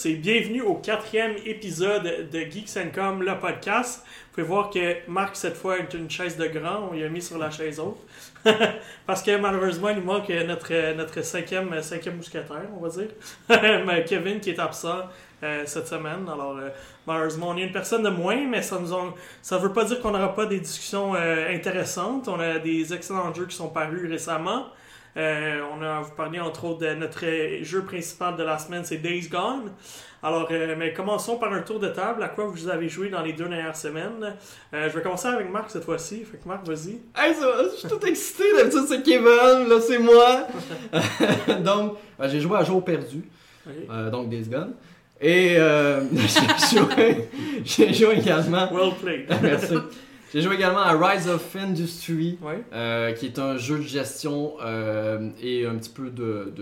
Tous et bienvenue au quatrième épisode de Geeks Com, le podcast. Vous pouvez voir que Marc, cette fois, est une chaise de grand. On l'a mis sur la chaise haute. Parce que malheureusement, il nous manque notre, notre cinquième, cinquième mousquetaire, on va dire. Kevin qui est absent euh, cette semaine. Alors, euh, malheureusement, on est une personne de moins, mais ça ne ça veut pas dire qu'on n'aura pas des discussions euh, intéressantes. On a des excellents jeux qui sont parus récemment. Euh, on a vous parlé entre autres de notre jeu principal de la semaine, c'est Days Gone. Alors, euh, mais commençons par un tour de table. À quoi vous avez joué dans les deux dernières semaines? Euh, Je vais commencer avec Marc cette fois-ci. Fait que Marc, vas-y. Hey, ça, je suis tout excité. D'habitude, c'est Kevin. Là, c'est moi. donc, j'ai joué à jour perdu. donc, Days Gone. Et j'ai joué, j'ai joué également. Well played. Merci. J'ai joué également à Rise of Industry, euh, qui est un jeu de gestion euh, et un petit peu de,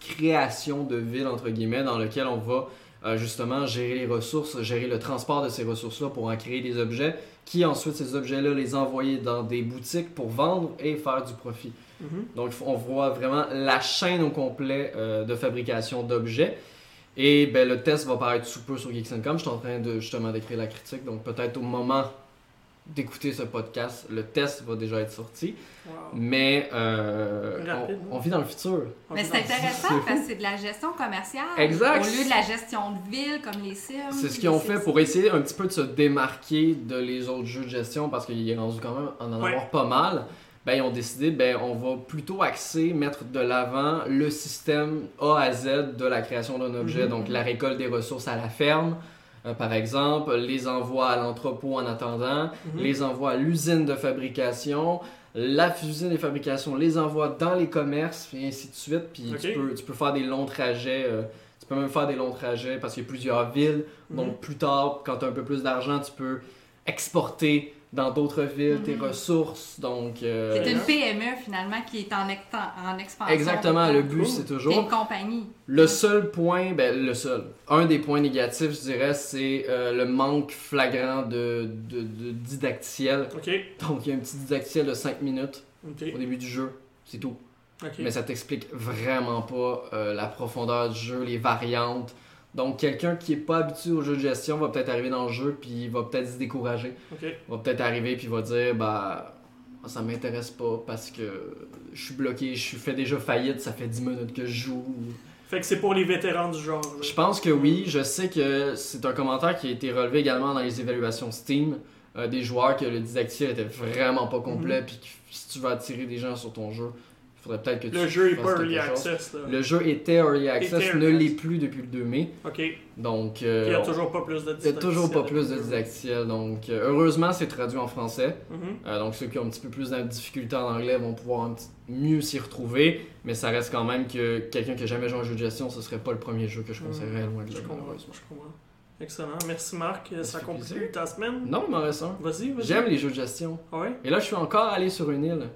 création de ville, entre guillemets, dans lequel on va euh, justement gérer les ressources, gérer le transport de ces ressources-là pour en créer des objets, qui ensuite, ces objets-là, les envoyer dans des boutiques pour vendre et faire du profit. Mm-hmm. Donc, on voit vraiment la chaîne au complet de fabrication d'objets. Et ben, le test va paraître sous peu sur Geeks.com. Je suis en train de justement d'écrire la critique, donc peut-être au moment d'écouter ce podcast, le test va déjà être sorti. Mais euh, on, vit dans le futur. Mais c'est intéressant parce que c'est de la gestion commerciale. Exact. Au lieu de la gestion de ville comme les Sims. C'est ce qu'ils ont fait pour essayer un petit peu de se démarquer de les autres jeux de gestion parce qu'il est rendu quand même en en avoir pas mal. Ben, ils ont décidé, ben, on va plutôt axer, mettre de l'avant le système A à Z de la création d'un objet. Mhm. Donc, la récolte des ressources à la ferme, euh, par exemple, les envois à l'entrepôt en attendant, mhm. les envois à l'usine de fabrication, la usine de fabrication les envoie dans les commerces, et ainsi de suite. Puis tu, peux, tu peux faire des longs trajets. Euh, tu peux même faire des longs trajets parce qu'il y a plusieurs villes. Mhm. Donc plus tard, quand tu as un peu plus d'argent, tu peux exporter dans d'autres villes, tes mhm. ressources. Donc, euh, C'est une PME finalement qui est en, en expansion. Exactement, le but c'est toujours. C'est une compagnie. Le seul point, ben, le seul, un des points négatifs, je dirais, c'est euh, le manque flagrant de, de, didactiel. Donc, il y a un petit didactiel de 5 minutes au début du jeu, c'est tout. Mais ça t'explique vraiment pas euh, la profondeur du jeu, les variantes. Donc, quelqu'un qui est pas habitué au jeu de gestion va peut-être arriver dans le jeu puis va peut-être se décourager. Va peut-être arriver puis va dire bah ça m'intéresse pas parce que je suis bloqué, je suis fait déjà faillite, ça fait 10 minutes que je joue. Fait que c'est pour les vétérans du genre. Je pense que oui. Je sais que c'est un commentaire qui a été relevé également dans les évaluations Steam euh, des joueurs que le didactique était vraiment pas complet. Mhm. Puis si tu veux attirer des gens sur ton jeu, peut-être que Le jeu est pas Early Access. Le jeu était Early Access, ne l'est plus depuis le 2 mai. Ok. Donc. Euh, il n'y a toujours pas plus de didactiel. Il n'y a toujours pas plus de didactiel. Donc, euh, heureusement, c'est traduit en français. Mm-hmm. Euh, donc, ceux qui ont un petit peu plus de difficulté en anglais vont pouvoir mieux s'y retrouver. Mais ça reste quand même que quelqu'un qui n'a jamais joué à un jeu de gestion, ce serait pas le premier jeu que je conseillerais loin de Je comprends. Excellent. Merci Marc. Ça conclut ta semaine Non, il m'en reste un. Vas-y, vas-y. J'aime les jeux de gestion. Ah ouais? Et là, je suis encore allé sur une île.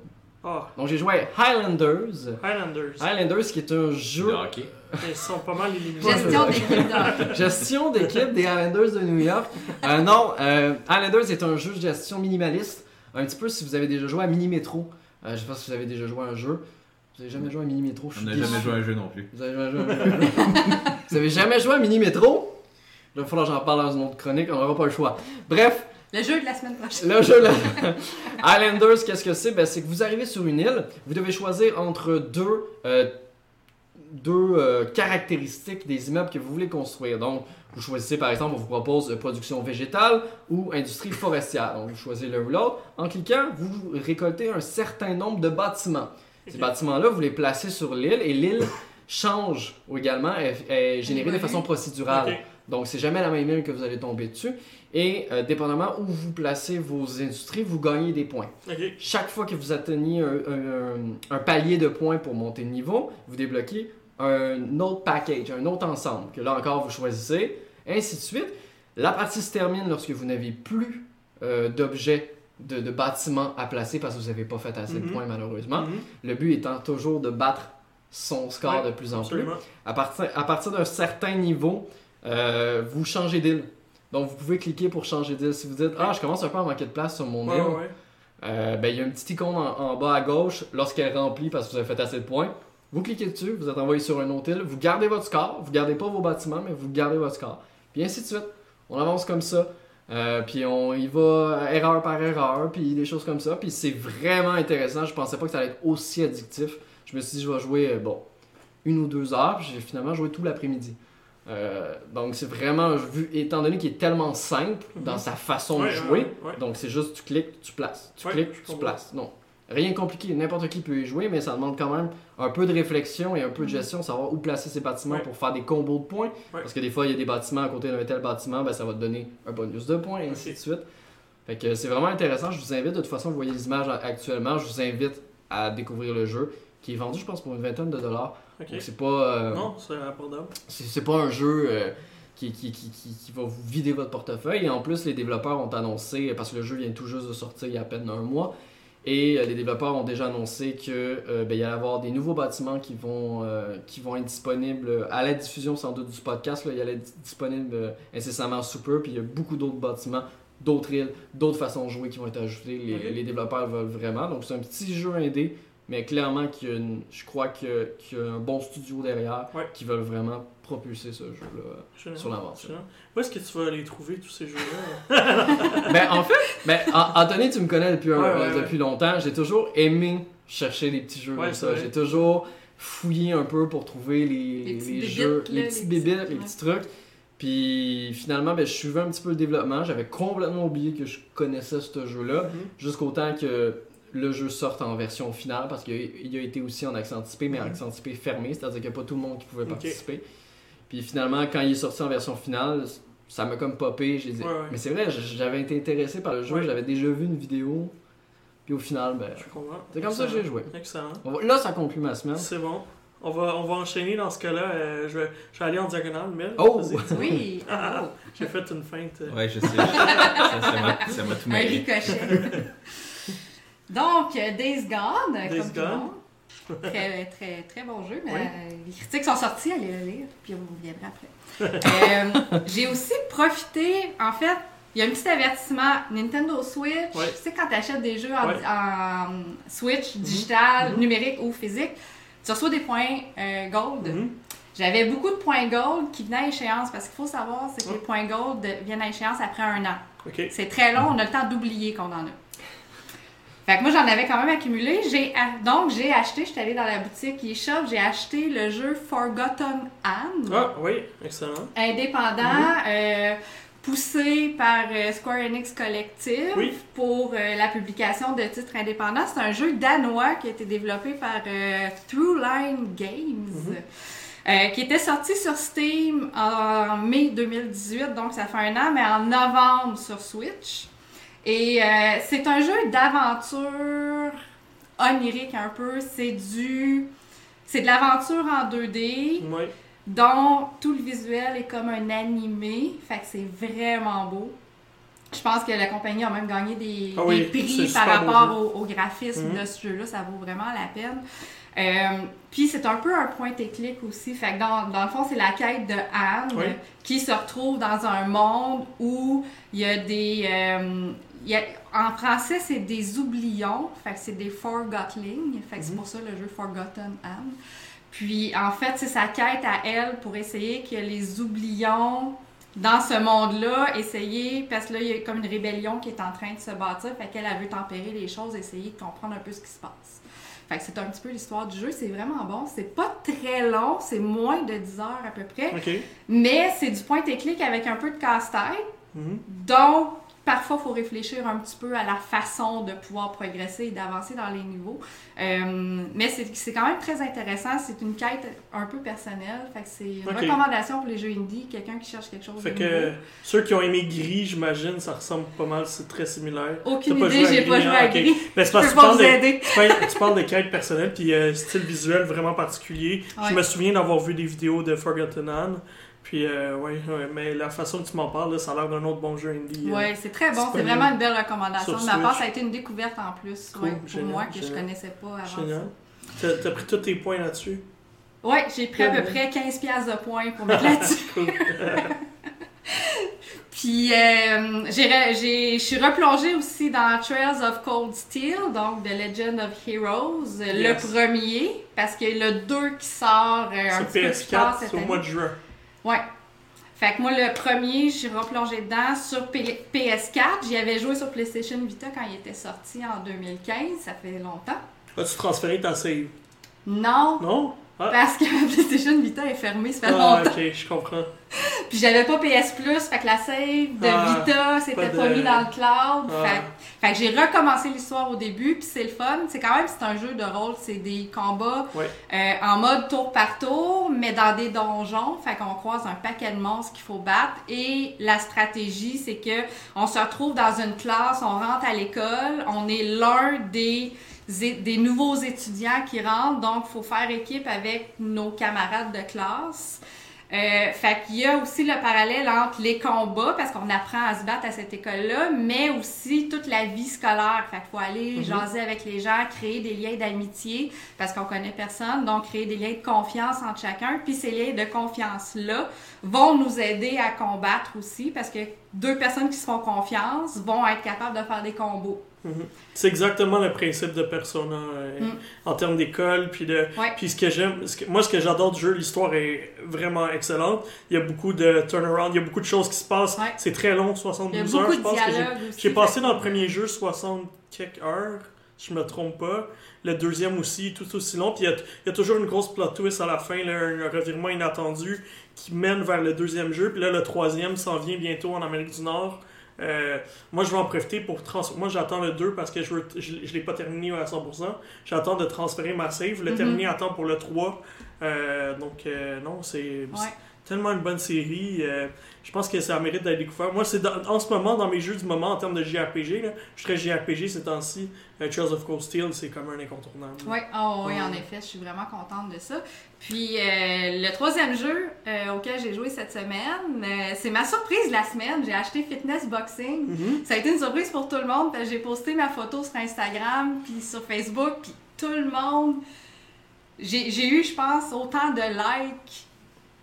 Ah. Donc j'ai joué à Highlanders. Highlanders. Highlanders qui est un jeu. Ils sont pas mal éliminés. Gestion d'équipe. gestion d'équipe des Highlanders de New York. Euh, non, euh, Highlanders est un jeu de gestion minimaliste. Un petit peu si vous avez déjà joué à Mini Metro. Euh, je sais pas si vous avez déjà joué à un jeu. Vous avez jamais joué à Mini Metro On n'a jamais joué à un jeu non plus. Vous avez jamais joué à un jeu. vous avez jamais joué à Mini Metro Il va falloir que j'en parle dans une autre chronique, on n'aura pas le choix. Bref, le jeu de la semaine prochaine. Le jeu de la... Islanders, qu'est-ce que c'est? Ben, C'est que vous arrivez sur une île, vous devez choisir entre deux, euh, deux euh, caractéristiques des immeubles que vous voulez construire. Donc, vous choisissez par exemple, on vous propose production végétale ou industrie forestière. Donc, vous choisissez l'un ou l'autre. En cliquant, vous récoltez un certain nombre de bâtiments. Ces bâtiments-là, vous les placez sur l'île et l'île change également, est, générée de façon procédurale. Donc, c'est jamais la même île que vous allez tomber dessus. Et euh, dépendamment où vous placez vos industries, vous gagnez des points. Chaque fois que vous atteignez un, palier de points pour monter de niveau, vous débloquez un autre package, un autre ensemble, que là encore vous choisissez, ainsi de suite. La partie se termine lorsque vous n'avez plus euh, d'objets de, bâtiments à placer parce que vous n'avez pas fait assez de mhm. points malheureusement. Mhm. Le but étant toujours de battre son score de plus en plus. À partir, à partir d'un certain niveau, euh, vous changez d'île. Donc, vous pouvez cliquer pour changer d'île. Si vous dites, ah, je commence un peu à manquer de place sur mon île, euh, ben, il y a un petit icône en, bas à gauche lorsqu'elle est remplie parce que vous avez fait assez de points. Vous cliquez dessus, vous êtes envoyé sur un autre île, vous gardez votre score, vous gardez pas vos bâtiments, mais vous gardez votre score. Puis ainsi de suite. On avance comme ça. Euh, puis on y va erreur par erreur, puis des choses comme ça. Puis c'est vraiment intéressant. Je pensais pas que ça allait être aussi addictif. Je me suis dit, je vais jouer, bon, une ou deux heures. Puis j'ai finalement joué tout l'après-midi. Euh, donc c'est vraiment, vu, étant donné qu'il est tellement simple dans sa façon de jouer, ouais, ouais. donc c'est juste tu cliques, tu places, tu cliques, tu places. Non, rien de compliqué, n'importe qui peut y jouer, mais ça demande quand même un peu de réflexion et un peu de gestion, savoir où placer ses bâtiments pour faire des combos de points. Parce que des fois, il y a des bâtiments à côté d'un tel bâtiment, ben, ça va te donner un bonus de points, et ainsi de suite. Fait que c'est vraiment intéressant. Je vous invite, de toute façon, vous voyez les images actuellement, je vous invite à découvrir le jeu, qui est vendu, je pense, pour une vingtaine de dollars. Donc c'est pas. euh, Non, c'est abordable. c'est c'est pas un jeu euh, qui, qui, qui, qui, va vous vider votre portefeuille. Et en plus, les développeurs ont annoncé, parce que le jeu vient tout juste de sortir il y a à peine un mois, et euh, les développeurs ont déjà annoncé que euh, ben, il y allait y avoir des nouveaux bâtiments qui vont, euh, qui vont être disponibles à la diffusion sans doute du podcast. Là, il allait être disponible euh, incessamment sous peu. Puis il y a beaucoup d'autres bâtiments, d'autres îles, d'autres façons de jouer qui vont être ajoutées. Les, les développeurs veulent vraiment. Donc c'est un petit jeu indé. Mais clairement, qu'il y a une- je crois qu'il y, a- qu'il y a un bon studio derrière Ouais. qui veulent vraiment propulser ce jeu-là sur l'aventure. Génial. Où est-ce que tu vas les trouver, tous ces jeux-là? Ben, en fait, ben, An- Anthony, tu me connais depuis, un- Ouais, ouais, euh, depuis longtemps. J'ai toujours aimé chercher des petits jeux Ouais, comme ça. vrai. J'ai toujours fouillé un peu pour trouver les, Les jeux, là, les petits- bébites, les petits trucs. Puis finalement, ben, je suivais un petit peu le développement. J'avais complètement oublié que je connaissais ce jeu-là. Mhm. Jusqu'au temps que le jeu sorte en version finale, parce qu'il a, a été aussi en accent anticipé, mais en Mhm. accent anticipé fermé, c'est-à-dire qu'il n'y a pas tout le monde qui pouvait participer. Puis finalement, quand il est sorti en version finale, ça m'a comme popé. J'ai dit, Ouais, ouais. mais c'est vrai, j'avais été intéressé par le jeu, Ouais. j'avais déjà vu une vidéo. Puis au final, ben, c'est comme ça que j'ai joué. Excellent. Va- Là, ça conclut ma semaine. C'est bon. On va, on va enchaîner dans ce cas-là. Euh, je, vais, je vais aller en diagonale, mais. Oh! Oui. Ah, Oh. J'ai fait une feinte. Ouais, je sais. ça, m'a- ça m'a tout Un mêlé. ricochet. Donc, euh, Days Gone, Days comme tout le monde. Très, très, très bon jeu, mais Oui. euh, les critiques sont sorties, allez le lire, puis on reviendra après. Euh, J'ai aussi profité, en fait, il y a un petit avertissement, Nintendo Switch, Ouais. tu sais quand tu achètes des jeux en, Ouais. en Switch, digital, Mhm. numérique ou physique, tu reçois des points euh, gold. Mhm. J'avais beaucoup de points gold qui venaient à échéance, parce qu'il faut savoir, c'est que Ouais. les points gold viennent à échéance après un an. C'est très long, on a le temps d'oublier qu'on en a. Fait que moi, j'en avais quand même accumulé. J'ai Donc, j'ai acheté, je suis allée dans la boutique eShop, j'ai acheté le jeu Forgotten Anne, Ah, oui, excellent. indépendant, euh, poussé par euh, Square Enix Collective Oui. pour euh, la publication de titres indépendants. C'est un jeu danois qui a été développé par Throughline Games. Mhm. euh, qui était sorti sur Steam en mai 2018, donc ça fait un an, mais en novembre sur Switch. Et euh, c'est un jeu d'aventure onirique un peu. C'est du. C'est de l'aventure en 2D, Oui. dont tout le visuel est comme un animé. Fait que c'est vraiment beau. Je pense que la compagnie a même gagné des, Ah oui, des prix par rapport au, au graphisme Mhm. de ce jeu-là. Ça vaut vraiment la peine. Euh, Puis c'est un peu un point et clic aussi. Fait que dans, dans le fond, c'est la quête de Anne Oui. qui se retrouve dans un monde où il y a des. euh, y a- en français, c'est des oublions. Fait que c'est des forgotlings. Fait que c'est Mhm. pour ça le jeu Forgotten Anne. Puis en fait, c'est sa quête à elle pour essayer que les oublions dans ce monde-là, essayer, parce que là, il y a comme une rébellion qui est en train de se bâtir, fait qu'elle, elle veut tempérer les choses, essayer de comprendre un peu ce qui se passe. Fait que c'est un petit peu l'histoire du jeu, c'est vraiment bon. C'est pas très long, c'est moins de 10 heures à peu près, mais c'est du point et clic avec un peu de casse-tête. Mhm. Donc, parfois, il faut réfléchir un petit peu à la façon de pouvoir progresser et d'avancer dans les niveaux. Euh, mais c'est quand même très intéressant. C'est une quête un peu personnelle. Fait que c'est une recommandation pour les jeux indie, quelqu'un qui cherche quelque chose Fait de que nouveau. ceux qui ont aimé Gris, j'imagine, ça ressemble pas mal, c'est très similaire. Aucune idée, j'ai pas joué à. Gris. C'est Je parce peux que tu pas parles, de, tu parles- de quête personnelle puis euh, style visuel vraiment particulier. Je me souviens d'avoir vu des vidéos de Forgotten Anne. Puis, euh, ouais, ouais, mais la façon que tu m'en parles, là, ça a l'air d'un autre bon jeu indie. euh. Ouais, c'est très bon. C'est vraiment une belle recommandation. De ma part, ça a été une découverte en plus Cool, ouais, pour génial, moi que je génial. connaissais pas avant Génial. T'as t'as pris tous tes points là-dessus? Ouais, j'ai pris à peu près 15$ piastres de points pour mettre là-dessus. Puis euh, je suis replongée aussi dans Trails of Cold Steel, donc The Legend of Heroes, Yes. le premier, parce que le 2 qui sort euh, un petit peu plus tard PS4, cette c'est au mois de juin. Ouais. Fait que moi, le premier, j'ai replongé dedans sur P- PS4. J'y avais joué sur PlayStation Vita quand il était sorti en 2015. Ça fait longtemps. As-tu transféré ta save? Non, Non? Ah, parce que PlayStation Vita est fermée, ça fait ah, longtemps. ok, je comprends. Puis j'avais pas PS Plus, fait que la save de Ah, Vita, c'était pas mis dans le cloud. Ah. Fait, fait que j'ai recommencé l'histoire au début, puis c'est le fun. C'est quand même, c'est un jeu de rôle, c'est des combats euh, en mode tour par tour, mais dans des donjons. Fait qu'on croise un paquet de monstres qu'il faut battre. Et la stratégie, c'est que on se retrouve dans une classe, on rentre à l'école, on est l'un des des nouveaux étudiants qui rentrent, donc il faut faire équipe avec nos camarades de classe. Euh, fait qu'il y a aussi le parallèle entre les combats, parce qu'on apprend à se battre à cette école-là, mais aussi toute la vie scolaire. Fait qu'il faut aller Mhm. jaser avec les gens, créer des liens d'amitié, parce qu'on connaît personne, donc créer des liens de confiance entre chacun. Puis ces liens de confiance-là vont nous aider à combattre aussi, parce que deux personnes qui se font confiance vont être capables de faire des combos. C'est exactement le principe de Persona euh, Mm. en termes d'école. Puis, de, Ouais. puis ce que j'aime, ce que- moi ce que j'adore du jeu, l'histoire est vraiment excellente. Il y a beaucoup de turnaround, il y a beaucoup de choses qui se passent. Ouais. C'est très long, Il y a 72 heures, je pense. que j'ai- passé dans le premier jeu 60 quelques heures, si je me trompe pas. Le deuxième aussi, tout aussi long. Puis il y a, il y a toujours une grosse plot twist à la fin, là, un revirement inattendu qui mène vers le deuxième jeu. Puis là, le troisième s'en vient bientôt en Amérique du Nord. Euh, moi, je vais en profiter pour trans... Moi, j'attends le 2 parce que je ne je, je l'ai pas terminé à 100%. J'attends de transférer ma save. Le Mhm. terminer à temps pour le 3. Euh, donc, euh, non, c'est Ouais. tellement une bonne série. je pense que ça mérite d'être découvert. Moi, c'est en ce moment, dans mes jeux du moment, en termes de JRPG, là, je serais JRPG ces temps-ci. Trails of Cold Steel, c'est comme un incontournable. Oui, oh, oui, Ouais. en effet, je suis vraiment contente de ça. Puis euh, le troisième jeu euh, auquel j'ai joué cette semaine, euh, c'est ma surprise de la semaine. J'ai acheté Fitness Boxing. Mhm. Ça a été une surprise pour tout le monde. parce que J'ai posté ma photo sur Instagram, puis sur Facebook, puis tout le monde. J'ai j'ai eu, je pense, autant de likes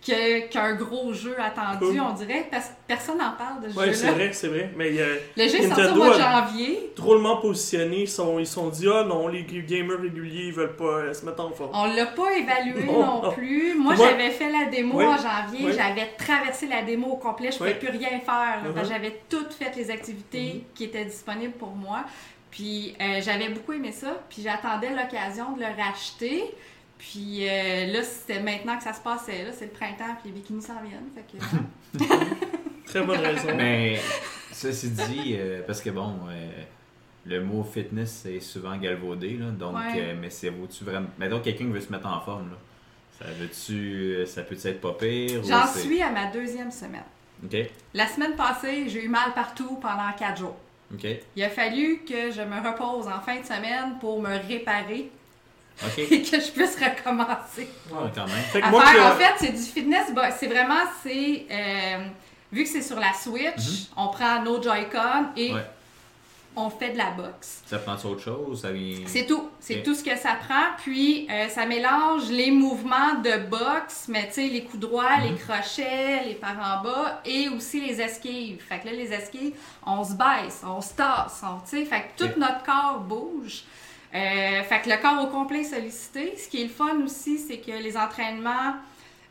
que- qu'un gros jeu attendu, Cool. on dirait, parce que personne n'en parle de ce Ouais, c'est vrai, c'est vrai. Mais euh, Le jeu est sorti au mois de janvier. drôlement positionnés, ils sont, ils sont dit Ah non, les gamers réguliers, ils veulent pas euh, se mettre en forme. On l'a pas évalué Non, non, non. plus. Moi, Moi- j'avais fait la démo Oui, en janvier. oui. J'avais traversé la démo au complet. Je pouvais Oui. plus rien faire. Mhm. J'avais toutes fait les activités qui étaient disponibles pour moi. Puis euh, j'avais beaucoup aimé ça. Puis j'attendais l'occasion de le racheter. Puis euh, là, c'était maintenant que ça se passait. Là, c'est le printemps, puis les bikinis s'en viennent. Fait que. Très bonne raison. Mais, ceci dit, euh, parce que bon, euh, le mot fitness est souvent galvaudé, là, donc, Ouais. euh, mais c'est vaut-tu vraiment. Mettons quelqu'un qui veut se mettre en forme, là. Ça veut-tu. Ça peut être pas pire? J'en suis à ma deuxième semaine. Ok, La semaine passée, j'ai eu mal partout pendant quatre jours. ok, Il a fallu que je me repose en fin de semaine pour me réparer et que je puisse recommencer. Ouais, quand même. Fait que À moi, faire, en fait, c'est du fitness. bo- C'est vraiment, c'est. euh, vu que c'est sur la Switch, on prend nos Joy-Con et Mhm. Ouais. on fait de la boxe. Ça prend autre chose? Ça vient. C'est tout. C'est tout ce que ça prend. Puis, euh, ça mélange les mouvements de boxe, mais tu sais, les coups droits, les Mhm. crochets, les par en bas, et aussi les esquives. Fait que là, les esquives, on se baisse, on se tasse, on, tu sais, fait que tout notre corps bouge. Euh, fait que le corps au complet est sollicité. Ce qui est le fun aussi, c'est que les entraînements,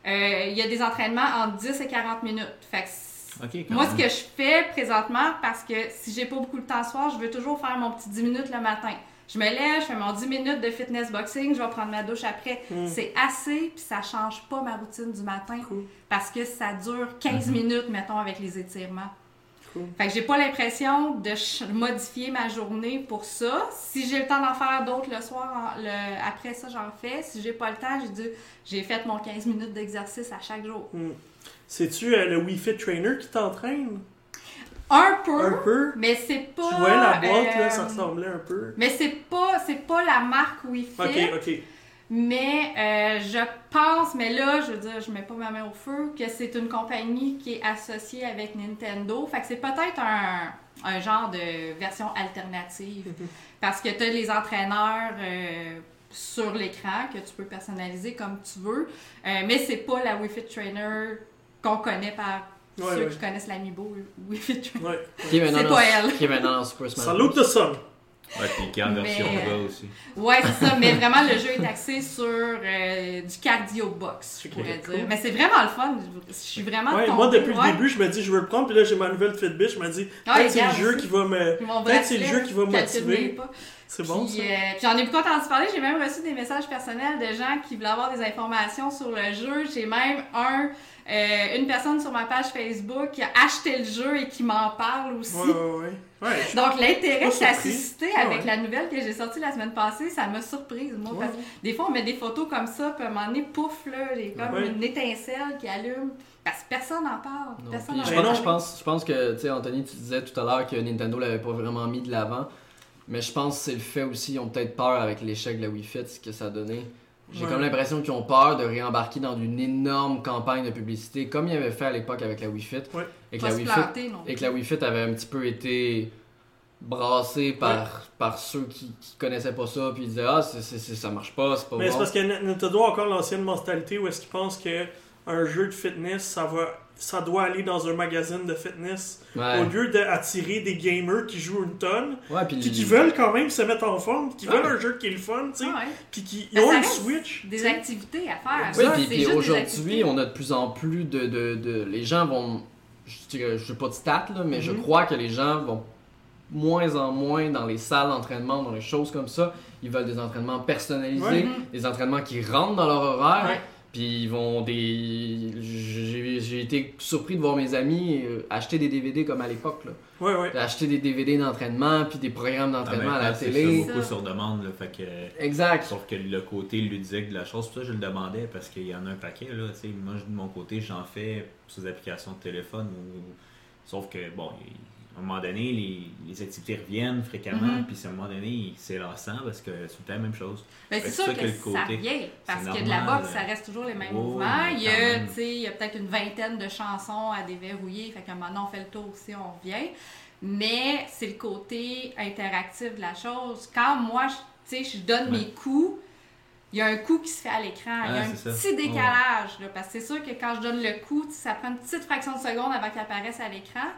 euh, il y a des entraînements entre 10 et 40 minutes. Fait que moi, même. ce que je fais présentement, parce que si j'ai pas beaucoup de temps ce soir, je veux toujours faire mon petit 10 minutes le matin. Je me lève, je fais mon 10 minutes de fitness boxing, je vais prendre ma douche après. Mm. C'est assez, puis ça change pas ma routine du matin. Cool. Parce que ça dure 15 Mhm. minutes, mettons, avec les étirements. Cool. Fait que j'ai pas l'impression de modifier ma journée pour ça. Si j'ai le temps d'en faire d'autres le soir, le- après ça, j'en fais. Si j'ai pas le temps, j'ai fait mon 15 minutes d'exercice à chaque jour. Hmm. C'est-tu euh, le Wii Fit Trainer qui t'entraîne? Un peu, Un peu? mais c'est pas. Tu voyais la boîte, là, euh, ça ressemblait un peu. Mais c'est pas, c'est pas la marque Wii Fit, Ok, ok. Mais euh, je pense, mais là, je veux dire, je mets pas ma main au feu, que c'est une compagnie qui est associée avec Nintendo. Fait que c'est peut-être un, un genre de version alternative. Parce que tu as les entraîneurs euh, sur l'écran que tu peux personnaliser comme tu veux. Euh, mais c'est pas la Wii Fit Trainer qu'on connaît par Ouais, ceux ouais. qui connaissent l'Amiibo Wii Fit Trainer. Ouais. Qui est maintenant C'est dans- pas elle. Qui est maintenant dans Super Smash Salute Bros. the sun! Ouais, puis qui est en version Mais- bas aussi. Ouais, c'est ça, mais vraiment, le jeu est axé sur euh, du cardio box, je pourrais cool. dire. Mais c'est vraiment le fun. Je suis vraiment Ouais, tombée, moi, depuis ouais. le début, je me dis, je veux le prendre, puis là, j'ai ma nouvelle Fitbit, je me dis, peut-être c'est le jeu qui va me. Peut-être c'est le jeu qui va me motiver. C'est bon, Puis, ça? euh, puis j'en ai beaucoup entendu parler. J'ai même reçu des messages personnels de gens qui voulaient avoir des informations sur le jeu. J'ai même un, euh, une personne sur ma page Facebook qui a acheté le jeu et qui m'en parle aussi. Ouais, ouais, ouais. Ouais, je- Donc l'intérêt que ça a suscité avec ouais. la nouvelle que j'ai sortie la semaine passée, ça m'a surprise moi. Ouais. Parce que des fois on met des photos comme ça, puis à un moment donné, pouf là, j'ai comme Ouais. une étincelle qui allume. Parce que personne n'en parle. Non, Personne puis n'en je, parle. je, pense, je pense que, tu sais, Anthony, tu disais tout à l'heure que Nintendo l'avait pas vraiment mis de l'avant. Mais je pense que c'est le fait aussi, ils ont peut-être peur avec l'échec de la Wii Fit, ce que ça a donné. J'ai Ouais. comme l'impression qu'ils ont peur de réembarquer dans une énorme campagne de publicité, comme ils avaient fait à l'époque avec la Wii Fit. Ouais. Et, que la Wii Fit planter non et que la Wii Fit avait un petit peu été brassée par, par ceux qui, qui connaissaient pas ça, puis ils disaient Ah, c'est, ça marche pas, c'est pas Mais c'est parce que Nintendo a encore l'ancienne mentalité où est-ce qu'ils pensent que un jeu de fitness, ça va. Ça doit aller dans un magazine de fitness Ouais, au lieu d'attirer des gamers qui jouent une tonne, ouais puis puis qui veulent quand même se mettre en forme, qui Ouais. veulent un jeu qui est le fun, tu sais, Ouais. puis qui Ben, ils ont une Switch. Des activités à faire. Oui, puis, aujourd'hui, on a de plus en plus de. de, de les gens vont. Je ne sais pas de stats, là, mais je Mhm. crois que les gens vont moins en moins dans les salles d'entraînement, dans les choses comme ça. Ils veulent des entraînements personnalisés, Ouais. Mhm. des entraînements qui rentrent dans leur horaire. Puis ils vont des. J'ai j'ai été surpris de voir mes amis euh, acheter des DVD comme à l'époque. là. Ouais, ouais. Acheter des DVD d'entraînement, puis des programmes En d'entraînement à la c'est télé. ça, beaucoup Ça. sur demande, là, fait que... Exact. Sauf que le côté ludique de la chose, pour ça je le demandais parce qu'il y en a un paquet là. tu sais, Moi de mon côté j'en fais sur des applications de téléphone. ou- Sauf que bon, il- à un moment donné les, les activités reviennent fréquemment, Mhm. puis à un moment donné c'est lassant parce que c'est tout la même chose. Fait c'est sûr ça que, ça revient. Parce que de la boxe, ça reste toujours les mêmes Oh, mouvements. mais Il y a, même. tu sais, il y a peut-être une vingtaine de chansons à déverrouiller. Fait qu'à un moment donné, on fait le tour aussi, on revient. Mais c'est le côté interactif de la chose. Quand moi, je- je donne Ouais. mes coups, il y a un coup qui se fait à l'écran. il y a Ah, un ça. petit décalage. là, parce que c'est sûr que quand je donne le coup, ça prend une petite fraction de seconde avant qu'il apparaisse à l'écran.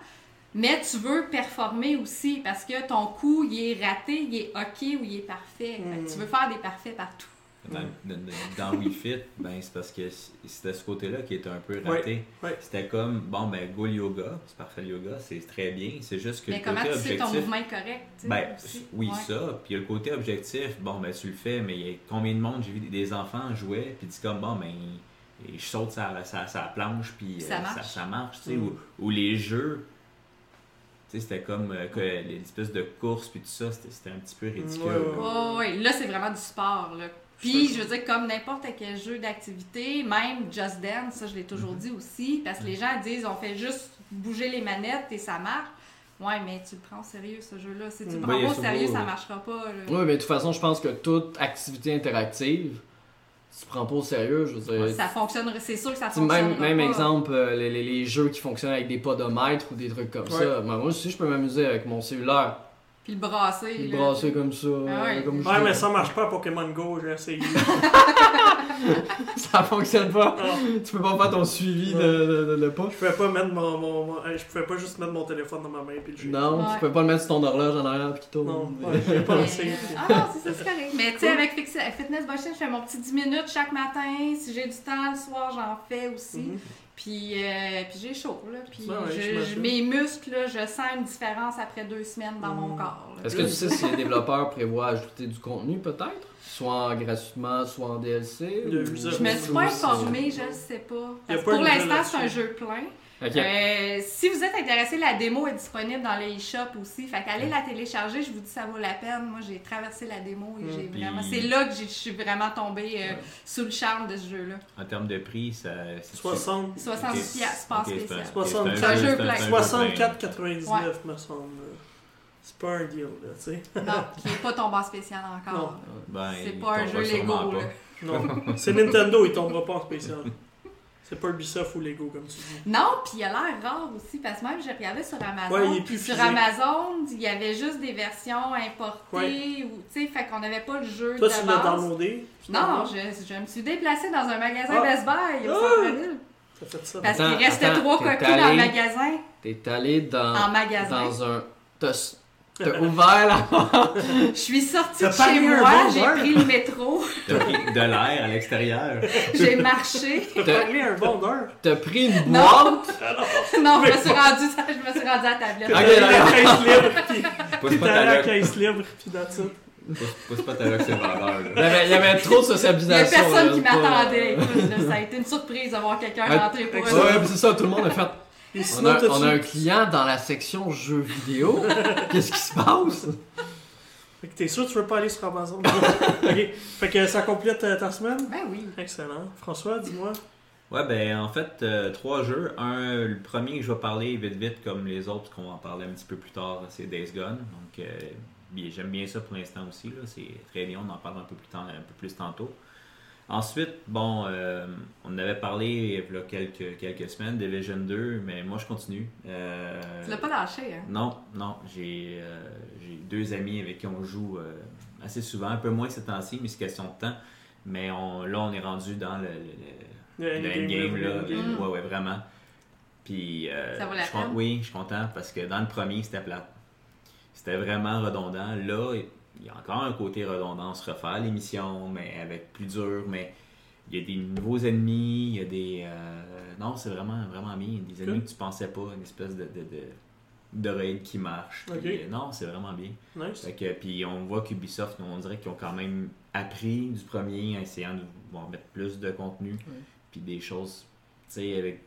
Mais tu veux performer aussi parce que ton coup, il est raté, il est OK ou il est parfait. Fait que Mm. tu veux faire des parfaits partout. Dans, dans, dans Wii Fit, ben, c'est parce que c'était ce côté-là qui était un peu raté. C'était comme, bon, ben, go yoga, c'est parfait le yoga, c'est très bien. C'est juste que Mais le comment côté tu sais que ton objectif. mouvement est correct? sais, Ben, aussi? oui, Ouais. ça. Puis il y a le côté objectif, bon, ben, tu le fais, mais il y a combien de monde, j'ai vu des- enfants jouer, puis tu dis comme, bon, ben, je saute sa, sa, sa planche, puis Ça euh, marche. ça, ça marche, tu sais. Mm. Ou, ou les jeux, sais, c'était comme euh, que les espèces de courses, puis tout ça, c'était c'était un petit peu ridicule. Ouais, ouais, Ouais, ouais, là, c'est vraiment du sport. Là. Puis, je veux dire, comme n'importe quel jeu d'activité, même Just Dance, ça, je l'ai toujours dit aussi, parce que les gens disent on fait juste bouger les manettes et ça marche. Ouais, mais tu le prends au sérieux, ce jeu-là. Si tu le Mm. prends Ouais, pas au sérieux, ça marchera pas. là. Oui, mais de toute façon, je pense que toute activité interactive, tu prends pas au sérieux, je veux dire. Ça fonctionnerait, c'est sûr que ça fonctionne. même, même exemple, euh, les, les- les jeux qui fonctionnent avec des podomètres ou des trucs comme Ouais. ça. Ben, moi aussi, je peux m'amuser avec mon cellulaire. Puis le brasser. Le là. brasser comme ça. Ah ouais. euh, comme je Ouais, dis. mais ça marche pas à Pokémon Go, j'ai essayé. ça fonctionne pas. Non. Tu peux pas faire ton suivi de, de, de- de pas. Je pouvais pas mettre mon, mon, mon- je pouvais pas juste mettre mon téléphone dans ma main puis le jouer. Non, Ouais. tu peux pas le mettre sur ton horloge en arrière puis tourne. Non, ouais, j'ai pas essayé. Ah non, c'est ça, c'est correct. Mais tu sais, avec Fitness Boschin, je fais mon petit 10 minutes chaque matin. Si j'ai du temps, le soir, j'en fais aussi. Mhm. Puis, euh, puis j'ai chaud, là. Puis Ouais, je- mes muscles, là, je sens une différence après deux semaines dans mon Mm. corps. Est-ce que tu sais si les développeurs prévoient ajouter du contenu peut-être? Soit en gratuitement, soit en DLC ou- Je me suis pas informée, je le sais pas. Parce pour l'instant, c'est un jeu plein. Ok. Euh, si vous intéressé, la démo est disponible dans les shops aussi. Fait qu'allez la télécharger, je vous dis ça vaut la peine. Moi, j'ai traversé la démo et j'ai vraiment. C'est là que je suis vraiment tombée euh, sous le charme de ce jeu-là. En termes de prix, ça. c'est- 60, 70 Ok. piastres, pas Ok, c'est spécial. un- ok, 64. c'est un jeu plein. c'est un jeu 64,99 me semble. C'est pas un deal, là, tu sais. Non, qui n'est pas tombé en spécial encore. Non. Ben, C'est pas un jeu Lego. là. Non. C'est Nintendo, il tombera pas en spécial. C'est pas Ubisoft ou Lego, comme tu dis. Non, puis il a l'air rare aussi, parce que même j'ai regardé sur Amazon. Ouais, il est puis plus sur physique. Amazon, il y avait juste des versions importées, Ouais. ou tu sais, fait qu'on n'avait pas le jeu Toi, de tu l'as downloadé? Non, je, je me suis déplacée dans un magasin Ah. Best Buy au Ah. centre-ville. T'as fait ça. Parce qu'il restait attends, trois coquilles dans le magasin. T'es allé dans, En magasin. dans un. T'as t'as ouvert la Je suis sortie de chez moi, bon j'ai pris le métro, T'as pris de l'air à l'extérieur. j'ai marché. T'as à un vendeur. T'as pris une Non. boîte? Non, je me suis rendue, je me suis rendue à la tablette. Ok, la caisse libre, puis Pousse t'es pas allé ta à la caisse libre, puis that's it. Pousse- pas ta loc, c'est le vendeur. Il y avait, il y avait trop de Il y a personne là, qui pas- m'attendait. Ça a été une surprise d'avoir quelqu'un rentrer pour eux. que Ouais, c'est ça, tout le monde a fait. Et On a, t'as-tu- on a un client dans la section jeux vidéo. Qu'est-ce qui se passe? Fait que t'es sûr que tu veux pas aller sur Amazon? ok. Fait que ça complète euh, ta semaine? Ben oui. Excellent. François, dis-moi. Ouais, ben en fait, euh, trois jeux. Un, le premier que je vais parler vite vite comme les autres qu'on va en parler un petit peu plus tard, c'est Days Gone. Donc euh, j'aime bien ça pour l'instant aussi. là. C'est très bien, on en parle un peu plus, tant- un peu plus tantôt. Ensuite, bon, euh, on en avait parlé il y a quelques, quelques semaines, Division 2, mais moi je continue. Euh, Tu l'as pas lâché, hein? Non, non, j'ai euh, j'ai deux amis avec qui on joue euh, assez souvent, un peu moins ces temps-ci, mais c'est question de temps. Mais on, là, on est rendu dans le, le- le- Le le endgame, là. Mm. Ouais, ouais, vraiment. Puis, euh, Ça vaut la je peine? Oui, je suis content parce que dans le premier, c'était plate. C'était vraiment redondant. Là, il y a encore un côté redondant. On se refaire l'émission, mais avec plus dur, mais il y a des nouveaux ennemis, il y a des... euh, Non, c'est vraiment, vraiment bien. Des ennemis Cool. que tu pensais pas, une espèce de... de, de de raid qui marche. Puis, euh, non, c'est vraiment bien. Nice. Fait que, puis on voit qu'Ubisoft, on dirait qu'ils ont quand même appris du premier en essayant de bon, mettre plus de contenu, puis des choses, tu sais, avec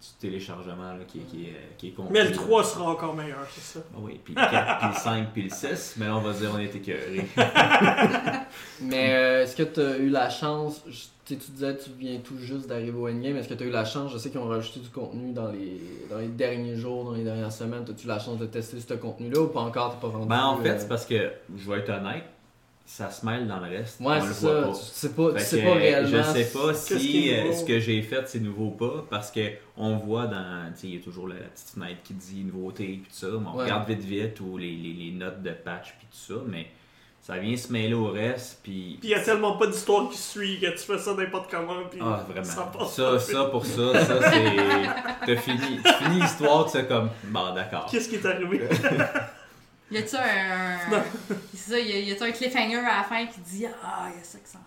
du téléchargement là, qui, est- qui, est, qui est compris. Mais le là. 3 sera encore meilleur, c'est ça. Ah oui, puis le 4, puis le 5, puis le 6, mais là, on va dire on est écœurés. Mais euh, est-ce que tu as eu la chance, je- tu sais, tu disais que tu viens tout juste d'arriver au endgame, est-ce que tu as eu la chance, je sais qu'ils ont rajouté du contenu dans les, dans les derniers jours, dans les dernières semaines, as-tu eu la chance de tester ce contenu-là ou pas encore, t'es pas rendu Ben, en fait, euh, c'est parce que, je vais être honnête, ça se mêle dans le reste. Ouais, on le c'est voit ça, pas. tu sais pas, tu sais réellement. Je sais pas si euh, ce que j'ai fait c'est nouveau ou pas parce que on voit dans tu il y a toujours la, la petite fenêtre qui dit nouveauté puis tout ça, mais on Ouais. regarde vite vite ou les, les, les notes de patch puis tout ça, mais ça vient se mêler au reste puis Puis il y a tellement pas d'histoire qui suit que tu fais ça n'importe comment. Puis ah ça vraiment passe ça ça pour ça ça c'est t'as fini t'as fini l'histoire tu sais comme bon d'accord Qu'est-ce qui est arrivé? Y a-tu un. Non. C'est ça, y a- y a-tu un cliffhanger à la fin qui dit Ah, y a ça qui s'en vient?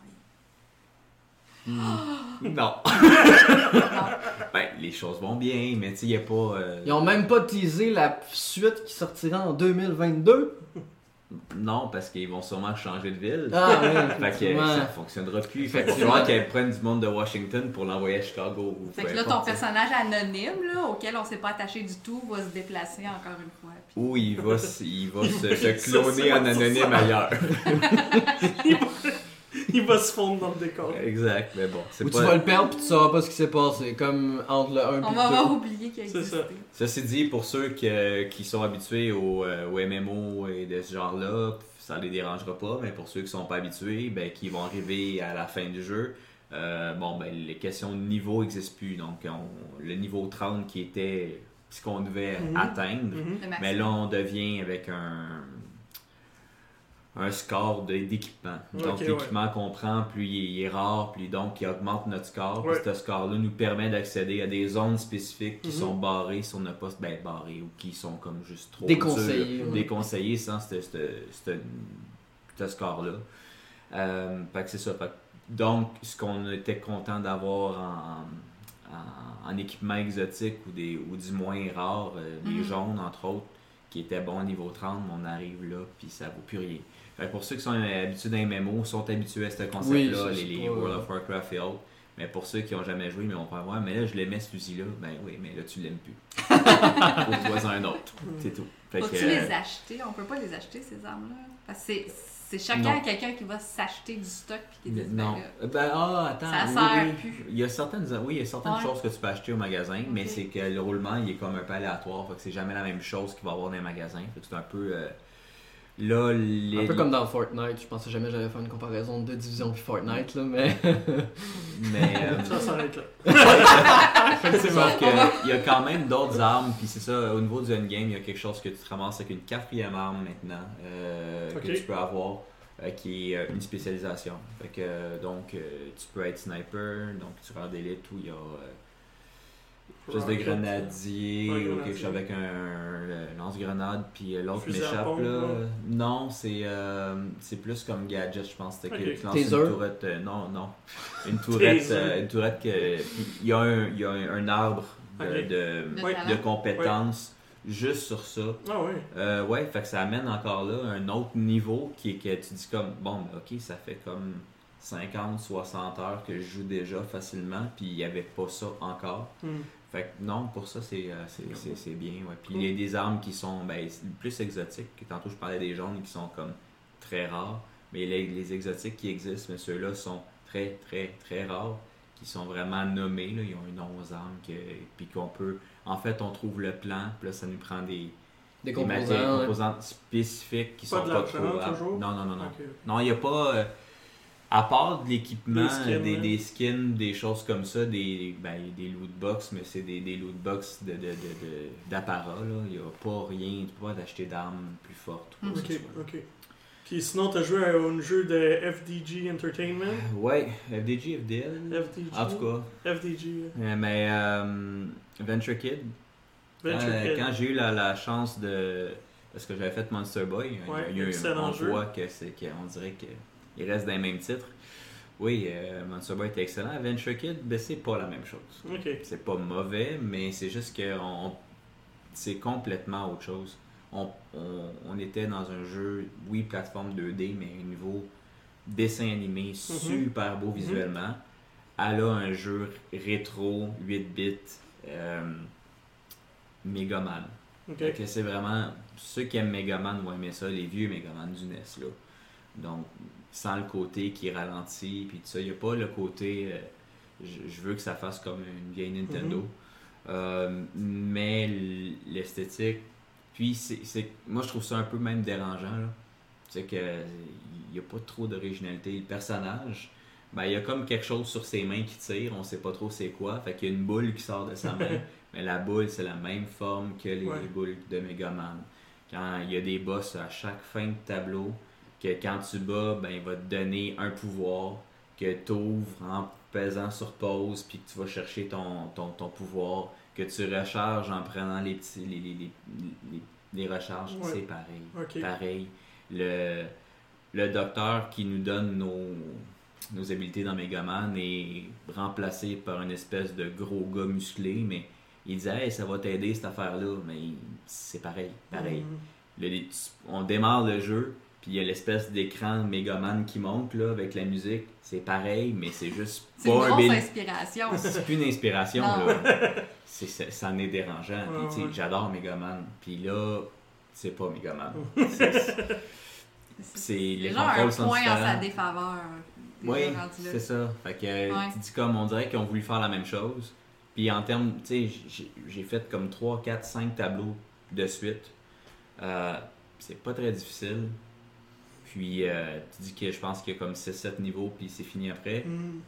non ben les choses vont bien mais tu sais il y a pas euh, Ils ont même pas teasé la suite qui sortira en 2022. Non parce qu'ils vont sûrement changer de ville Ah ouais, Fait que ça fonctionnera plus. Fait qu'il va falloir qu'elle prenne du monde de Washington pour l'envoyer à Chicago. ou Fait que là, ton personnage anonyme, là, auquel on s'est pas attaché du tout, va se déplacer encore une fois. Puis- Ou il va, se- il va se, se Ça, cloner ça, en anonyme ailleurs. il, va... se fondre dans le décor. Exact, mais bon. Ou tu vas le perdre puis tu sauras pas ce qui s'est passé, comme entre le 1 et On le va avoir 2. oublié qu'il C'est existait. ça. Ceci dit, pour ceux que- qui sont habitués au, euh, au MMO et de ce genre-là, ça les dérangera pas, mais pour ceux qui sont pas habitués, ben, qui vont arriver à la fin du jeu, euh, bon, ben, les questions de niveau n'existent plus. Donc, on- le niveau 30 qui était ce qu'on devait Mhm. atteindre, Mhm. Mais là, on devient avec un, un score de- d'équipement. Donc, l'équipement qu'on prend, plus il est, il est rare, plus donc il augmente notre score. Ouais. Puis ce score-là nous permet d'accéder à des zones spécifiques qui Mhm. sont barrées si on n'a pas ben, barrées ou qui sont comme juste trop Déconseillées, ouais. déconseillées sans ce score-là. Euh, fait que c'est ça. Fait donc, ce qu'on était content d'avoir en, en- en équipement exotique ou, des, ou du moins rare, euh, les Mhm. jaunes entre autres, qui étaient bons au niveau 30, on arrive là, puis ça vaut plus rien. Que pour ceux qui sont habitués d'un MMO, sont habitués à ce concept-là, les, c'est les pas- World of Warcraft et autres. Mais pour ceux qui n'ont jamais joué, mais on peut voir, mais là je l'aimais ce fusil-là, ben oui, mais là tu l'aimes plus. Faut un autre, c'est tout. Fait que, Faut-tu euh, les acheter? On peut pas les acheter, ces armes-là? Parce que c'est- c'est chacun quelqu'un qui va s'acheter du stock puis qui dit Non. ben là, Ben, ah, attends. Ça sert oui. plus. Il y a certaines, oui, il y a certaines Ouais. choses que tu peux acheter au magasin, mais c'est que le roulement, il est comme un peu aléatoire. Fait que c'est jamais la même chose qu'il va y avoir dans les magasins. Fait que c'est un peu. euh, là, les. Un peu comme dans Fortnite, je pensais jamais j'allais faire une comparaison de division puis Fortnite là, mais Mais. euh, Ça s'arrête là. Sauf qu'il y a quand même d'autres armes, puis c'est ça, au niveau du endgame, il y a quelque chose que tu te ramasses avec une quatrième arme maintenant, euh, que tu peux avoir, euh, qui est euh, une spécialisation. Fait que, euh, donc, euh, tu peux être sniper, donc tu rends d'élite où il y a. euh, Juste de Rocket. grenadier Ouais, ou quelque chose avec un, un lance-grenade, puis euh, l'autre m'échappe là. ouais. Non, c'est euh, c'est plus comme gadget, je pense. C'était Ok. que tu lances une tourette. euh, non, non. Une tourette, euh, une tourette que. Il y a un, il y a un, un arbre de, de, compétences juste sur ça. Ah ouais. Euh, ouais, fait que ça amène encore là un autre niveau qui est que tu dis comme, bon, ben, ok, ça fait comme 50, 60 heures que je joue déjà facilement, puis il n'y avait pas ça encore. Hmm. Fait que non, pour ça, c'est euh, c'est- c'est- c'est bien. Ouais. Puis il y a des armes qui sont ben, plus exotiques. que Tantôt, je parlais des jaunes qui sont comme très rares. Mais les, les exotiques qui existent, mais ceux-là sont très, très, très rares. Qui sont vraiment nommés. Là. Ils ont une 11 armes. Que, puis qu'on peut. En fait, on trouve le plan. Puis là, ça nous prend des, Des des matières composants. ouais. composantes spécifiques qui Pas sont de pas l'argent, trop rares. toujours? Non, non, non, non. Non, il n'y a pas. euh, à part de l'équipement, Des skins, des, des skins, des choses comme ça, des, ben, des loot box, mais c'est des, des loot box de, de, de, de- d'apparat. là. Il n'y a pas rien. Tu peux pas t'acheter d'armes plus fortes. quoi que Ok, ok. Puis sinon, t'as joué à un jeu de FDG Entertainment? Ouais, FDG, FDL. FDG En tout cas. FDG. Euh, Mais euh, Venture Kid, Venture Euh, Kid. quand j'ai eu la, la chance de. Parce que j'avais fait Monster Boy, Ouais, il y a eu, on jeu. voit que c'est qu'on dirait qu'il reste dans les mêmes titres. Oui, euh, Boy était excellent. Venture Kid, ben, c'est pas la même chose. Ok. C'est pas mauvais, mais c'est juste que on- c'est complètement autre chose. On, on- on était dans un jeu, oui, plateforme 2D, mais au niveau dessin animé, Mhm. super beau visuellement. Elle a un jeu rétro, 8 bits, euh, Megaman. Ok. Fait que c'est vraiment. Ceux qui aiment Megaman vont aimer ça, les vieux Megaman du NES. Là. Donc, sans le côté qui ralentit, puis tout ça. Il n'y a pas le côté. euh, je, je veux que ça fasse comme une vieille Nintendo. Mhm. Euh, mais l'esthétique. Puis, c'est, moi, je trouve ça un peu même dérangeant. Là. C'est que il n'y a pas trop d'originalité. Le personnage. Ben, il y a comme quelque chose sur ses mains qui tire, on sait pas trop c'est quoi. Fait qu'il y a une boule qui sort de sa main. Mais la boule, c'est la même forme que les Ouais. boules de Megaman. Quand il y a des boss à chaque fin de tableau, que quand tu bats, ben, il va te donner un pouvoir que tu ouvres en pesant sur pause, puis que tu vas chercher ton, ton, ton pouvoir, que tu recharges en prenant les petits les, les, les, les- recharges. Ouais. C'est pareil. Pareil. Le, le docteur qui nous donne nos, nos habiletés dans Megaman est remplacé par une espèce de gros gars musclé, mais il dit Hey, ça va t'aider cette affaire-là, mais c'est pareil, pareil. Mhm. Le- on démarre le jeu, puis il y a l'espèce d'écran Megaman qui monte là, avec la musique, c'est pareil, mais c'est juste C'est une pas un grosse inspiration. c'est plus une inspiration, là. C'est, c'est- ça en est dérangeant. Puis, tu sais. J'adore Megaman. Puis là, c'est pas Megaman. C'est- c'est, les Les gens ont un contrôles sont point en sa défaveur. Oui, c'est ça. Fait que Ouais. tu dis comme, on dirait qu'ils ont voulu faire la même chose. Puis en termes, tu sais, j'ai- j'ai fait comme 3, 4, 5 tableaux de suite. Euh, c'est pas très difficile. Puis euh, tu dis que je pense qu'il y a comme 6-7 niveaux, puis c'est fini après. Mhm.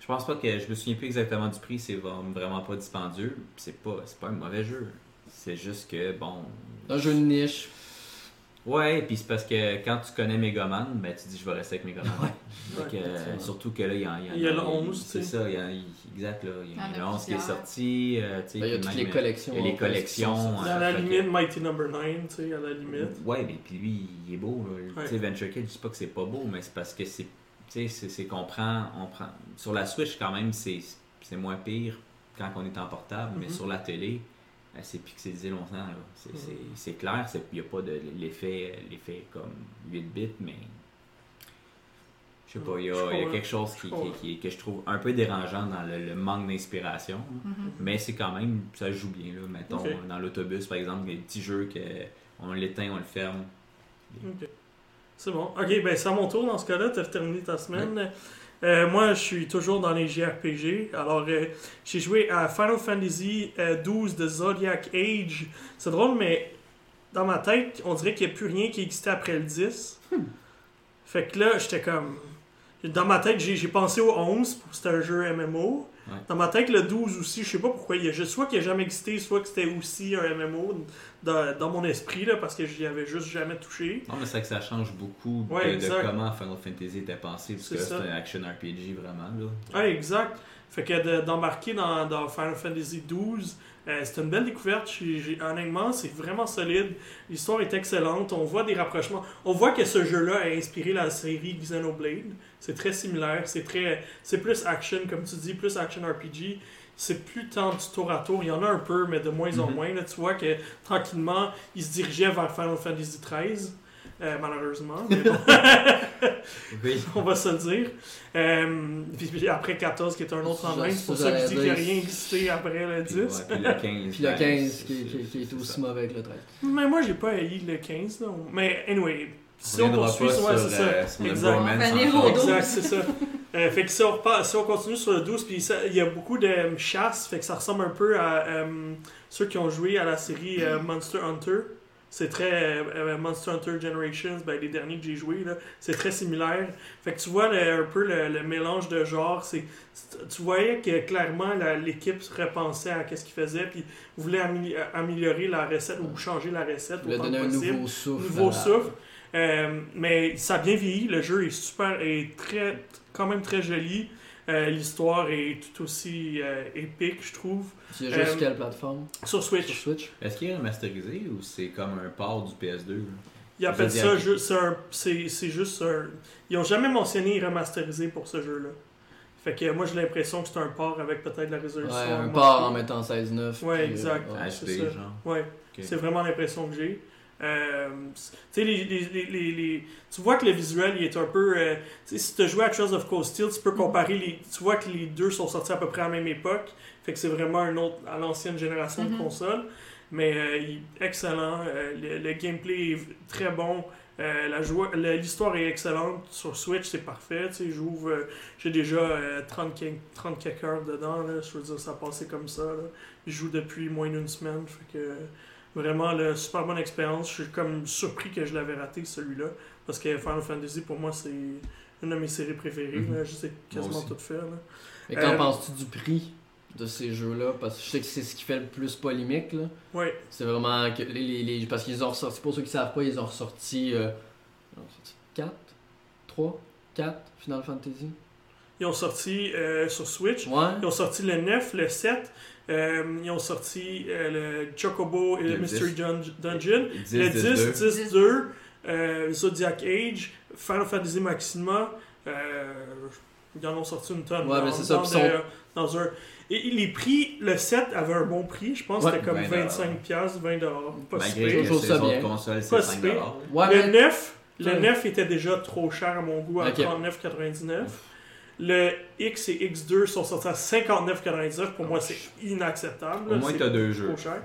Je pense pas que je me souviens plus exactement du prix, c'est vraiment vraiment pas dispendieux. C'est pas c'est pas un mauvais jeu. C'est juste que bon. Un jeu de niche. Ouais, puis c'est parce que quand tu connais Megaman, ben tu dis je vais rester avec Megaman. Ouais. euh, surtout que là, il y, en- il y en Il y a le 11, C'est ça, il y a, il- exact là. Il y a le a 11 qui est sorti. euh, tu sais, Ben, il y a puis toutes même, les euh, collections. il y a les collections, sorties. À la que- limite, Mighty Number 9, tu sais, à la limite. Ouais, mais puis lui, il est beau. Là. Ouais. Tu sais, Venture Kid, je dis pas que c'est pas beau, mais c'est parce que c'est. Tu sais, c'est- qu'on prend, on prend. Sur la Switch, quand même, c'est c'est moins pire quand on est en portable, mais Mhm. sur la télé, ben, c'est pixelisé longtemps. là. C'est c'est- c'est clair, c'est- il n'y a pas de l'effet l'effet comme 8 bits, mais. Je sais pas, il y a, il y a quelque chose qui, qui- qui- que je trouve un peu dérangeant dans le, le manque d'inspiration. Mhm. Mais c'est quand même, ça joue bien. Là. Mettons, dans l'autobus, par exemple, il y a des petits jeux que on l'éteint, on le ferme. C'est bon. Ok, ben c'est à mon tour dans ce cas-là. Tu as terminé ta semaine. Euh, moi, je suis toujours dans les JRPG. Alors, euh, j'ai joué à Final Fantasy euh, 12 de Zodiac Age. C'est drôle, mais dans ma tête, on dirait qu'il n'y a plus rien qui existait après le 10. Fait que là, j'étais comme. Dans ma tête, j'ai j'ai pensé au 11, pour- c'était un jeu MMO. Ouais. Dans ma tête, le 12 aussi, je sais pas pourquoi. Il y a juste, soit qu'il n'a jamais existé, soit que c'était aussi un MMO dans, dans mon esprit, là, parce que j'y avais juste jamais touché. Non, mais c'est que ça change beaucoup de- Ouais, de, exact. comment Final Fantasy était pensé, parce que c'est un action RPG vraiment. Là. Ouais, exact. Fait que de- d'embarquer dans, dans Final Fantasy XII, euh, c'est une belle découverte. J'ai- honnêtement, c'est vraiment solide. L'histoire est excellente. On voit des rapprochements. On voit que ce jeu-là a inspiré la série Xenoblade. C'est très similaire. C'est très, c'est plus action, comme tu dis, plus action RPG. C'est plus tant du tour à tour. Il y en a un peu, mais de moins en Mhm. moins. Là, tu vois que tranquillement, il se dirigeait vers Final Fantasy XIII. euh, malheureusement. Mais bon. Oui. on va se le dire. Euh, puis, puis après 14, qui est un autre Ça, problème, c'est pour ça, que je dis qu'il n'y a rien existé après le 10. Puis, ouais, puis le 15. Puis le ben, 15 c'est- qui, qui- qui est aussi ça. mauvais que le 13. Mais moi, j'ai pas haï le 15. là. Mais anyway, si On poursuit, ouais, sur, c'est ça. euh, sur le Exact. Exact, c'est ça. Euh, fait que si on, repart- si on continue sur le 12, puis ça- il y a beaucoup de euh, chasse, fait que ça ressemble un peu à euh, ceux qui ont joué à la série euh, Monster Hunter. C'est très euh, euh, Monster Hunter Generations, ben, les derniers que j'ai joués, là, c'est très similaire. Fait que tu vois le- un peu le, le mélange de genres. C'est, tu voyais que clairement la- l'équipe se repensait à ce qu'ils faisaient, puis voulait amé- améliorer la recette ou changer la recette donné que un possible nouveau souffle. nouveau souffle. Euh, mais ça a bien vieilli. Le jeu est super, est très, quand même très joli. Euh, L'histoire est tout aussi euh, épique, je trouve. Juste Euh, quelle plateforme? Sur Switch, Sur Switch Est-ce qu'il est remasterisé ou c'est comme un port du PS2 là? ils appellent ça Zodiac. ju- c'est un- c'est c'est juste un. Ils ont jamais mentionné remasterisé pour ce jeu-là. Fait que moi j'ai l'impression que c'est un port avec peut-être la résolution. Ouais, un port en mettant 16.9. Ouais, exact. ouais. Ouais. C'est vraiment l'impression que j'ai. Euh, tu sais, les, les- les- les- les- tu vois que le visuel il est un peu. euh, si tu as joué à Trails of Cold Steel, tu peux comparer les. Tu vois que les deux sont sortis à peu près à la même époque. Fait que c'est vraiment un autre, à l'ancienne génération de Mhm. consoles. Mais euh, il excellent. euh, le, le gameplay est très bon. L'histoire est excellente. Sur Switch, c'est parfait. J'ouvre, j'ai déjà euh, 30, quelques- 30 quelques heures dedans. Je veux dire, ça a passé comme ça. Je joue depuis moins d'une semaine. Fait que. Vraiment, là, super bonne expérience. Je suis comme surpris que je l'avais raté celui-là. Parce que Final Fantasy, pour moi, c'est une de mes séries préférées. Mhm. là. Je sais quasiment tout faire. Là. Et qu'en Euh, penses-tu du prix de ces jeux-là? Parce que je sais que c'est ce qui fait le plus polémique. là. Ouais. C'est vraiment que les, les- les- parce qu'ils ont ressorti, pour ceux qui savent pas, ils ont ressorti euh, 4, 3, 4 Final Fantasy? Ils ont sorti euh, sur Switch. Ouais. Ils ont sorti le 9, le 7. Euh, ils ont sorti euh, le Chocobo et le Le Mystery 10. Dun- Dungeon. 10, le 10, 10, 2. 10, 2, euh, Zodiac Age, Final Fantasy Maxima. euh, ils en ont sorti une tonne. Ouais, dans, mais c'est ça, Dans, des- sont- dans un... Et les prix, le 7 avait un bon prix. Je pense que Ouais. c'était comme 20 25$, piastres, 20$. Pas si pire. Pas si 5 pire. Ouais, Le mais 9, le Ouais. 9 était déjà trop cher à mon goût à Ok. 39,99. Le X et X2 sont sortis à 59,99. Pour moi, c'est inacceptable. Au moins, C'est t'as deux jeux. trop cher.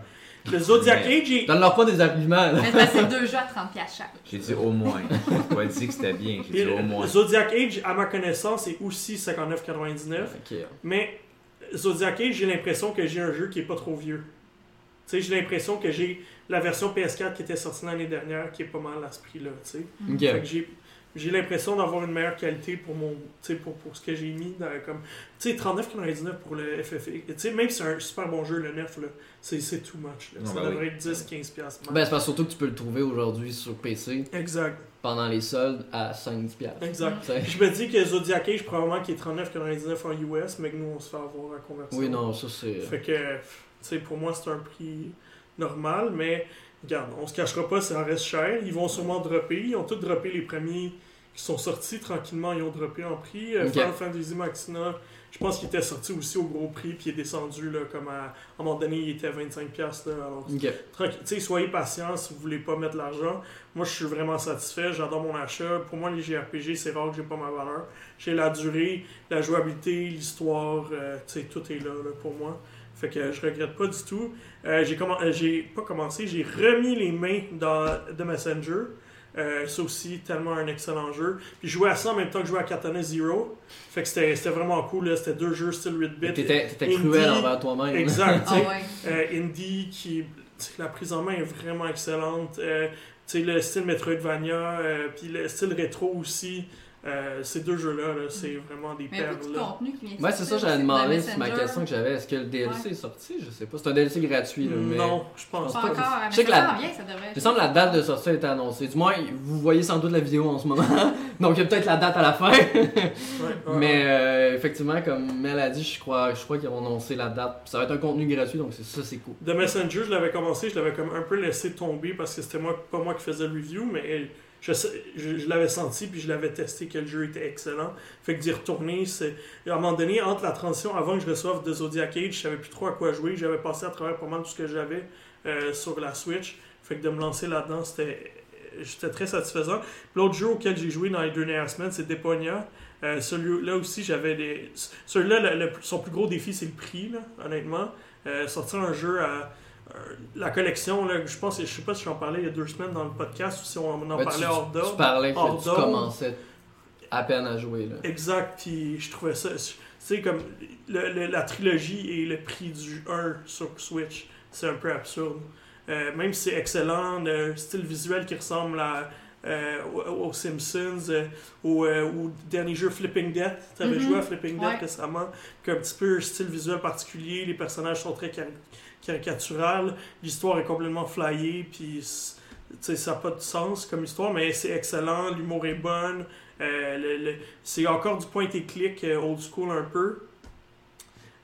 Le Zodiac Mais- Age est... donne-leur pas des arguments. là. Mais c'est deux jeux à 30$ piastres chaque. J'ai dit au moins. J'ai pas dit que c'était bien. J'ai dit au le moins. Zodiac Age, à ma connaissance, est aussi 59,99. Ok. Mais Zodiac Age, j'ai l'impression que j'ai un jeu qui est pas trop vieux. Tu sais, j'ai l'impression que j'ai la version PS4 qui était sortie l'année dernière qui est pas mal à ce prix-là, tu sais. Ok. Fait que j'ai j'ai l'impression d'avoir une meilleure qualité pour mon tu sais, pour, pour ce que j'ai mis dans, comme tu sais 39,99 pour le FFX tu sais même si c'est un super bon jeu le 9 là c'est c'est too much là. Non, ça ben devrait oui. être 10 15 piastres max. Ben, c'est parce surtout que tu peux le trouver aujourd'hui sur PC exact pendant les soldes à 5 piastres. exact je me dis que Zodiac Age probablement qui est 39,99 en US mais que nous on se fait avoir à conversion Oui, non, ça c'est. fait que tu sais pour moi c'est un prix normal mais regarde on se cachera pas ça reste cher ils vont sûrement dropper ils ont tous droppé les premiers qui sont sortis tranquillement, ils ont droppé en prix. Euh. Final Fantasy Maxima, je pense qu'il était sorti aussi au gros prix, puis il est descendu là, comme à, à un moment donné, il était à 25$. Là, alors, tranquille- soyez patient si vous voulez pas mettre l'argent. Moi, je suis vraiment satisfait, j'adore mon achat. Pour moi, les JRPG, c'est rare que j'ai pas ma valeur. J'ai la durée, la jouabilité, l'histoire, euh, tout est là, là, pour moi. Fait que je regrette pas du tout. Euh, j'ai euh, j'ai pas commencé, j'ai remis les mains dans The Messenger. Euh, ça aussi, tellement un excellent jeu. Puis je jouais à ça en même temps que je jouais à Katana Zero. Fait que c'était c'était vraiment cool. là. C'était deux jeux style 8-bit. T'étais t'étais Indie, cruel envers toi-même. Exact. Ah ouais. Euh, Indie, qui, la prise en main est vraiment excellente. Euh, tu sais, le style Metroidvania, euh, puis le style rétro aussi. Euh, ces deux jeux-là, là, c'est vraiment des Mais il y a beaucoup perles. Ouais, c'est ça, j'avais demandé, de c'est ma question que j'avais. Est-ce que le DLC Ouais. est sorti? Je sais pas. C'est un DLC gratuit, là, mais. Non, je pense Pas pas. encore, Je sais que la- s'en vient, ça devrait. Il me semble que la date de sortie a été annoncée. Du moins, vous voyez sans doute la vidéo en ce moment. Donc, il y a peut-être la date à la fin. Ouais, Mais euh, effectivement, comme Mel a dit, je crois, je crois qu'ils ont annoncé la date. Ça va être un contenu gratuit, donc c'est ça, c'est cool. The Messenger, je l'avais commencé, je l'avais comme un peu laissé tomber parce que c'était moi, pas moi qui faisais le review, mais je, l'avais senti puis je l'avais testé que le jeu était excellent. Fait que d'y retourner, c'est. À un moment donné, entre la transition, avant que je reçoive de Zodiac Age, je savais plus trop à quoi jouer. J'avais passé à travers pas mal tout ce que j'avais euh, sur la Switch. Fait que de me lancer là-dedans, c'était. J'étais très satisfaisant. L'autre jeu auquel j'ai joué dans les deux dernières semaines, c'est Deponia. Euh, celui-là aussi, j'avais des. Celui-là, son plus gros défi, c'est le prix, là, honnêtement. Euh, sortir un jeu à. Euh, la collection, là, je pense, je sais pas si j'en parlais il y a deux semaines dans le podcast ou si on en Ben, parlait tu, hors tu d'ordre. parlais que hors tu commençais à peine à jouer. Là. Exact, puis je trouvais ça. Tu sais, comme le- le- la trilogie et le prix du 1 sur Switch, c'est un peu absurde. Euh, même si c'est excellent, le style visuel qui ressemble à, euh, aux, aux Simpsons, euh, au, euh, au dernier jeu Flipping Death. Tu avais Mhm. joué à Flipping Death Ouais. récemment, qui a un petit peu un style visuel particulier, les personnages sont très cari- caricaturales, l'histoire est complètement flyée, puis ça n'a pas de sens comme histoire, mais c'est excellent, l'humour est bon, euh, c'est encore du point et clic euh, old school un peu.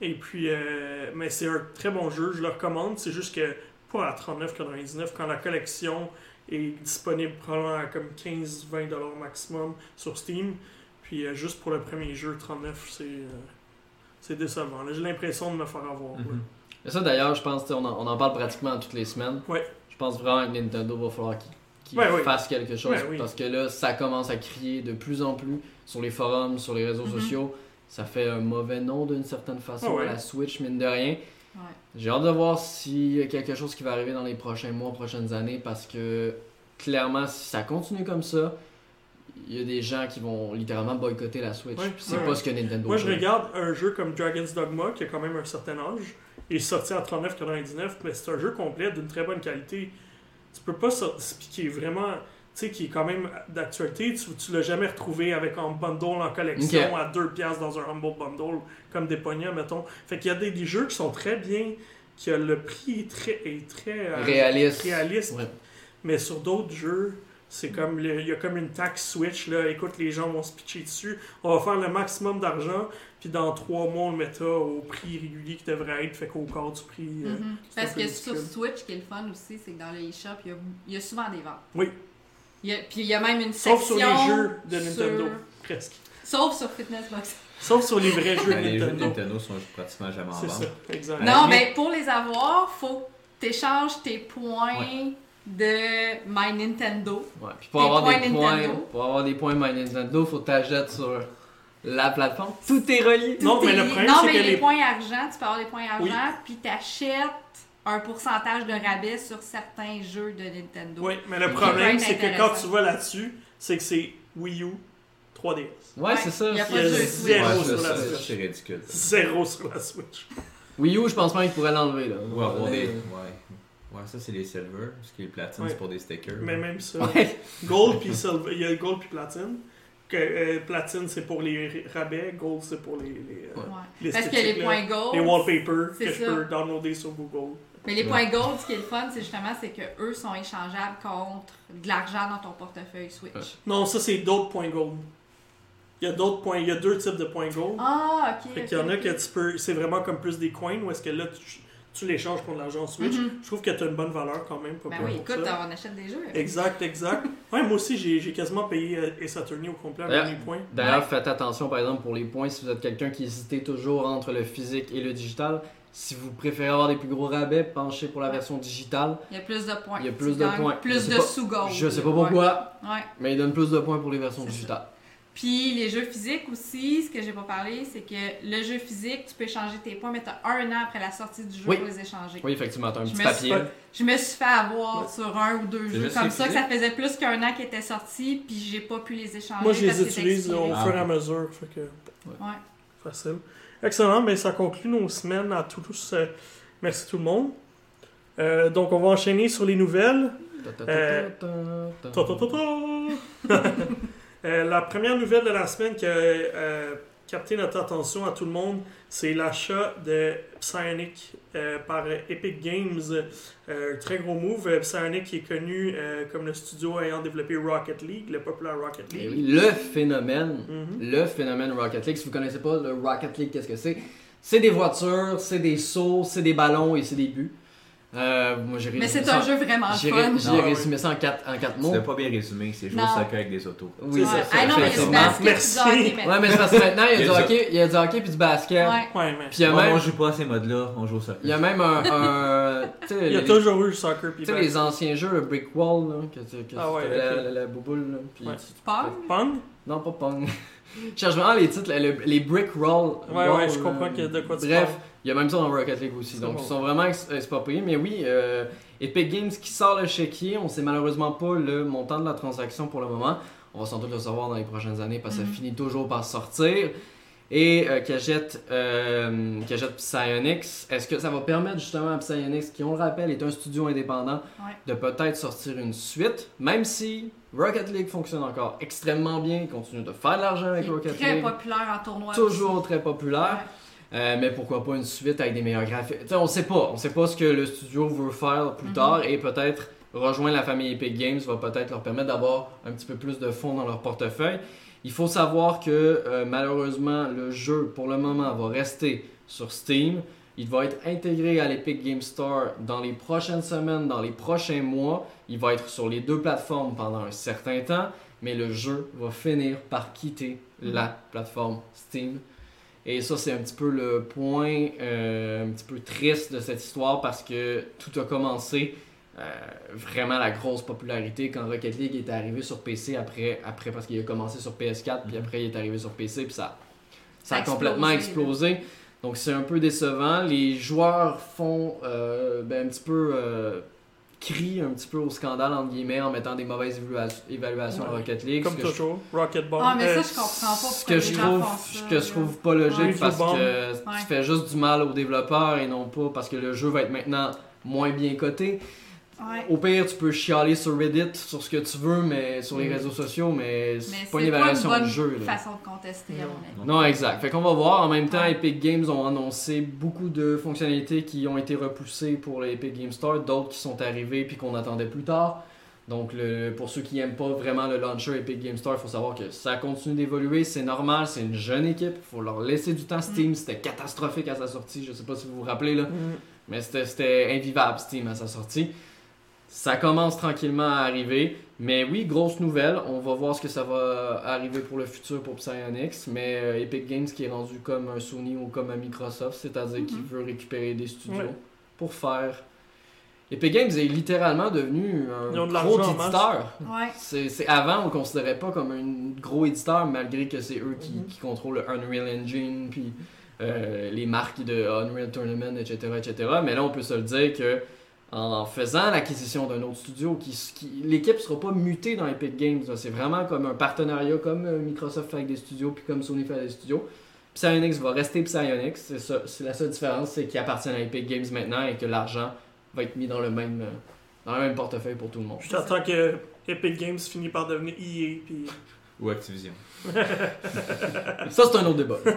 Et puis, euh, mais c'est un très bon jeu, je le recommande. C'est juste que pas à 39,99 quand la collection est disponible probablement à comme 15-20$ maximum sur Steam. Puis juste pour le premier jeu, 39, c'est c'est décevant. J'ai l'impression de me faire avoir. là. Et ça d'ailleurs, je pense, on en, on en parle pratiquement toutes les semaines. Ouais. Je pense vraiment que Nintendo va falloir qu'il Ouais, fasse quelque chose Ouais, oui. parce que là, ça commence à crier de plus en plus sur les forums, sur les réseaux Mhm. sociaux. Ça fait un mauvais nom d'une certaine façon à la Switch, mine de rien. Ouais. J'ai hâte de voir s'il y a quelque chose qui va arriver dans les prochains mois, prochaines années, parce que clairement, si ça continue comme ça, il y a des gens qui vont littéralement boycotter la Switch. Ouais, c'est ouais. pas ce que Nintendo Moi, je regarde un jeu comme Dragon's Dogma, qui a quand même un certain âge, est sorti à 39,99, mais c'est un jeu complet d'une très bonne qualité. Tu peux pas sortir, puis qui est vraiment, tu sais, qui est quand même d'actualité. Tu, tu l'as jamais retrouvé avec un bundle en collection à 2$ piastres dans un Humble Bundle, comme des pognons, mettons. Fait qu'il y a des, des jeux qui sont très bien, que le prix est très, est très euh, Réaliste. réaliste. Ouais. Mais sur d'autres jeux, c'est comme il y a comme une taxe Switch là. Écoute, les gens vont se pitcher dessus. On va faire le maximum d'argent, puis dans trois mois on le mettra au prix régulier qui devrait être, fait qu'au quart du prix. euh, Mhm. Parce que sur. Switch, ce qui est le fun aussi, c'est que dans le eShop, il y a, il y a souvent des ventes. Oui. Il y a- puis il y a même une Sauf sur section. les jeux de sur- Nintendo, presque. Sauf sur Fitness Box. Sauf sur les vrais jeux de Ben, les jeux de Nintendo. Nintendo sont pratiquement jamais en C'est ça, vente. exact. À la Non, mais pour les avoir, faut que tu échanges tes points de My Nintendo. Ouais, puis pour Des avoir points des points, Nintendo. pour avoir des points My Nintendo, faut t'achètes sur la plateforme. Tout est relié. Non, mais le problème, non, c'est mais que les les- points argent, tu peux avoir des points argent, Oui. puis t'achètes un pourcentage de rabais sur certains jeux de Nintendo. Oui, mais le problème, c'est que quand tu vas là-dessus, c'est que c'est Wii U 3DS. Ouais, Ouais, c'est ça. il y a c'est- pas de zéro Ouais, sur la Switch. c'est ridicule. Zéro sur la Switch. Wii U, je pense pas qu'il pourrait l'enlever là. Ou avoir des. Euh, Ouais. Ouais, ça c'est les silver. Ce qui est platine, Ouais. c'est pour des stickers. Mais même ça. Ouais. Gold puis silver. Il y a gold puis platine. Que, euh, platine, c'est pour les rabais. Gold, c'est pour les, les, euh, Ouais. les Parce que les là. points gold. Les wallpapers c'est que je ça. peux downloader sur Google. Mais les Ouais. points gold, ce qui est le fun, c'est justement c'est que eux sont échangeables contre de l'argent dans ton portefeuille Switch. Ouais. Non, ça, c'est d'autres points gold. Il y a d'autres points. Il y a deux types de points gold. Ah, ok. Fait qu'il y en a que tu peux. C'est vraiment comme plus des coins ou est-ce que là, tu, tu l'échanges contre l'argent Switch. Mhm. Je trouve que tu as une bonne valeur quand même. Pas Ben oui, pour écoute, ça. on achète des jeux. Exact, exact. Ouais, moi aussi, j'ai j'ai quasiment payé euh, Ace Attorney au complet avec D'ailleurs- mes points. D'ailleurs, faites attention par exemple pour les points si vous êtes quelqu'un qui hésitait toujours entre le physique et le digital. Si vous préférez avoir des plus gros rabais, penchez pour la version digitale. Il y a plus de points. Il y a plus de points. Je Plus sais de pas- sous-gold. Je sais pas pourquoi, Ouais. mais ils donnent plus de points pour les versions ça. Puis les jeux physiques aussi, ce que j'ai pas parlé, c'est que le jeu physique, tu peux échanger tes points, mais t'as un an après la sortie du jeu Oui. pour les échanger. Oui, effectivement, t'as un Je petit me papier. suis- Je me suis fait avoir sur un ou deux jeux comme ça, que ça faisait plus qu'un an qu'ils étaient sortis, puis j'ai pas pu les échanger. Moi, je parce les qu'ils étaient utilise au Ah, fur et à mesure. Fait que Ouais. facile. Excellent, mais ça conclut nos semaines à tous. euh, merci tout le monde. Euh, donc, on va enchaîner sur les nouvelles. Ta, ta, ta, Euh, Euh, la première nouvelle de la semaine qui a euh, capté notre attention à tout le monde, c'est l'achat de Psyonic euh, par Epic Games. Très gros move. Psyonic est connu comme le studio ayant développé Rocket League, le populaire Rocket Et League. oui, le phénomène, Mhm. le phénomène Rocket League. Si vous connaissez pas le Rocket League, qu'est-ce que c'est? C'est des voitures, c'est des sauts, c'est des ballons et c'est des buts. Euh, moi, j'ai Mais résumé c'est un ça- jeu vraiment J'ai fun. j'ai résumé ça en quatre, en quatre Tu mots. l'as pas bien résumé, c'est jouer Non. au soccer avec des autos. Oui, c'est ça. Ah non, mais basket, Merci. du hockey, mais- Ouais, mais c'est parce que maintenant, il y a du hockey, il y a du hockey puis du basket. Ouais. Ouais, mais Puis on joue pas à ces modes-là, on joue au soccer. il y a même un, tu il y a les- toujours eu le soccer puis tu sais, les anciens jeux, le Brick Wall, là, que tu que Ah ouais, la, ok. la, la bouboule, là, puis Ouais. tu- Pong? Pong? Non, pas Pong. Je cherche vraiment les titres, le- les Brick Roll. Ouais, ouais, je comprends euh, que de quoi tu Bref, parles. Il y a même ça dans Rocket League aussi. Donc, bon. ils sont vraiment ex- expropriés. Mais oui, euh, Epic Games qui sort le chéquier, on sait malheureusement pas le montant de la transaction pour le moment. On va sans doute le savoir dans les prochaines années parce que Mhm. ça finit toujours par sortir. Et euh, qui achète, euh, Psyonix, est-ce que ça va permettre justement à Psyonix, qui on le rappelle est un studio indépendant, Ouais. de peut-être sortir une suite, même si Rocket League fonctionne encore extrêmement bien, il continue de faire de l'argent avec Rocket très League populaire en tournoi. toujours très populaire. Euh, mais pourquoi pas une suite avec des meilleurs graphiques On sait pas. On sait pas ce que le studio veut faire plus Mhm. tard et peut-être rejoindre la famille Epic Games va peut-être leur permettre d'avoir un petit peu plus de fonds dans leur portefeuille. Il faut savoir que euh, malheureusement le jeu pour le moment va rester sur Steam. Il va être intégré à l'Epic Game Store dans les prochaines semaines, dans les prochains mois. Il va être sur les deux plateformes pendant un certain temps, mais le jeu va finir par quitter la plateforme Steam. Et ça, c'est un petit peu le point euh, un petit peu triste de cette histoire parce que tout a commencé euh, vraiment la grosse popularité quand Rocket League est arrivé sur PC après, après parce qu'il a commencé sur PS4 puis Mhm. après il est arrivé sur PC puis ça, ça Ça a complètement explosé, explosé. Donc c'est un peu décevant. Les joueurs font euh, ben, un petit peu euh, crient un petit peu au scandale entre guillemets en mettant des mauvaises évalua- évaluations à Ouais. Rocket League. Comme ce que je- toujours, Rocket Ball. Ah, mais Euh, ça, je comprends pas. ce que je trouve, ça, que je pas logique Ouais. parce que tu fais juste du mal aux développeurs et non pas parce que le jeu va être maintenant moins bien coté. Ouais. Au pire, tu peux chialer sur Reddit sur ce que tu veux, mais sur les Mm. réseaux sociaux, mais Mais c'est pas une évaluation bonne du jeu. là. façon de contester, à mon avis. Non, exact. Fait qu'on va voir. En même temps, Ouais. Epic Games ont annoncé beaucoup de fonctionnalités qui ont été repoussées pour l'Epic Game Store, d'autres qui sont arrivées puis qu'on attendait plus tard. Donc, le, pour ceux qui n'aiment pas vraiment le launcher Epic Game Store, il faut savoir que ça continue d'évoluer. C'est normal, c'est une jeune équipe. Il faut leur laisser du temps. Steam, c'était catastrophique à sa sortie. Je sais pas si vous vous rappelez, là. mm, Mais c'était- c'était invivable Steam à sa sortie. Ça commence tranquillement à arriver. Mais oui, grosse nouvelle. On va voir ce que ça va arriver pour le futur pour Psyonix. Mais euh, Epic Games qui est rendu comme un Sony ou comme un Microsoft, c'est-à-dire qu'il Mhm. veut récupérer des studios Ouais. pour faire. Epic Games est littéralement devenu un de gros éditeur. Ouais. C'est, avant, on le considérait pas comme un gros éditeur, malgré que c'est eux qui, Mhm. qui contrôlent le Unreal Engine, puis euh, les marques de Unreal Tournament, etc., etc. Mais là, on peut se le dire que en faisant l'acquisition d'un autre studio, qui, qui- l'équipe sera pas mutée dans Epic Games. là. C'est vraiment comme un partenariat, comme euh, Microsoft fait avec des studios, puis comme Sony fait avec des studios. Psyonix va rester Psyonix. C'est, ça, c'est la seule différence, c'est qu'il appartient à Epic Games maintenant et que l'argent va être mis dans le même, euh, dans le même portefeuille pour tout le monde. Je t'attends que Epic Games finisse par devenir EA. Puis... Ou Activision. Ça, c'est un autre débat.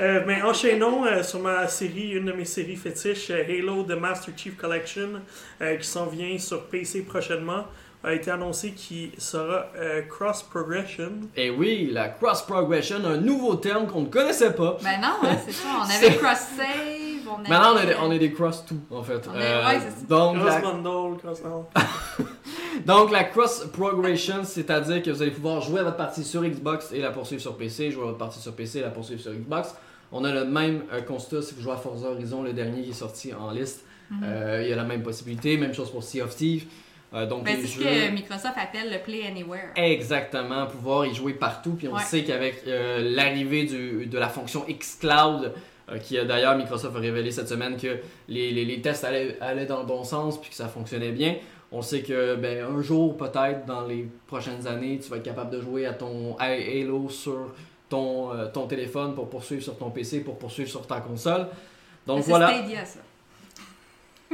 Euh, mais enchaînons euh, sur ma série, une de mes séries fétiches, euh, Halo The Master Chief Collection, qui s'en vient sur PC prochainement, a été annoncé qu'il sera euh, Cross Progression. Et oui, la cross progression, un nouveau terme qu'on ne connaissait pas. Ben non, hein, c'est ça. On avait cross-save. On avait... Maintenant, on est, des- on est des cross tout, en fait. On est- ouais, c'est ça. donc, Cross la, Bundle, Cross. donc, la cross progression, c'est-à-dire que vous allez pouvoir jouer à votre partie sur Xbox et la poursuivre sur PC, jouer à votre partie sur PC et la poursuivre sur Xbox. On a le même euh, constat si vous jouez à Forza Horizon, le dernier qui est sorti en liste. Mhm. Euh, il y a la même possibilité, même chose pour Sea of Thieves. Euh, donc, Ben, c'est ce jeux- que Microsoft appelle le Play Anywhere. Exactement, pouvoir y jouer partout. Puis on Ouais. sait qu'avec euh, l'arrivée de la fonction xCloud, euh, qui a d'ailleurs Microsoft a révélé cette semaine que les, les- les tests allaient, allaient dans le bon sens puis que ça fonctionnait bien. On sait que ben, un jour, peut-être dans les prochaines années, tu vas être capable de jouer à ton Halo sur ton, euh, ton téléphone pour poursuivre sur ton PC, pour poursuivre sur ta console. Donc voilà. Stadia, ça.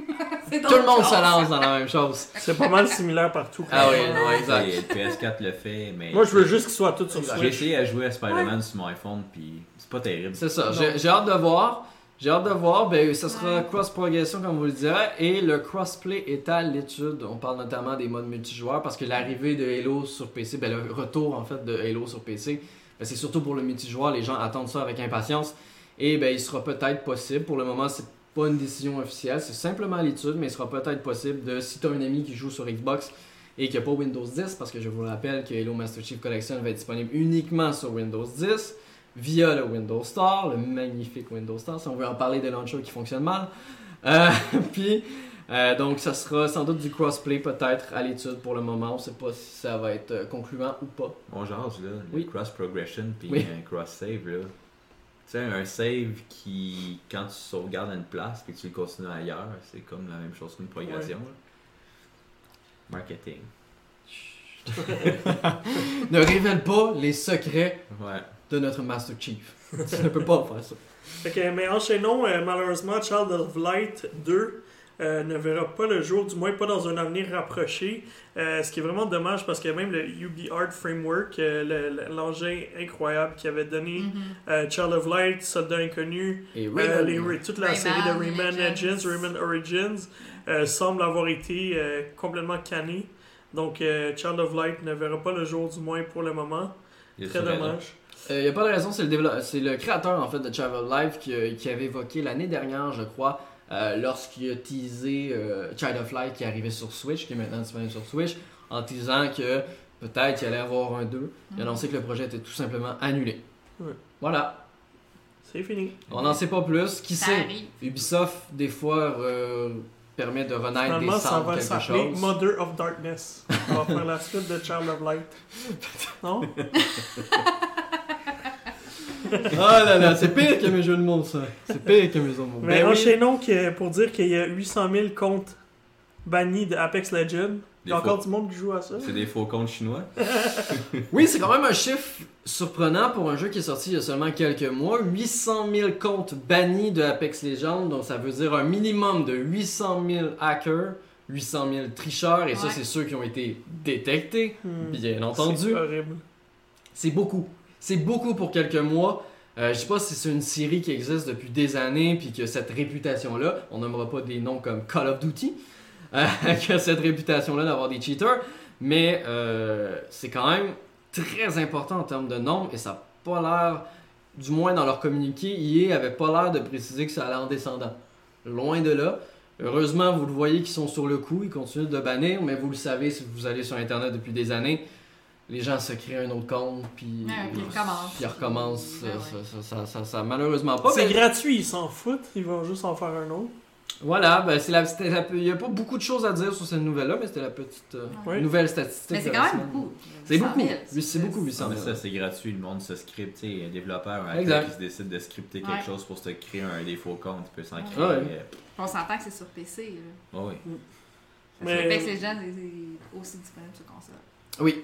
Tout le monde d'autres se lance dans la même chose. C'est pas mal similaire partout. Ah oui, ouais, exact. Et Le PS4 le fait, mais. Moi, je veux juste qu'ils soient tous sur Exact. J'ai Switch. essayé à jouer à Spider-Man sur mon iPhone, puis c'est pas terrible. C'est ça, j'ai hâte de voir. J'ai hâte de voir, ben ça sera cross-progression comme vous le direz, et le crossplay est à l'étude. On parle notamment des modes multijoueurs parce que l'arrivée de Halo sur PC, ben le retour en fait de Halo sur PC, ben, c'est surtout pour le multijoueur, les gens attendent ça avec impatience. Et ben il sera peut-être possible, pour le moment c'est pas une décision officielle, c'est simplement à l'étude, mais il sera peut-être possible de, si tu as un ami qui joue sur Xbox et qui n'a pas Windows 10, parce que je vous le rappelle que Halo Master Chief Collection va être disponible uniquement sur Windows 10 via le Windows Store, le magnifique Windows Store, si on veut en parler des launchers qui fonctionnent mal. Euh, puis, euh, donc, ça sera sans doute du crossplay peut-être à l'étude pour le moment. On sait pas si ça va être euh, concluant ou pas. On jase, là, Oui. cross-progression, puis Oui. un cross-save, là. Tu sais, un save qui, quand tu sauvegardes à une place, puis que tu le continues ailleurs, c'est comme la même chose qu'une progression, là. Marketing. Ne révèle pas les secrets Ouais. de notre Master Chief. tu ne peux pas faire ça. Que, mais enchaînons, euh, malheureusement, Child of Light 2 euh, ne verra pas le jour, du moins pas dans un avenir rapproché. Euh, ce qui est vraiment dommage parce que même le UbiArt Framework, euh, le- le- l'engin incroyable qui avait donné euh, Child of Light, Soldat Inconnu, Et euh, les- toute la Rayman, série de Rayman Legends. Legends, Rayman Origins, euh, semble avoir été euh, complètement canné. Donc, euh, Child of Light ne verra pas le jour, du moins pour le moment. Il Très dommage. Il n'y a pas de raison, c'est le, créateur en fait de Child of Life qui, qui avait évoqué l'année dernière, je crois, euh, lorsqu'il a teasé euh, Child of Light qui arrivait sur Switch, qui est maintenant disponible sur Switch, en teasant que peut-être qu'il allait avoir un 2. Il a annoncé que le projet était tout simplement annulé. Ouais. Voilà, C'est fini. on n'en sait pas plus. Qui Ça sait? arrive. Ubisoft, des fois, euh, permet de renaître des Finalement, ça cendres va s'appeler chose. Mother of Darkness. On va faire la suite de Child of Light. Non? Oh là là, c'est pire que mes jeux de mots, ça. C'est pire que mes jeux de mots. Mais Ben oui. enchaînons que- pour dire qu'il y a 800 000 comptes bannis de Apex Legends. Il y a encore du monde qui joue à ça. C'est des faux comptes chinois. Oui, c'est quand même un chiffre surprenant pour un jeu qui est sorti il y a seulement quelques mois. 800 000 comptes bannis de Apex Legends, donc ça veut dire un minimum de 800 000 hackers, 800 000 tricheurs, et ça, c'est ceux qui ont été détectés, Hmm. bien entendu. C'est horrible. C'est beaucoup. C'est beaucoup pour quelques mois. Euh, je sais pas si c'est une série qui existe depuis des années, puis que cette réputation-là, on nommera pas des noms comme Call of Duty, euh, que cette réputation-là d'avoir des cheaters, mais euh, c'est quand même très important en termes de nombre, et ça n'a pas l'air, du moins dans leur communiqué, EA avait pas l'air de préciser que ça allait en descendant. Loin de là. Heureusement, vous le voyez qu'ils sont sur le coup, ils continuent de bannir, mais vous le savez si vous allez sur Internet depuis des années, les gens se créent un autre compte, puis Ouais, puis ils recommencent. puis ils recommencent. Ouais, ouais. Ça, ça, ça, ça- ça- malheureusement pas. C'est mais- gratuit, ils s'en foutent. Ils vont juste en faire un autre. Voilà, ben c'est la, c'était la- il n'y a pas beaucoup de choses à dire sur cette nouvelle-là, mais c'était la petite euh, nouvelle statistique. Mais c'est quand même beaucoup. C'est 800 beaucoup. 000, Oui, c'est beaucoup, 800 Mais 000. ça, c'est gratuit. Le monde se scripte. Un développeur, un Exact. hacker qui se décide de scripter quelque Ouais. chose pour se créer un défaut compte, il peut s'en Ouais. créer. Ouais. euh, On s'entend que c'est sur PC. là. ah oui. Mais- Apex Legends est aussi disponible sur console. Oui.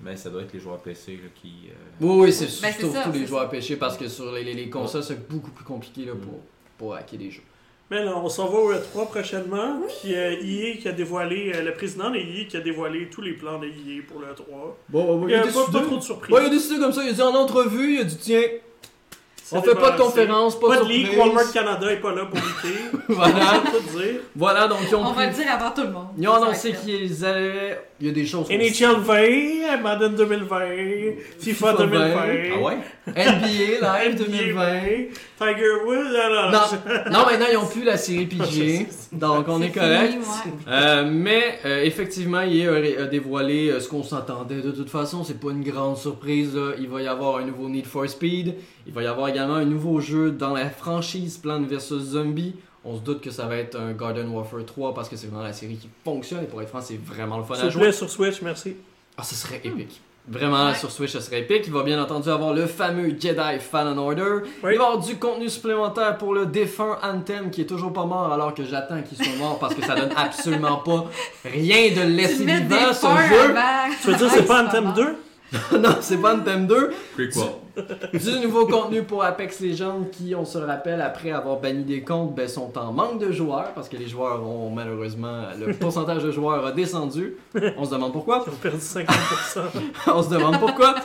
Ben, ça doit être les joueurs PC là, qui. euh, Oui, oui, c'est Ben, surtout ça, les joueurs pêchés parce que sur les, les, les consoles, c'est beaucoup plus compliqué là, pour, pour hacker des jeux. Mais là, on s'en va au E3 prochainement. Puis euh, EA qui a dévoilé, euh, le président de EA qui a dévoilé tous les plans de EA pour le E3. Bon, Il y a pas, pas trop de surprises. il a décidé comme ça, il a dit en entrevue, il a dit tiens, on fait pas de conférence, pas, Pas de surprise. Walmart Canada est pas là pour leaker. Voilà, tout dire. voilà, donc ils ont On va le dire avant tout le monde. Ils ont annoncé qu'ils allaient. Il y a des choses. NHL 20, Madden 2020, FIFA FIFA 2020. Ah ouais? NBA Live 2020. Tiger Woods, non, Non, maintenant ils ont plus la série PGA, donc on est correct. fini, ouais. Euh, mais euh, effectivement, EA a, a dévoilé euh, ce qu'on s'attendait. De toute façon, c'est pas une grande surprise. là. Il va y avoir un nouveau Need for Speed. Il va y avoir également un nouveau jeu dans la franchise Plants vs Zombie. On se doute que ça va être un Garden Warfare 3 parce que c'est vraiment la série qui fonctionne. Et pour être franc, c'est vraiment le fun S'il à jouer. sur Switch, merci. Ah, ce serait épique. Vraiment, Ouais. sur Switch, ce serait épique. Il va bien entendu avoir le fameux Jedi Fallen Order. Il va y avoir du contenu supplémentaire pour le défunt Anthem qui est toujours pas mort alors que j'attends qu'il soit mort parce que ça donne absolument pas rien de laisser vivant ce jeu. Tu veux dire, c'est pas Anthem 2 non, c'est pas Anthem 2. Prequel. Du nouveau contenu pour Apex Legends qui, on se le rappelle, après avoir banni des comptes, ben, sont en manque de joueurs parce que les joueurs ont malheureusement. Le pourcentage de joueurs a descendu. On se demande pourquoi. Ils ont perdu 50% On se demande pourquoi.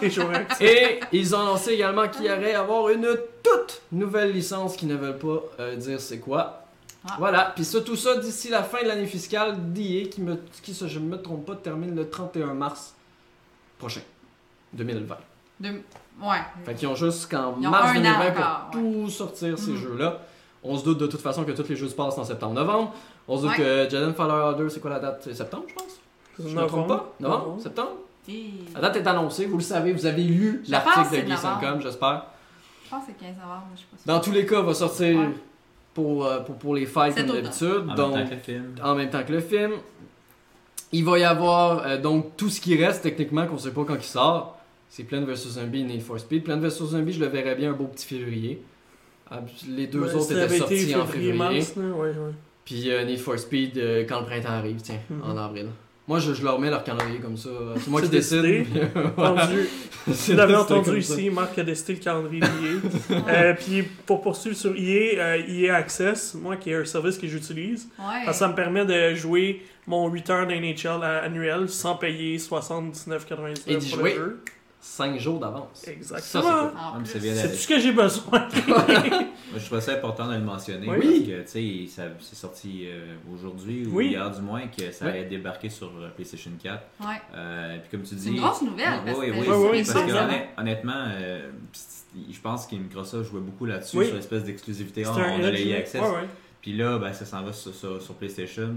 Et ils ont annoncé également qu'il y aurait avoir une toute nouvelle licence qui ne veulent pas euh, dire c'est quoi. Ah. Voilà, puis ça, tout ça d'ici la fin de l'année fiscale d'IA qui, me, qui, si je ne me trompe pas, termine le 31 mars prochain, 2020. De... Ouais. Fait qu'ils ont Ils ont mars un an 2020 pour encore, tout sortir ces Mhm. jeux-là. On se doute de toute façon que tous les jeux se passent en septembre-novembre. On se doute Ouais. que Jedi Fallout 2, c'est quoi la date? C'est septembre, je pense? Je me trompe pas? Novembre? Novembre. Septembre? Et- La date est annoncée, vous le savez, vous avez lu l'article de. Sancom, j'espère. Je pense que c'est 15 novembre, mais je sais pas. Dans tous les cas, va sortir Ouais. pour, euh, pour, pour les fights Cet comme d'habitude. En Donc, même temps que le film. en même temps que le film. Il va y avoir euh, donc tout ce qui reste techniquement qu'on sait pas quand il sort. C'est Plants vs Zombie et Need for Speed. Plants vs Zombie, je le verrais bien un beau petit février. Ah, Les deux Ouais, autres étaient sortis en février. mars, là, ouais, ouais. Puis euh, Need for Speed euh, quand le printemps arrive, tiens, Mhm. en avril. Moi, je, je leur mets leur calendrier comme ça. C'est moi qui décide. Vous l'avez entendu ça. ici, Marc a décidé le calendrier d'IA. euh, puis pour poursuivre sur EA, euh, EA Access, moi qui est un service que j'utilise, Ouais. ça me permet de jouer mon 8 heures d'NHL annuel sans payer 79,99$ Et d'y pour jouer. le jeu. 5 jours d'avance. Exactement. C'est cool. En Ah, tout ce que j'ai besoin? Moi, je trouvais ça important de le mentionner Oui. parce que, tu sais, ça- c'est sorti euh, aujourd'hui ou Oui. hier du moins que ça Oui. allait débarquer sur euh, PlayStation 4. Ouais. Euh, puis comme tu dis. C'est une grosse nouvelle. Ah, parce oui, oui, oui, oui, parce que honnêtement, euh, je pense que Microsoft jouait beaucoup là-dessus, Oui. sur l'espèce d'exclusivité. Un on a les access. Puis là, ben, ça s'en va sur, sur- sur PlayStation.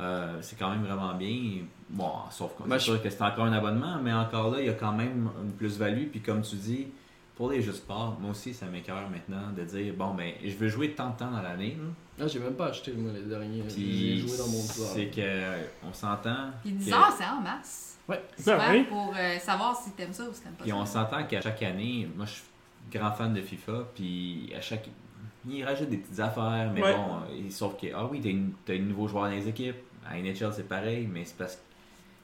Euh, c'est quand même vraiment bien. Bon, sauf que Moi, c'est sûr que c'est encore un abonnement, mais encore là, il y a quand même une plus-value. Puis comme tu dis, pour les jeux de sport, moi aussi, ça m'écœure maintenant de dire bon, ben, je veux jouer tant de temps dans l'année. Là, j'ai même pas acheté, moi, les derniers. J'ai joué dans mon pouvoir. c'est que on s'entend. Puis 10 que- heures, c'est en masse. Ouais. Super Ah oui. pour euh, savoir si t'aimes ça ou si t'aimes pas Puis on ça. s'entend qu'à chaque année, moi je suis grand fan de FIFA, puis à chaque. Ils rajoutent des petites affaires, mais Ouais. bon, euh, sauf que, ah oui, t'as une- t'as un nouveau joueur dans les équipes. À NHL, c'est pareil, mais c'est parce que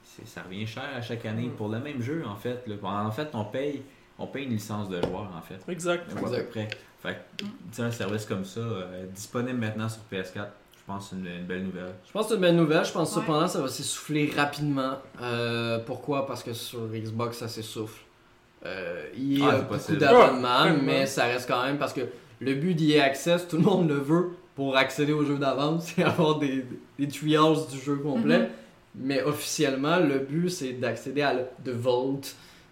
c'est- ça revient cher à chaque année Mm. pour le même jeu, en fait. là. En fait, on paye, on paye une licence de joueur, en fait. Exact. À peu près. Fait que, tu sais, un service comme ça, euh, disponible maintenant sur PS4, je pense que c'est une, une belle nouvelle. Je pense que c'est une belle nouvelle. Je pense Ouais. cependant ça va s'essouffler rapidement. Euh, pourquoi? Parce que sur Xbox, ça s'essouffle. Euh, il y Ah, a beaucoup d'abonnements, Ouais, mais ça reste quand même parce que le but d'EA Access, tout le monde le veut pour accéder au jeu d'avance, c'est avoir des, des trials du jeu complet. Mhm. Mais officiellement, le but c'est d'accéder à The Vault,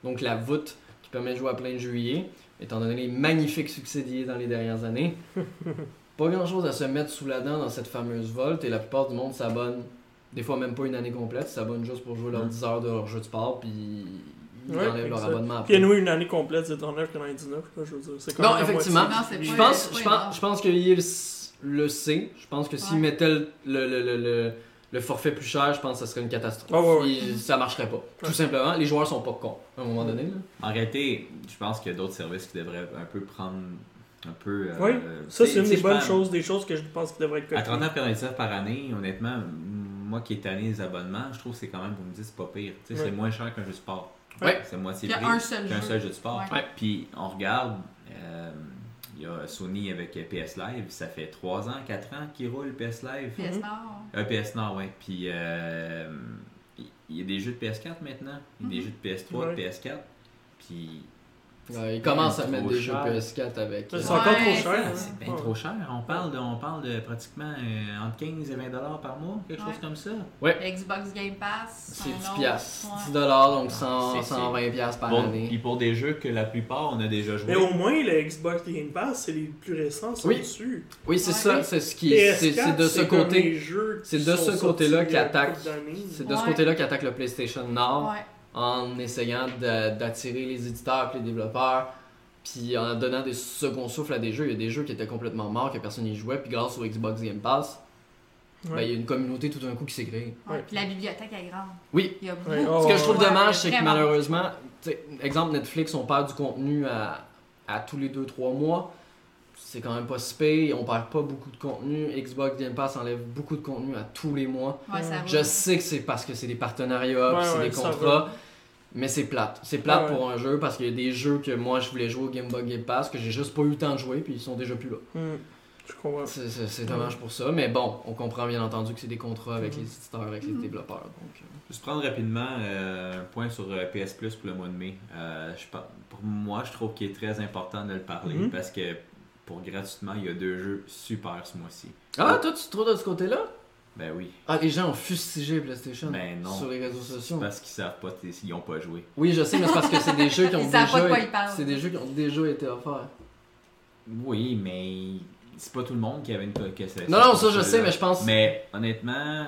donc la voûte qui permet de jouer à plein de EA, étant donné les magnifiques succès d'EA dans les dernières années. pas grand chose à se mettre sous la dent dans cette fameuse Vault et la plupart du monde s'abonne, des fois même pas une année complète, s'abonne juste pour jouer leurs Mhm. 10 heures de leur jeu de sport puis ils Ouais, enlèvent leur abonnement Puis après. nous, une année complète, c'est 19,99$. là, Je veux dire, c'est quand Non, effectivement. Non, Je pense, je pense, je pense que le, le sait. Je pense que s'ils Ouais. mettaient le, le, le, le, le- le forfait plus cher, je pense que ça serait une catastrophe. Ah ouais, ouais. Il- ça marcherait pas. Tout Ouais. simplement, les joueurs sont pas cons à un moment donné. là. En réalité, je pense qu'il y a d'autres services qui devraient un peu prendre un peu. euh, Oui, Ça, c'est une des bonnes choses, des choses que je pense qui devraient être À copiées. 39,99 par année, honnêtement, moi qui ai tanné les abonnements, je trouve que c'est quand même, vous me dites, c'est pas pire. Tu sais, Ouais. C'est moins cher qu'un jeu de sport. Ouais. C'est moitié Il y a prix un seul jeu. seul jeu de sport. Ouais. Ouais. Puis on regarde, euh, il y a Sony avec PS Live, ça fait 3 ans, 4 ans qu'ils roulent PS Live. PS Mhm. Nord. Euh, PS Nord, ouais. Puis euh, il y a des jeux de PS4 maintenant, il y a des Mhm. jeux de PS3, Ouais. de PS4. Puis Ouais, ils commencent à mettre des jeux cher. PS4 avec. C'est euh, encore Ouais, trop c'est- cher. hein. c'est bien trop cher. On parle de, on parle de pratiquement euh, entre 15 et 20 dollars par mois, quelque Ouais. chose comme ça. Xbox Game Pass. C'est un 10 autre. piastres. Ouais. 10 dollars, donc 100, C'est- c'est- 120 piastres par Bon, année. puis pour des jeux que la plupart on a déjà joué. Mais au moins, le Xbox Game Pass, c'est les plus récents, sont Oui. dessus. Oui, c'est Ouais. ça, c'est ce qui PS4, c'est c'est de ce côté c'est de côté-là qu'attaque- c'est de ce côté-là qu'attaque le PlayStation Nord Ouais. En essayant d'attirer les éditeurs et les développeurs puis en donnant des seconds souffles à des jeux, il y a des jeux qui étaient complètement morts que personne n'y jouait puis grâce au Xbox Game Pass, ben, Ouais. il y a une communauté tout d'un coup qui s'est créée. Ouais. Ouais. Puis la bibliothèque est grande. Oui. Il y a beaucoup. Ouais. Ce que je trouve Ouais, dommage, c'est que malheureusement, exemple Netflix, on perd du contenu à, à tous les 2-3 mois. C'est quand même pas si pire, on perd pas beaucoup de contenu. Xbox Game Pass enlève beaucoup de contenu à tous les mois. Ouais, ça va. Je sais que c'est parce que c'est des partenariats, c'est ouais, des contrats. Mais c'est plate. C'est plate Ouais. pour un jeu parce qu'il y a des jeux que moi je voulais jouer au Game Boy Game Pass que j'ai juste pas eu le temps de jouer puis ils sont déjà plus là. Hmm. Je comprends. C'est- c'est dommage pour ça, mais bon, on comprend bien entendu que c'est des contrats avec Mhm. les éditeurs, avec les développeurs. Donc, euh, Juste prendre rapidement euh, un point sur euh, PS Plus pour le mois de mai. Euh, je pour moi, je trouve qu'il est très important de le parler parce que pour gratuitement, il y a deux jeux super ce mois-ci. Ah, toi tu te trouves de ce côté-là? Ben oui. Ah, les gens ont fustigé PlayStation Ben non. sur les réseaux sociaux. Parce qu'ils savent pas s'ils ont pas joué. Oui, je sais, mais c'est parce que c'est des jeux qui ont Ils savent pas de déjà quoi ils parlent. c'est des jeux qui ont déjà été offerts. Oui, mais c'est pas tout le monde qui avait une c'est- Non, non, ça je sais, mais je pense Mais honnêtement,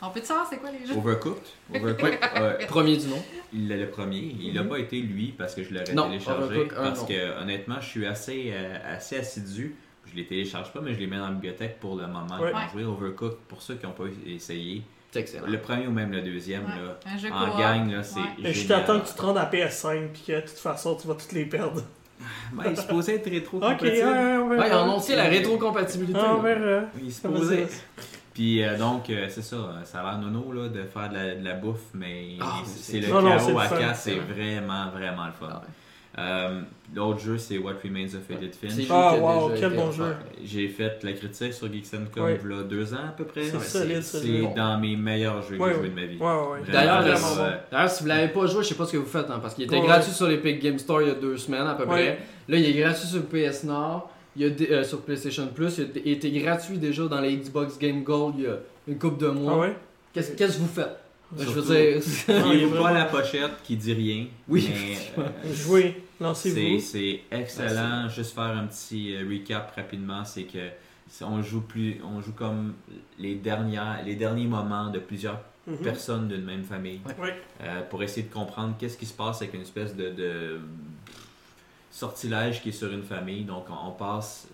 On peut te savoir c'est quoi les jeux? Overcooked, Overcooked euh, premier du nom. il est le premier. Il n'a pas été lui parce que je l'aurais Non, téléchargé. Overcooked, un, parce non. que honnêtement, je suis assez, euh, assez assidu. Je les télécharge pas, mais je les mets dans la bibliothèque pour le moment. Ouais. Jouer Overcooked, pour ceux qui n'ont pas essayé. C'est excellent. Le premier ou même le deuxième, Ouais. là, en coop. gang, là, c'est Ouais. Je t'attends que tu te rendes à PS5 puis que de toute façon tu vas toutes les perdre. Ben, il est supposé être rétro Ok, ouais, compatible. on verra. Ouais, la rétrocompatibilité. Ah, on là. verra. Il supposé. ça? Puis euh, donc, euh, c'est ça, euh, ça a l'air nono là, de faire de la, de la bouffe, mais Ah, c'est le chaos à. 4, c'est vraiment, vraiment le fun. Euh, L'autre jeu, c'est What Remains of Edith Finch. Ah, wow, déjà quel bon jeu. J'ai fait la critique sur Geeks Com Ouais. il y a deux ans à peu près. C'est C'est dans mes meilleurs jeux que j'ai joué de ma vie. Vraiment, D'ailleurs, si vous l'avez pas joué, je sais pas ce que vous faites, hein, parce qu'il était gratuit sur l'Epic Game Store il y a deux semaines à peu près. Là, il est gratuit sur PS Nord, il a euh, sur PlayStation Plus, il était gratuit déjà dans les Xbox Game Gold il y a une couple de mois. Ah? Qu'est-ce que vous faites? Je veux dire, il Fiez-vous pas la pochette qui dit rien. Oui, mais, euh, Jouez, C'est lancez-vous. c'est excellent. Juste faire un petit euh, recap rapidement, c'est que on joue plus, on joue comme les dernières, les derniers moments de plusieurs Mhm. personnes d'une même famille, Ouais. euh, pour essayer de comprendre qu'est-ce qui se passe avec une espèce de, de sortilège qui est sur une famille. Donc on, on passe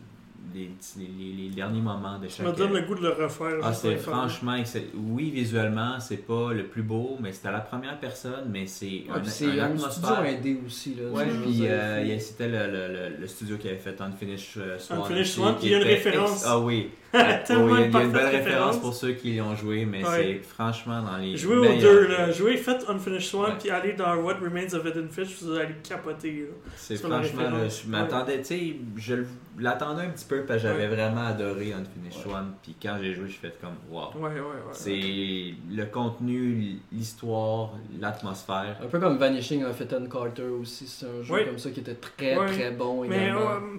les, les- les derniers moments de Ça chaque. me donne le goût de le refaire. Ah, c'est franchement, oui, visuellement, c'est pas le plus beau, mais c'est à la première personne, mais c'est Ouais, un, c'est un un studio indé aussi. Là, Ouais, puis euh, c'était le, le, le, le studio qui avait fait Unfinished euh, Swan. Unfinished Swan, qui puis il y a une référence. ex- Ah oui. Tellement il y a- une il y a une belle référence pour ceux qui l'ont joué, mais Ouais. c'est franchement dans les. Jouez aux deux, là. Jouez, faites Unfinished Swan, Ouais. puis allez dans What Remains of Eden Fish, vous allez capoter. là. C'est franchement, là, je m'attendais, tu sais, je l'attendais un petit peu parce que j'avais Ouais. vraiment adoré Unfinished Ouais. Swan, puis quand j'ai joué, je fais comme wow. Ouais, ouais, ouais. C'est le contenu, l'histoire, l'atmosphère. Un peu comme Vanishing of Ethan Carter aussi, c'est un jeu comme ça qui était très Ouais. très bon Mais euh,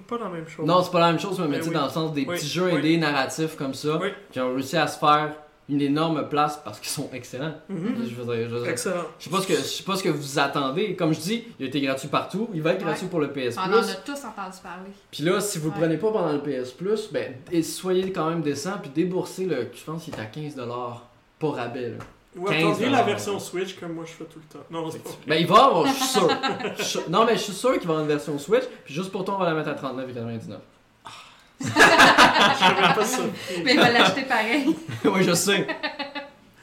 pas la même chose. Non, c'est pas la même chose, mais, Mais tu sais, oui. dans le sens des Oui, petits jeux oui. indés narratifs comme ça, Oui. qui ont réussi à se faire une énorme place parce qu'ils sont excellents. Mhm. Je veux dire, je veux dire, Excellent. je sais pas ce que je sais pas ce que vous attendez. Comme je dis, il a été gratuit partout. Il va être Ouais. gratuit pour le PS On en a Plus. tous entendu parler. Puis là, si vous le Ouais. prenez pas pendant le PS Plus, ben et soyez quand même décent puis déboursez le. Je pense qu'il est à 15 pas rabais. Là. Ou 15 attendez la dollars. version Switch comme moi je fais tout le temps. Non, c'est pas Ben il va avoir, je suis sûr. Je suis sûr- Non mais je suis sûr qu'il va avoir une version Switch. Puis juste pour toi, on va la mettre à 39,99. Je serais pas surpris. Mais il va l'acheter pareil. oui, je sais.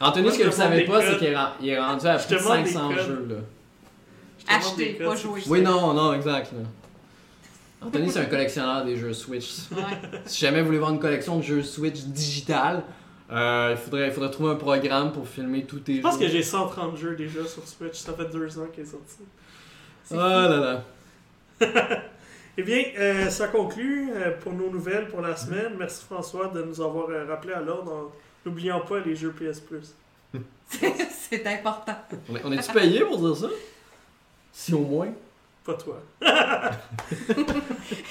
Anthony, Moi, ce que vous savez pas, c'est qu'il est, rendu à plus de te demande des 500 codes. jeux. Là. Acheter, pas jouer. Oui, non, non, exact. là. Anthony, c'est un collectionneur des jeux Switch. Ouais. Si jamais vous voulez voir une collection de jeux Switch digital, euh, il, faudrait, il faudrait trouver un programme pour filmer tous tes Je pense jeux. que j'ai 130 jeux déjà sur Switch. Ça fait deux ans qu'il est sorti. Ah là là. Eh bien, euh, ça conclut euh, pour nos nouvelles pour la semaine. Merci François de nous avoir euh, rappelé à l'ordre. en N'oublions pas les jeux PS Plus. C'est important. On est- On est-tu payé pour dire ça? Si au moins. Pas toi.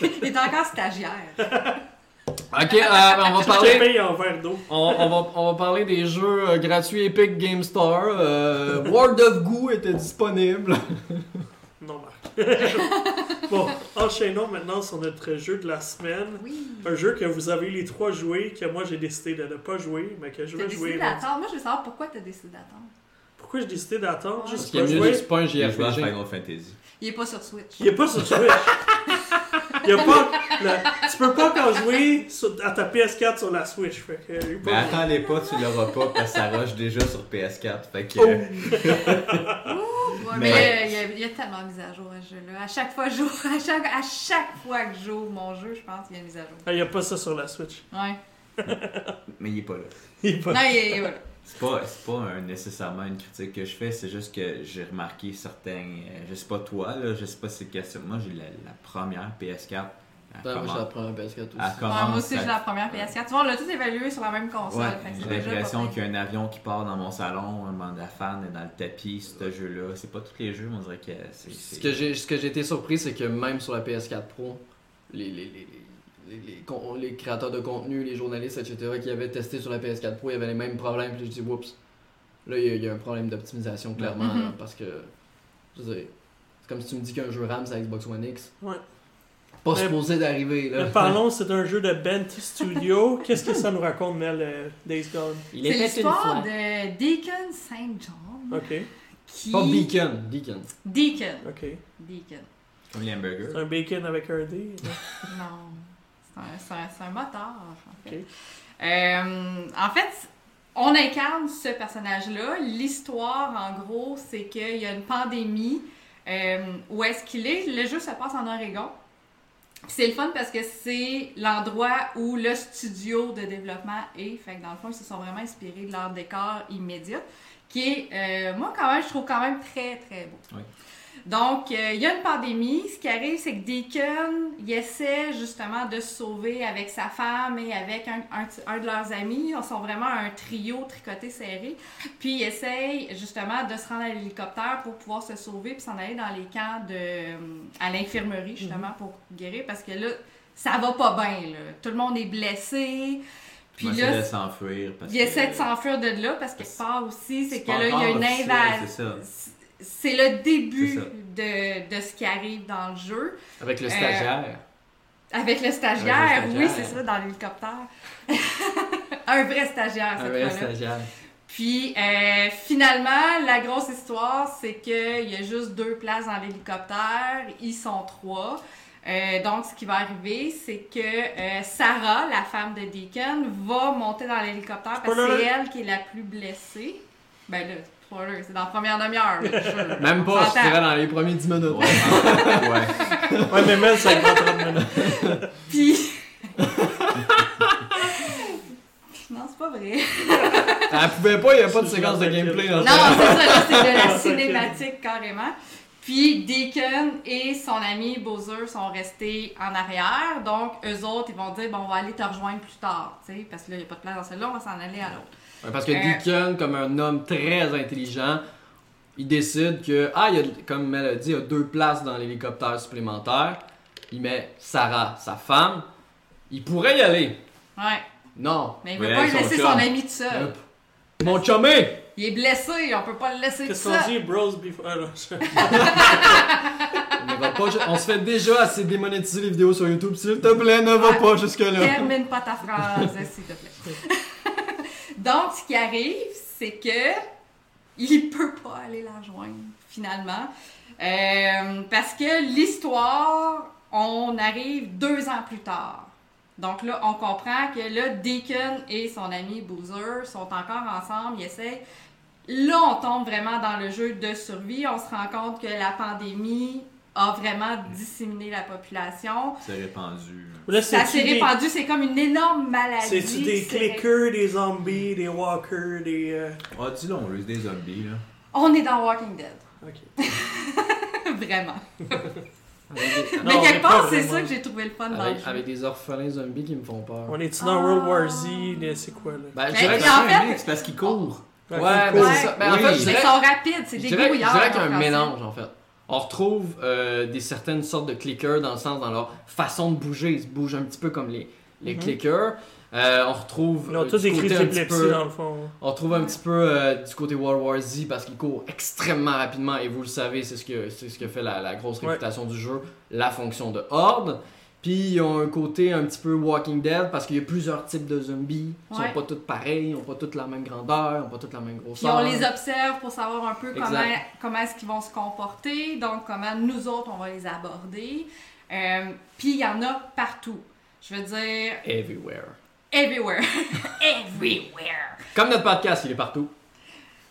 Il est encore stagiaire. Ok, euh, ben, on va Je te parler. paye en verre d'eau. On, on va, on va parler des jeux euh, gratuits Epic Game Store. Euh, World of Goo était disponible. Non, Marc. bon, enchaînons maintenant sur notre jeu de la semaine. Oui. Un jeu que vous avez les trois joués, que moi j'ai décidé de ne pas jouer, mais que je vais jouer. décidé d'attendre. Moi, je veux savoir pourquoi t'as décidé d'attendre. Pourquoi j'ai décidé d'attendre? Parce Parce Juste qu'il y a mieux c'est pas un joué JRPG. Final Fantasy. Il est pas sur Switch. Il est pas sur Switch. Y a pas, tu peux pas encore jouer sur- à ta PS4 sur la Switch. Fait que, il est pas- Mais attendez pas, tu l'auras pas parce que ça rush déjà sur PS4. Fait que. Oh. Ouais, mais, Mais- il y a- il y, a, y a tellement de mise à jour à ce jeu-là. À chaque fois, que je joue- à chaque, à chaque fois que j'ouvre mon jeu, je pense qu'il y a une mise à jour. Ah, Il y a pas ça sur la Switch. Ouais. Mais il est pas là. Il est pas- Non, il est, il est- voilà. C'est pas, c'est pas un- nécessairement une critique que je fais, c'est juste que j'ai remarqué certains. euh, je sais pas toi, là, je sais pas si c'est question. Moi, j'ai la, la première PS4. Elle Ben, moi, commence- j'ai la première PS4 aussi. Ouais, moi aussi, j'ai la première PS4. Tu vois, on l'a tous évalué sur la même console. Ouais, j'ai l'impression qu'il y a un avion qui part dans mon salon, un de fan est dans le tapis, ce jeu-là. C'est pas tous les jeux, mais on dirait que c'est. Ce c'est- que j'ai ce que j'ai été surpris, c'est que même sur la PS4 Pro, les, les, les, les, les, con- les créateurs de contenu, les journalistes, etc., qui avaient testé sur la PS4 Pro, il y avait les mêmes problèmes. Puis je dis, oups, là, il y, a- il y a un problème d'optimisation, clairement, Mhm. là, parce que, je dire, c'est comme si tu me dis qu'un jeu RAM, c'est Xbox One X. Ouais. Pas Mais- supposé d'arriver, là. Mais parlons, c'est un jeu de Bent Studio. Qu'est-ce que ça nous raconte, Mel, euh, Days Gone? Il une l'histoire de Deacon St. John. Ok, Qui... Pas Beacon, Deacon. Deacon. ok. Deacon. Comme les hamburgers. C'est un bacon avec un D. Non. C'est un, un- moteur, en fait. Ok. Euh, en fait, on incarne ce personnage-là. L'histoire, en gros, c'est qu'il y a une pandémie. Euh, où est-ce qu'il est? Le jeu se passe en Oregon. C'est le fun parce que c'est l'endroit où le studio de développement est. Fait que dans le fond, ils se sont vraiment inspirés de leur décor immédiat, qui est, euh, moi, quand même, je trouve quand même très, très beau. Oui. Donc, euh, il y a une pandémie. Ce qui arrive, c'est que Deacon, il essaie justement de se sauver avec sa femme et avec un, un, un de leurs amis. Ils sont vraiment un trio tricoté serré. Puis, il essaye justement de se rendre à l'hélicoptère pour pouvoir se sauver puis s'en aller dans les camps de, à l'infirmerie, justement, pour guérir. Parce que là, ça va pas bien. Tout le monde est blessé. Puis Moi, là, de s'enfuir. il que- essaie de s'enfuir de là parce quelque part aussi, c'est que là, il y a une invasion. C'est le début de, de ce qui arrive dans le jeu. Avec le Euh, stagiaire. Avec le stagiaire, Avec le oui, c'est ça, dans l'hélicoptère. un vrai stagiaire, Un cette vrai fois-là. stagiaire. Puis euh, finalement, la grosse histoire, c'est qu'il y a juste deux places dans l'hélicoptère. Ils sont trois. Euh, donc, ce qui va arriver, c'est que euh, Sarah, la femme de Deacon, va monter dans l'hélicoptère parce que c'est elle qui est la plus blessée. Ben là, spoiler, c'est dans la première demi-heure. Même pas, je dirais dans les premiers 10 minutes. Ouais, ouais. Ouais, mais Mel, ça prend 30 minutes. Puis. non, c'est pas vrai. Elle pouvait pas, il n'y a pas de séquence de gameplay dans Non, c'est ça, là, c'est de la cinématique carrément. Puis Deacon et son ami Bowser sont restés en arrière. Donc, eux autres, ils vont dire bon, on va aller te rejoindre plus tard. tu sais, Parce que là, il n'y a pas de place dans celle-là, on va s'en aller à l'autre. Parce que Euh, Deacon, comme un homme très intelligent, il décide que, ah, il y a, comme Mel a dit, il y a deux places dans l'hélicoptère supplémentaire. Il met Sarah, sa femme. Il pourrait y aller. Ouais. Non. Mais il Ouais, veut pas laisser son ami tout seul. Mon chumé! Il est blessé, on peut pas le laisser tout Qu'est-ce qu'on seul. dit, bros before. Ah, On, va pas ju- on se fait déjà assez démonétiser les vidéos sur YouTube. S'il te plaît, ne va Ouais. pas jusque-là. Termine pas ta phrase, s'il te plaît. Donc, ce qui arrive, c'est que il peut pas aller la joindre, finalement. Euh, parce que l'histoire, on arrive deux ans plus tard. Donc là, on comprend que là, Deacon et son ami Boozer sont encore ensemble, ils essayent. Là, on tombe vraiment dans le jeu de survie. On se rend compte que la pandémie a vraiment disséminé la population. C'est répandu. Là, Ça s'est des- répandu, c'est comme une énorme maladie. C'est-tu des clickers, des zombies, des walkers, des. euh, Ah, dis donc, on reste des zombies, là. On est dans Walking Dead. Ok. vraiment. Non, Mais quelque part, c'est vraiment. ça que j'ai trouvé le fun dans le avec, jeu. avec des orphelins zombies qui me font peur. On est-tu dans Ah. World War Z? les- C'est quoi, là? Ben, je Ben, dirais puis que- en fait- c'est parce qu'ils courent. Ouais, cool. ben, Ouais. c'est ça. Ben, en fait, je Mais dirais, ils sont rapides, c'est dirais, je grouillards. dirais qu'il y a un mélange en fait. On retrouve euh, des certaines sortes de clickers dans le sens dans leur façon de bouger. Ils se bougent un petit peu comme les, les Mhm. clickers. Euh, on retrouve Ils ont euh, tous d'épilepsie, peu, dans le fond. on retrouve un petit peu euh, du côté World War Z parce qu'ils courent extrêmement rapidement et vous le savez, c'est ce que c'est ce que fait la, la grosse Ouais. réputation du jeu, la fonction de horde. Puis ils ont un côté un petit peu Walking Dead parce qu'il y a plusieurs types de zombies. Ils Ouais. sont pas tous pareils, ils ont pas tous la même grandeur, ils ont pas tous la même Puis grosseur. on les observe pour savoir un peu Exact. comment, comment est-ce qu'ils vont se comporter, donc comment nous autres, on va les aborder. Euh, Puis il y en a partout. Je veux dire, Everywhere. everywhere. everywhere. Comme notre podcast, il est partout.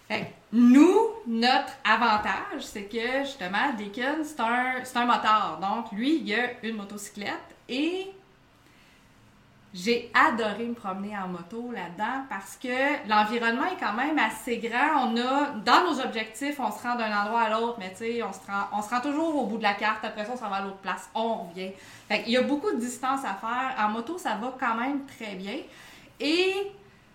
Fait nous, notre avantage, c'est que justement, Deacon, c'est un, un motard. Donc, lui, il a une motocyclette et J'ai adoré me promener en moto là-dedans parce que l'environnement est quand même assez grand. On a, dans nos objectifs, on se rend d'un endroit à l'autre, mais tu sais, on, se rend- on se rend toujours au bout de la carte. Après ça, on s'en va à l'autre place. On revient. Fait qu'il y a beaucoup de distance à faire. En moto, ça va quand même très bien. Et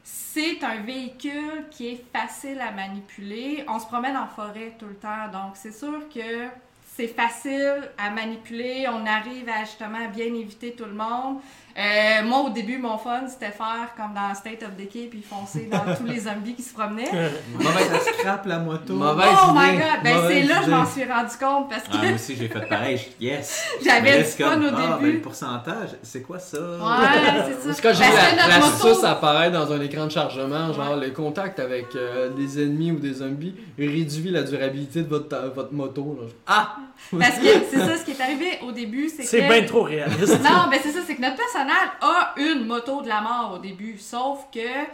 c'est un véhicule qui est facile à manipuler. On se promène en forêt tout le temps, donc c'est sûr que c'est facile à manipuler. On arrive à justement bien éviter tout le monde. Euh, moi, au début, mon fun, c'était faire comme dans State of Decay puis foncer dans tous les zombies qui se promenaient. Mauvaise, Ça scrape la moto. Mauvaise oh my god! Ben, c'est là que je m'en suis rendu compte parce que Ah, moi aussi, j'ai fait pareil. Yes! J'avais c'est fun comme, au ah, ben, début. le pourcentage, c'est quoi ça? Ouais, c'est ça. C'est quand j'ai Parce que la, la moto- sauce apparaître dans un écran de chargement, genre Ouais. le contact avec euh, des ennemis ou des zombies réduit la durabilité de votre, votre moto. là. Ah! Parce que c'est ça, ce qui est arrivé au début, c'est que... C'est bien trop réaliste. Non, ben c'est ça, c'est que notre personnage a une moto de la mort au début, sauf que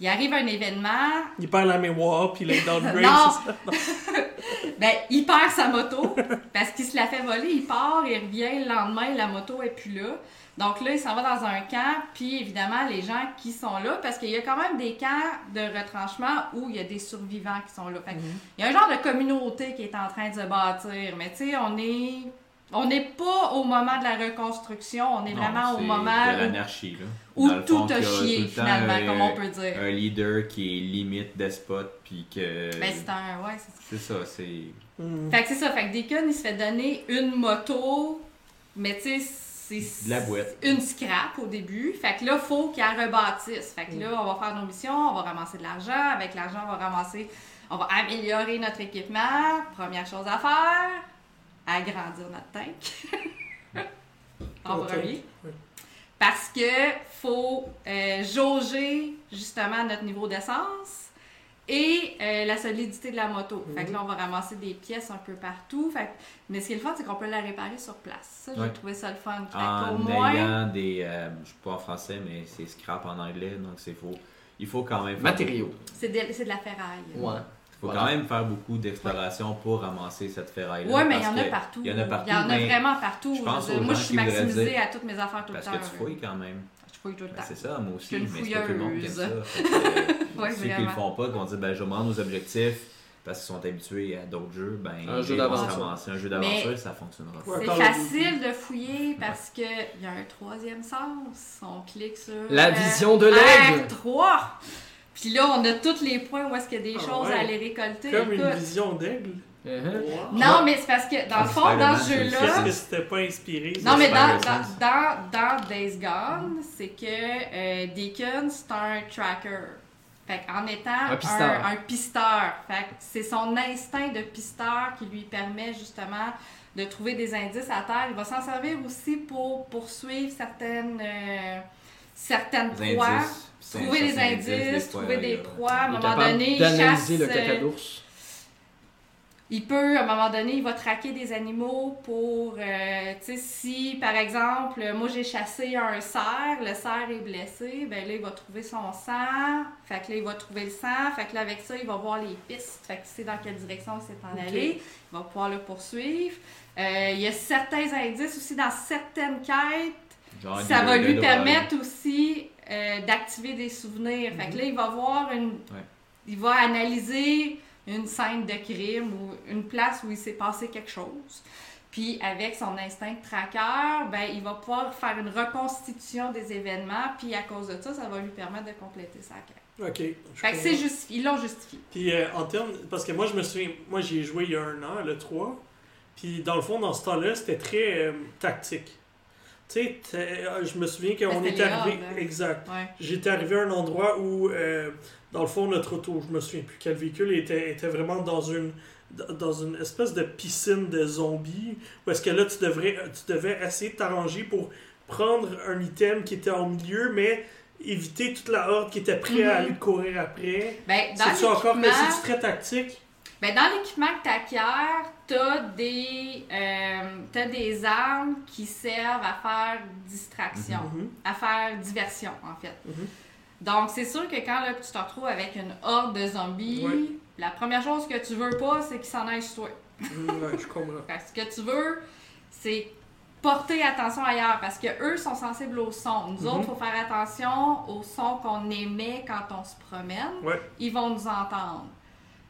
il arrive un événement, Il perd la mémoire, puis il est. Non. c'est ça? ben il perd sa moto parce qu'il se la fait voler, il part, il revient le lendemain, la moto est plus là. Donc là, il s'en va dans un camp, puis évidemment, les gens qui sont là, parce qu'il y a quand même des camps de retranchement où il y a des survivants qui sont là. Fait que Il y a un genre de communauté qui est en train de se bâtir, mais tu sais, on est... On n'est pas au moment de la reconstruction, on est Non, vraiment au moment de où l'anarchie, là. où tout a chié finalement, un- comme on peut dire. Un leader qui est limite despote, puis que. Ben c'est un ouais, c'est ça. C'est ça, c'est. Hmm. Fait que c'est ça, fait que Deacon il se fait donner une moto, mais tu sais c'est De la boîte. une scrap au début. Fait que là faut qu'il la rebâtisse. Fait que là on va faire nos missions, on va ramasser de l'argent, avec l'argent on va ramasser on va améliorer notre équipement. Première chose à faire, agrandir notre tank. en premier. oui. Parce que faut euh, jauger justement notre niveau d'essence et euh, la solidité de la moto. Fait que là, on va ramasser des pièces un peu partout. Fait que- Mais ce qui est le fun, c'est qu'on peut la réparer sur place. Ça, j'ai Ouais. trouvé ça le fun. Fait En qu'au moins, ayant des. euh, je suis pas en français, mais c'est scrap en anglais, donc c'est faux. Il faut quand même. Matériaux. c'est de, c'est de la ferraille. Ouais. Il faut Voilà. quand même faire beaucoup d'exploration pour ramasser cette ferraille-là. Ouais, mais il y parce en a que- partout. Il y en a partout. Il y en a vraiment partout. je pense moi, je suis maximisée dire- à toutes mes affaires tout Parce le que temps. tu fouilles quand même. Je fouille tout le Ben, temps. c'est ça, moi aussi, mais c'est pas tout le monde qui aime ça. Que, Ouais, ceux qui le font pas, qui vont dire ben, je vais me rendre aux objectifs parce qu'ils sont habitués à d'autres jeux, ben, Un jeu d'aventure. ramasser un jeu d'aventure, ça fonctionnera. C'est facile de fouiller parce que il y a un troisième sens. On clique sur La euh, vision de l'aigle. R3. Puis là, on a tous les points où est-ce qu'il y a des Ah choses ouais. à aller récolter. Comme une Écoute. vision d'aigle. Uh-huh. Wow. Non, mais c'est parce que dans le fond, dans ce jeu-là. Qu'est-ce que c'était pas inspiré? Non, mais dans, dans, dans, dans Days Gone, c'est que euh, Deacon, c'est un tracker. Fait en étant Un pisteur. un pisteur. Fait que c'est son instinct de pisteur qui lui permet justement de trouver des indices à terre. Il va s'en servir aussi pour poursuivre certaines, euh, certaines proies. indices, Trouver des certains indices, trouver des proies. À un moment donné, il chasse. le euh, caca d'ours. il peut, à un moment donné, il va traquer des animaux pour, euh, tu sais, si, par exemple, moi j'ai chassé un cerf, le cerf est blessé, ben là, il va trouver son sang, fait que là, il va trouver le sang, fait que là, avec ça, il va voir les pistes, fait que c'est dans quelle direction il s'est en allé, il va pouvoir le poursuivre. Euh, il y a certains indices aussi dans certaines quêtes Genre ça va lui permettre aussi euh, d'activer des souvenirs. Fait que là, il va voir une. Il va analyser une scène de crime ou une place où il s'est passé quelque chose. Puis avec son instinct de tracker, ben, il va pouvoir faire une reconstitution des événements. Puis à cause de ça, ça va lui permettre de compléter sa quête. Ok. Fait que c'est justifié. Ils l'ont justifié. Puis euh, en termes. Parce que moi, je me souviens. Moi, j'y ai joué il y a un an, le 3. Puis dans le fond, dans ce temps-là, c'était très euh, tactique. Tu sais, euh, je me souviens qu'on est arrivé. hein. Exact. Ouais. J'étais arrivé à un endroit où, euh, dans le fond, notre auto, je me souviens plus quel véhicule, était, était vraiment dans une dans une espèce de piscine de zombies, où est-ce que là, tu, devrais, tu devais essayer de t'arranger pour prendre un item qui était au milieu, mais éviter toute la horde qui était prête à Mhm. aller courir après. Ben, C'est-tu encore mais c'est très tactique? Ben, dans l'équipement que tu acquiers, t'as des, euh, des armes qui servent à faire distraction, Mhm. à faire diversion, en fait. Mhm. Donc, c'est sûr que quand là, tu te retrouves avec une horde de zombies, la première chose que tu veux pas, c'est qu'ils s'en aillent sur toi. Ouais, je comprends. Ce que tu veux, c'est porter attention ailleurs parce que eux sont sensibles au son. Nous Mhm. autres, il faut faire attention au son qu'on émet quand on se promène. Ouais. Ils vont nous entendre.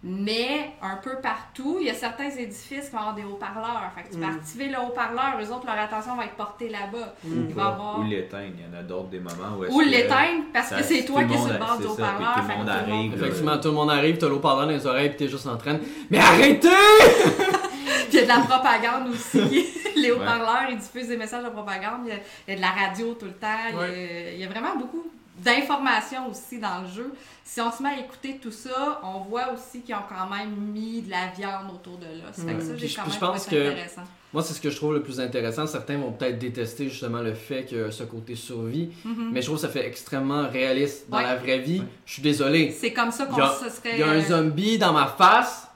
Mais un peu partout, il y a certains édifices qui vont avoir des haut-parleurs. Fait que tu peux Mhm. activer le haut-parleur, eux autres, leur attention va être portée là-bas. Mhm. Il va avoir... Ou l'éteindre. Il y en a d'autres des moments où. est-ce Ou l'éteindre parce ça- que c'est toi qui le es sur le bord du haut-parleur. puis tout le monde le arrive. Effectivement, tout le monde arrive, t'as l'eau parlant dans les oreilles, pis t'es juste en train de. Mais arrêtez! Puis il y a de la propagande aussi. Les haut-parleurs, ils diffusent des messages de propagande. Il y a, il y a de la radio tout le temps. Il y a- il y a vraiment beaucoup d'informations aussi dans le jeu. Si on se met à écouter tout ça, on voit aussi qu'ils ont quand même mis de la viande autour de là. Fait que ça, j'ai Puis quand même je pense que- intéressant. Moi, c'est ce que je trouve le plus intéressant. Certains vont peut-être détester justement le fait que ce côté survie, Mhm. mais je trouve que ça fait extrêmement réaliste. Dans Ouais. la vraie vie, Ouais. je suis désolé. C'est comme ça qu'on se serait... Il y a un zombie dans ma face.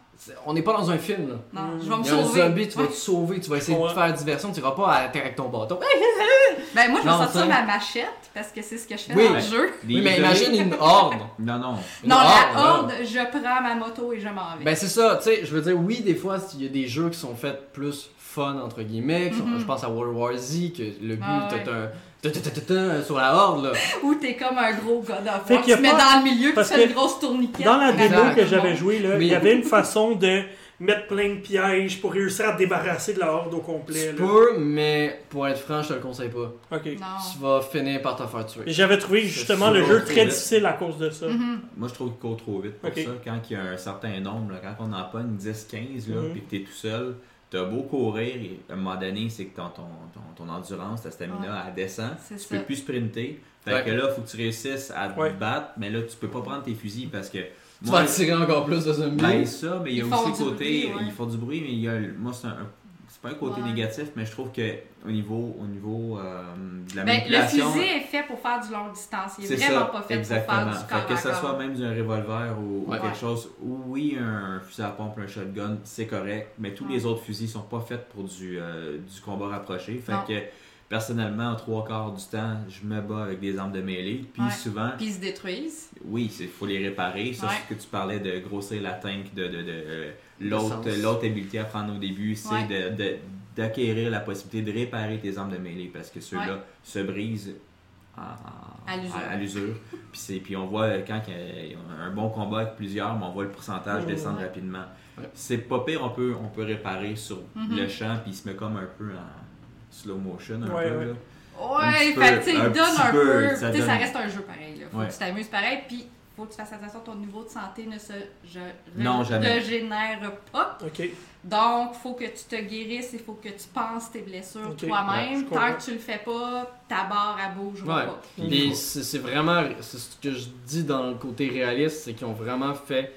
On n'est pas dans un film, là. Non, je vais me Il y a un zombie, tu vas te sauver, tu vas essayer de Ouais. te faire diversion, tu iras pas à terre avec ton bâton. Ben moi, je vais Non, sortir ça- ma machette parce que c'est ce que je fais Oui. dans le jeu. Oui, mais imagine une horde. Non, non. Une Non, la là. horde, je prends ma moto et je m'en vais. Ben c'est ça, tu sais, je veux dire, oui, des fois, il y a des jeux qui sont faits plus fun, entre guillemets, qui sont- Mhm. je pense à World War Z, que le but, Ah t'as un... sur la horde, là. Ou t'es comme un gros God of Fait War, qu'il y a tu te mets dans le milieu puis tu fais une grosse tourniquette. Dans la démo que j'avais joué, là, il y avait une façon de mettre plein de pièges pour réussir à te débarrasser de la horde au complet. Tu là. peux, mais pour être franc, je te le conseille pas. Ok. Non. Tu vas finir par te faire tuer. Et J'avais trouvé justement le jeu très vite. difficile à cause de ça. Mhm. Moi, je trouve qu'il court trop vite pour ça. Quand il y a un certain nombre, là, quand on en pogne 10-15, là, Mhm. puis que t'es tout seul, t'as beau courir, et à un moment donné, c'est que ton, ton, ton, ton endurance, ta stamina, elle descend. Tu ça. peux plus sprinter. Fait Ouais. que là, faut que tu réussisses à te Ouais. battre, mais là, tu peux pas prendre tes fusils parce que. Tu moi, vas tirer encore plus de zombies. Ben ça, mais il y a Ils aussi le côté, bruit, ouais. ils font du bruit, mais il y a, moi c'est un, un- c'est pas un côté Ouais. négatif, mais je trouve que au niveau, au niveau euh, de la Ben, le fusil est fait pour faire du long distance. Il est, vraiment ça, pas fait exactement. pour faire du corps Fait que ça soit même d'un revolver ou, quelque chose, ou oui un fusil à pompe, un shotgun, c'est correct, mais tous Ouais. les autres fusils sont pas faits pour du, euh, du combat rapproché. Fait Non. que personnellement, en trois quarts du temps, je me bats avec des armes de mêlée, puis Ouais. souvent, Puis ils se détruisent. oui, il faut les réparer. Ça, Ouais. c'est ce que tu parlais de grossir la tank, de, de, de, euh, l'autre, habilité à prendre au début, c'est Ouais. de, de- d'acquérir la possibilité de réparer tes armes de mêlée parce que ceux-là Ouais. se brisent en- À l'usure. à- à l'usure. puis, c'est- puis on voit euh, quand il y a un bon combat avec plusieurs, mais on voit le pourcentage descendre rapidement. Ouais. C'est pas pire, on peut, on peut réparer sur Mhm. le champ, puis il se met comme un peu en slow motion. Un Ouais, peu, ouais. là. Ouais, fait peu, donne un peu, peu. ça ça reste un jeu pareil. Là. Faut Ouais. que tu t'amuses pareil. Puis faut que tu fasses attention, ton niveau de santé ne se je, Non, régénère pas. Ok. Donc, faut que tu te guérisses, il faut que tu penses tes blessures ouais, toi-même. comprends. Tant que tu le fais pas, ta barre, elle bougera Ouais. pas. Puis c'est c'est vraiment, c'est ce que je dis dans le côté réaliste, c'est qu'ils ont vraiment fait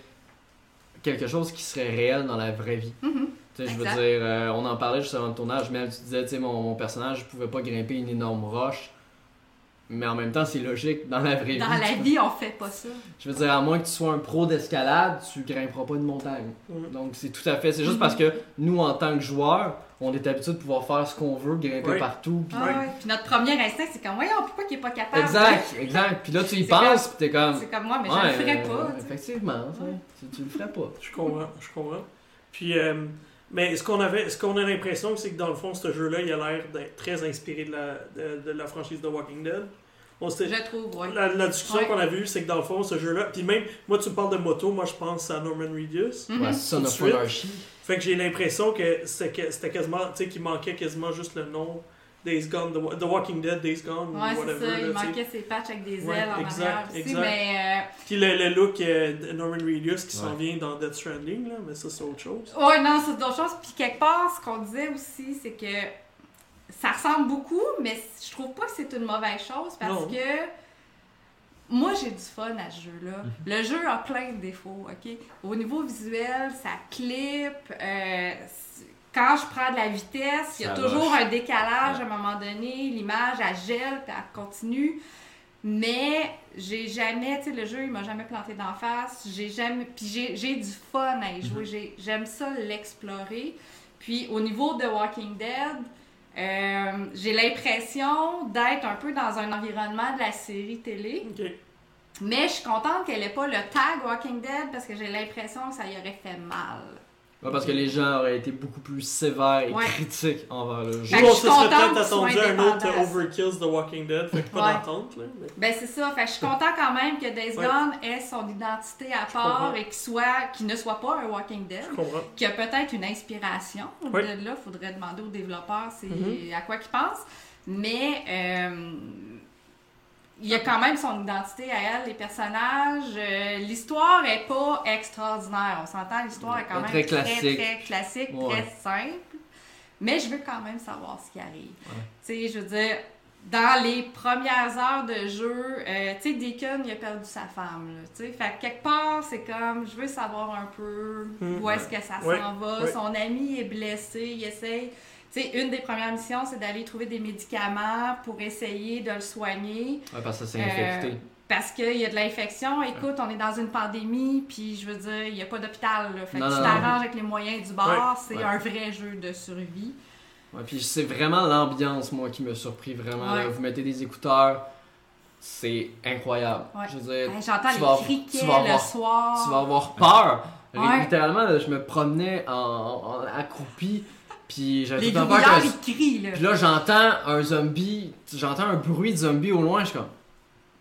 quelque chose qui serait réel dans la vraie vie. Mhm. Sais, je veux dire, euh, on en parlait juste avant le tournage, mais tu disais, tu sais, mon, mon personnage pouvait pas grimper une énorme roche. Mais en même temps, c'est logique dans la vraie Dans vie. la tu vie, on fait pas ça. Je veux dire, à moins que tu sois un pro d'escalade, tu grimperas pas une montagne. Mhm. Donc c'est tout à fait. C'est juste Mhm. parce que nous, en tant que joueurs, on est habitué de pouvoir faire ce qu'on veut, grimper Ouais. partout. puis- Ah ouais. Puis notre premier instinct, c'est comme, voyons, pourquoi qu'il est pas capable? Exact, exact. Puis là, tu y penses, puis t'es comme. C'est comme moi, mais Ouais, je le ferais euh, pas. Effectivement, tu sais, tu, tu le ferais pas. Je comprends, je comprends. Puis, euh, mais ce qu'on avait, ce qu'on a l'impression, c'est que dans le fond, ce jeu-là, il a l'air d'être très inspiré de la, de, de la franchise de Walking Dead. On s'était- Je trouve, ouais. la, la discussion Ouais. qu'on a vue, c'est que dans le fond, ce jeu-là, puis même, moi, tu me parles de moto, moi, je pense à Norman Reedus. Mhm. Ouais, Son of. Fait que j'ai l'impression que c'était que- c'était quasiment, tu sais, qu'il manquait quasiment juste le nom Days Gone, The, The Walking Dead, Days Gone, Ouais, whatever. c'est ça. Il manquait ses patchs avec des ailes Ouais, en exact, arrière aussi. exact. Mais euh, Puis le, le look euh, de Norman Reedus qui s'en Ouais. vient dans Death Stranding, là, mais ça, c'est autre chose. Ouais, non, c'est d'autres choses. Puis quelque part, ce qu'on disait aussi, c'est que ça ressemble beaucoup, mais je trouve pas que c'est une mauvaise chose parce Non. que moi, j'ai du fun à ce jeu-là. Mhm. Le jeu a plein de défauts, OK? Au niveau visuel, ça clip. euh, quand je prends de la vitesse, il y a Ça toujours un décalage Ouais. à un moment donné. L'image, elle gèle, puis elle continue. Mais j'ai jamais, tu sais, le jeu, il m'a jamais planté d'en face. J'ai jamais. Puis j'ai du fun à y jouer. J'ai- J'aime ça l'explorer. Puis au niveau de Walking Dead, euh, j'ai l'impression d'être un peu dans un environnement de la série télé. Mais je suis contente qu'elle ait pas le tag Walking Dead parce que j'ai l'impression que ça y aurait fait mal. Ouais, parce que les gens auraient été beaucoup plus sévères et Ouais. critiques envers le jeu. Nous, que on je se suis serait peut-être attendu à un autre. Overkills de Walking Dead, fait que pas Ouais. d'attente, là. mais- Ben c'est ça, fait que je suis content quand même que Days Ouais. Gone ait son identité à part comprends. et qu'il soit, qu'il ne soit pas un Walking Dead, Je comprends. qu'il y a peut-être une inspiration. De là, faudrait demander aux développeurs c'est Mhm. à quoi qu'ils pensent. Mais euh, il y a quand même son identité à elle, les personnages. Euh, l'histoire est pas extraordinaire, on s'entend, l'histoire est quand même très très classique. très classique, Ouais. très simple. Mais je veux quand même savoir ce qui arrive. Ouais. Tu sais, je veux dire, dans les premières heures de jeu, euh, tu sais, Deacon, il a perdu sa femme, tu sais. Fait que quelque part, c'est comme, je veux savoir un peu Mm. où est-ce que ça Ouais. s'en va. Ouais. Son ami est blessé, il essaye... Sais, une des premières missions, c'est d'aller trouver des médicaments pour essayer de le soigner. Ouais, parce que c'est Euh, infecté. Parce qu'il y a de l'infection. Écoute, on est dans une pandémie, puis je veux dire, il n'y a pas d'hôpital. Fait Non, que tu non, t'arranges avec les moyens du bord. C'est Ouais. un vrai jeu de survie. Ouais, puis c'est vraiment l'ambiance, moi, qui me surpris vraiment. là. Vous mettez des écouteurs, c'est incroyable. Ouais. Je veux dire, Hey, J'entends vas- les criquets tu vas le avoir- soir. tu vas avoir peur. Littéralement, là, je me promenais en, en- accroupi, puis j'avais tout peur que... ils crient, là. Puis là, j'entends un zombie, j'entends un bruit de zombie au loin, je suis comme...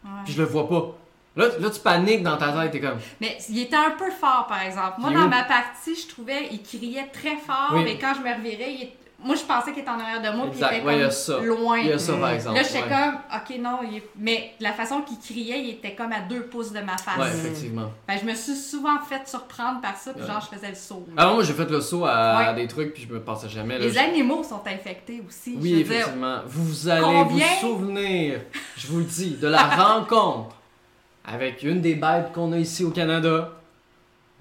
Ouais. Puis je le vois pas. Là, là, tu paniques dans ta tête, t'es comme... Mais il était un peu fort, par exemple. Moi, dans ma partie, je trouvais il criait très fort, Oui. mais quand je me revirais, il est- moi, je pensais qu'il était en arrière de moi, puis il était ouais, il y a comme ça. loin. Il y a ça, par exemple. Là, j'étais ouais. comme, ok, non, il est- mais la façon qu'il criait, il était comme à deux pouces de ma face. Ouais, effectivement. Fait je me suis souvent fait surprendre par ça, puis genre, je faisais le saut. là. Alors moi, j'ai fait le saut à, des trucs, puis je me pensais jamais... Là, Les je- animaux sont infectés aussi. Oui, je veux dire. effectivement. Vous allez combien- vous souvenir, je vous le dis, de la rencontre avec une des bêtes qu'on a ici au Canada,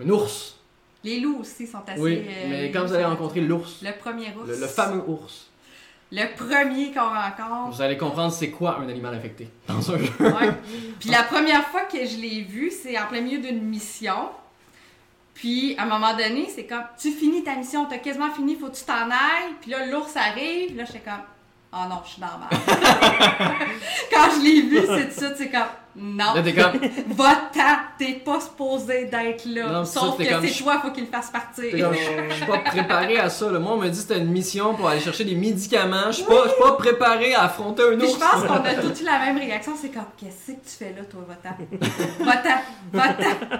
un ours. Les loups aussi sont assez. oui, euh, mais quand vous allez rencontrer l'ours, Le premier ours. le, le fameux ours, Le premier qu'on rencontre. vous allez comprendre c'est quoi un animal infecté dans un jeu. Ouais. Puis la première fois que je l'ai vu, c'est en plein milieu d'une mission. Puis à un moment donné, c'est comme tu finis ta mission, t'as quasiment fini, faut que tu t'en ailles. Puis là, l'ours arrive. Là, j'étais comme oh non, je suis dans la merde. Quand je l'ai vu, c'est tout ça, c'est comme non. Là, t'es comme, Va-t'en, t'es pas supposé d'être là. Non, Sauf que comme- c'est toi, faut qu'il le fasse partir. comme, je suis pas préparé à ça. là. Moi, on m'a dit que c'était une mission pour aller chercher des médicaments. Je suis pas, je suis pas préparé à affronter un ours. je pense qu'on a tous eu la même réaction. C'est comme, qu'est-ce que tu fais là, toi, va-t'en? Va-t'en, va-t'en.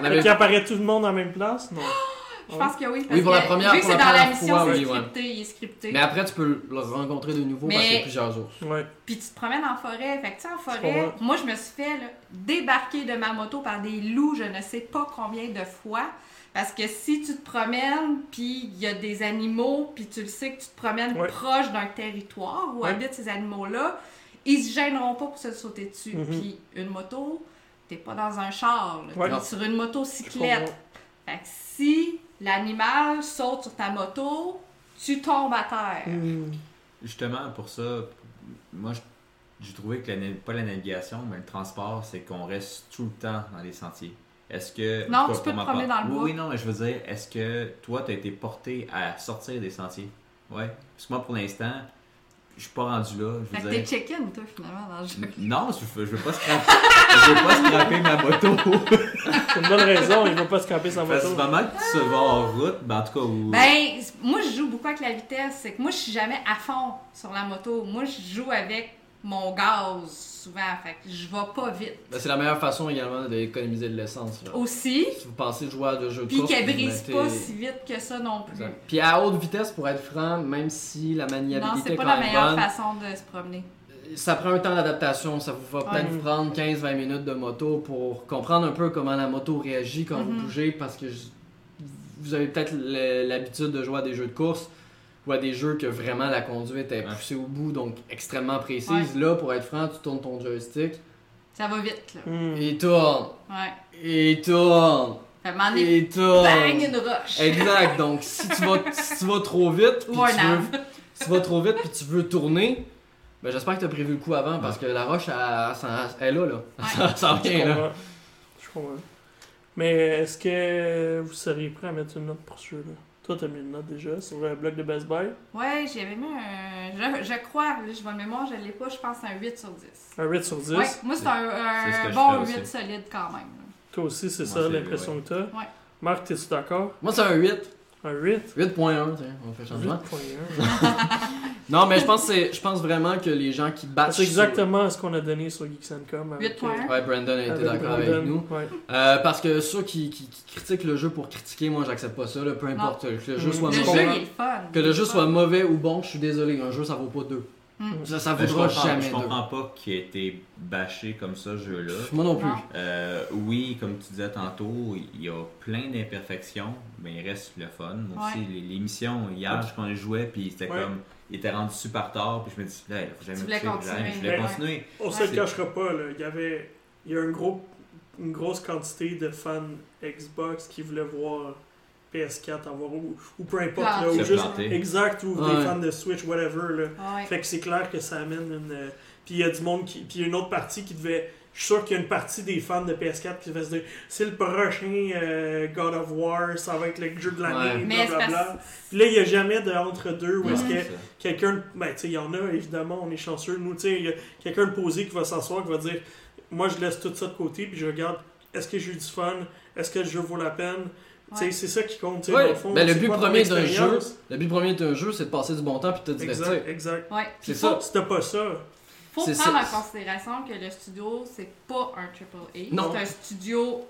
On avait- qu'il apparaît tout le monde en même place? Non. Je pense que oui. Parce Oui, pour la que, première- vu que pour c'est la dans la première mission, fois, c'est oui, ouais. scripté, il est scripté. Mais après, tu peux le rencontrer de nouveau parce Mais- qu'il y a plusieurs ours. Ouais. Puis tu te promènes en forêt. Fait que tu sais, en forêt, moi, je me suis fait là, débarquer de ma moto par des loups, je ne sais pas combien de fois. Parce que si tu te promènes, puis il y a des animaux, puis tu le sais que tu te promènes Ouais. proche d'un territoire où Ouais. habitent ces animaux-là, ils se gêneront pas pour se sauter dessus. Mhm. Puis une moto, t'es pas dans un char, là, Ouais. t'es sur une motocyclette. Fait que si l'animal saute sur ta moto, tu tombes à terre. Hmm. Justement, pour ça, moi, j'ai trouvé que la, pas la navigation, mais le transport, c'est qu'on reste tout le temps dans les sentiers. Est-ce que. Non, toi, tu peux te promener part- dans le oui, bois. Oui, non, mais je veux dire, est-ce que toi, tu as été porté à sortir des sentiers? Ouais. Parce que moi, pour l'instant, je suis pas rendu là. Je Fait que t'es check-in, toi, finalement, dans le jeu. Non, je veux, je veux pas scraper, je veux pas scraper ma moto. C'est une bonne raison, il va pas scraper sa moto. du moment que tu vas en route, ben en tout cas, où... Ben, moi, je joue beaucoup avec la vitesse. C'est que moi, je suis jamais à fond sur la moto. Moi, je joue avec mon gaz, souvent. Fait que je vais pas vite. Ben, c'est la meilleure façon également d'économiser de l'essence. là. Aussi, Si vous pensez jouer à de jeux de puis qu'elle vous brise mettez- pas si vite que ça non plus. Exact. Puis à haute vitesse, pour être franc, même si la Non, maniabilité c'est est pas quand la même meilleure bonne, façon de se promener. ça prend un temps d'adaptation. Ça vous va peut-être Ouais. vous prendre 15-20 minutes de moto pour comprendre un peu comment la moto réagit quand vous Mhm. bougez parce que je- vous avez peut-être le- l'habitude de jouer à des jeux de course ou à des jeux que vraiment la conduite est Ouais. poussée au bout, donc extrêmement précise. Là, pour être franc, tu tournes ton joystick Ça va vite, là. Hmm. et tourne, Ouais. et tourne, Fait donné, et tourne. bang, une roche. Exact. Donc, si tu vas, si tu vas trop vite, puis Ou un tu veux, tu vas trop vite, puis tu veux tourner, ben j'espère que tu as prévu le coup avant parce que la roche, elle, elle, elle est là, là. Ouais. Ça, vient, là. Je comprends. Mais est-ce que vous seriez prêt à mettre une note pour ce jeu-là? Toi, t'as mis une note déjà sur le blog de Best Buy. Ouais, j'avais mis un. Je, je crois, là, je vois le mémoire, je l'ai pas, je pense un 8 sur 10. Un 8 sur 10. Ouais, moi, c'est un, bon fais aussi. 8 solide quand même. là. Toi aussi, c'est ça l'impression que t'as? Marc, t'es-tu d'accord? Moi, c'est un 8. Un 8? 8.1, tiens, on fait changement. 8.1. Non, mais je pense, que c'est- je pense vraiment que les gens qui battent. C'est exactement ce qu'on a donné sur Geeks Com. avec, 8.1. euh, Ouais, Brandon a été avec d'accord avec Brandon. nous. Ouais. Euh, parce que ceux qui, qui- qui critiquent le jeu pour critiquer, moi j'accepte pas ça, là, peu importe que le jeu Mm. soit Le je jeu, mauvais. comprends. il est le fun. Que le jeu soit mauvais ou bon, je suis désolé, un jeu ça vaut pas deux. Mm. Ça, ça Ben, je vaudra comprends, jamais je deux. comprends pas qu'il ait été bâché comme ça, ce jeu-là. Moi non plus. Euh, oui, comme tu disais tantôt, il y a plein d'imperfections, mais il reste le fun. Moi aussi, Ouais. les missions, hier, Ouais. quand je jouais, puis c'était Ouais. comme. Il était rendu super tard, puis je me dis, là, il faut jamais Tu voulais coucher, continuer, jamais, Je voulais ouais. continuer. On se le cachera pas, là. Il y avait. Il y a un gros, une grosse quantité de fans Xbox qui voulaient voir PS4 avoir ou, ou peu importe là, ou juste exact ou Ouais. des fans de Switch whatever là. Ouais. Fait que c'est clair que ça amène une euh, puis il y a du monde qui puis il y a une autre partie qui devait je suis sûr qu'il y a une partie des fans de PS4 qui devait se dire c'est le prochain euh, God of War, ça va être le jeu de l'année, Ouais. Blablabla. Puis là, il n'y a jamais de entre-deux où est-ce que quelqu'un, ben tu sais, il y en a évidemment, on est chanceux. Nous, tu sais, il y a quelqu'un de posé qui va s'asseoir, qui va dire Moi, je laisse tout ça de côté, puis je regarde est-ce que j'ai eu du fun, est-ce que le jeu vaut la peine? Ouais. c'est ça qui compte, tu sais, Ouais, dans le fond. ben, le but quoi premier d'un expérience? Le but premier d'un jeu, c'est de passer du bon temps puis de te divertir. Exact, exact. Ouais. C'est ça. Si t'as pas ça, faut prendre ça. en considération que le studio, c'est pas un AAA. Non. C'est un studio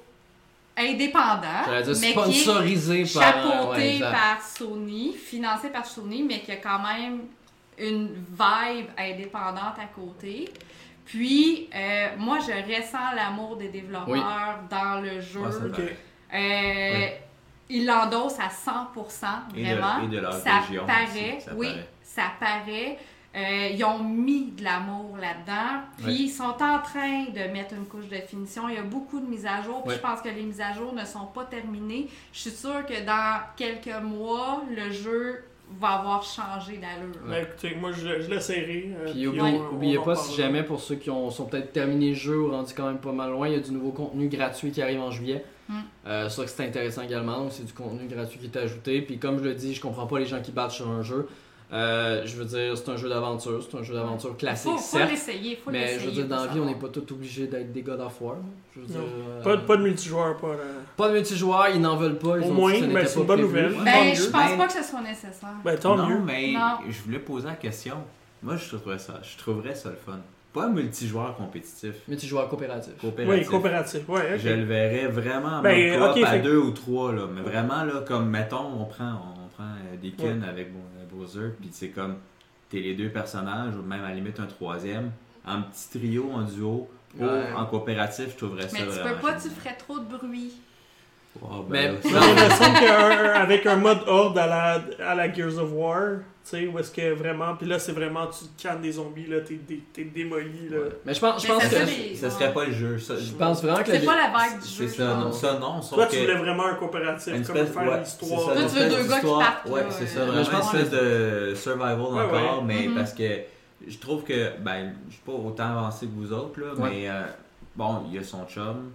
indépendant, dire mais qui est sponsorisé par. chapeauté ouais, par Sony, financé par Sony, mais qui a quand même une vibe indépendante à côté. Puis, euh, moi, je ressens l'amour des développeurs Oui. dans le jeu. Ouais. Euh. Ils l'endossent à 100%, Et de- vraiment. et de leur ça région paraît, aussi, ça oui, paraît. ça paraît. Euh, ils ont mis de l'amour là-dedans. Puis Ouais. ils sont en train de mettre une couche de finition. Il y a beaucoup de mises à jour. Puis Ouais. je pense que les mises à jour ne sont pas terminées. Je suis sûre que dans quelques mois, le jeu va avoir changé d'allure. Ben, écoutez, moi, je, je l'essayerai. euh, Puis puis oubliez, on- pas, si jamais pour ceux qui ont, sont peut-être terminés le jeu ou rendus quand même pas mal loin, il y a du nouveau contenu gratuit qui arrive en juillet. Mm. Euh, ça que c'est intéressant également, donc c'est du contenu gratuit qui est ajouté. Puis comme je le dis, je comprends pas les gens qui battent sur un jeu. Euh, je veux dire, c'est un jeu d'aventure, c'est un jeu d'aventure classique, Faut, faut certes. l'essayer, faut Mais l'essayer. je veux dire, dans la vie, on n'est pas tous obligés d'être des God of War. Je veux dire, euh, Pas, pas de multijoueur, pas. euh, pas de multijoueur, ils n'en veulent pas. Ils Au ont moins, ben, c'est pas une bonne prévu. nouvelle. Ben, je pense Ben- pas que ce soit nécessaire. Ben, tant non, mieux. mais Non. je voulais poser la question. Moi, je trouverais ça, je trouverais ça le fun. Pas multijoueur compétitif, Multijoueur coopératif. Oui, coopératif. coopératif. Ouais. Je le verrais vraiment en Ben, ok, à fait- deux ou trois, là. Mais vraiment, là, comme, mettons, on prend, on prend euh, Deacon avec Bo- euh, Bowser, puis c'est comme, t'es les deux personnages, ou même à la limite un troisième, en petit trio, en duo, ou Ouais. en coopératif, je trouverais ça Mais tu peux pas, tu ferais trop de bruit. Oh, Mais- ben, l'impression qu'avec un mode horde à la, à la Gears of War, sais, où est-ce que vraiment, puis là c'est vraiment, tu cannes des zombies, là, t'es, dé- t'es démoli, là. Mais je pense, je pense que. ça, ça serait pas le jeu. Ça, Je pense vraiment que C'est la- pas la vibe du C'est jeu. ça, non, ça non. Sauf Toi, que tu voulais vraiment un coopératif, une comme espèce- faire ouais, l'histoire. c'est ça, Toi, une tu veux espèce deux gars qui partent, Ouais, là, c'est ouais. ça. Vraiment une espèce de survival Ouais, encore, ouais. mais Mhm. parce que je trouve que, ben, je suis pas autant avancé que vous autres, là, Ouais. mais euh, bon, il y a son chum,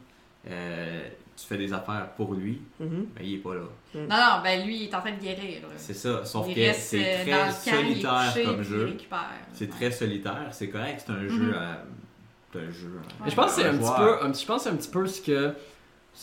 euh, tu fais des affaires pour lui, Mhm. mais il est pas là. Non, non, ben lui, il est en train de guérir. là. C'est ça, sauf il que reste c'est euh, très solitaire couché, comme jeu. C'est Ouais. très solitaire, c'est correct, c'est un jeu Mhm. à- C'est un jeu. Mais je pense que c'est un petit peu, un petit, je pense que c'est un petit peu ce que.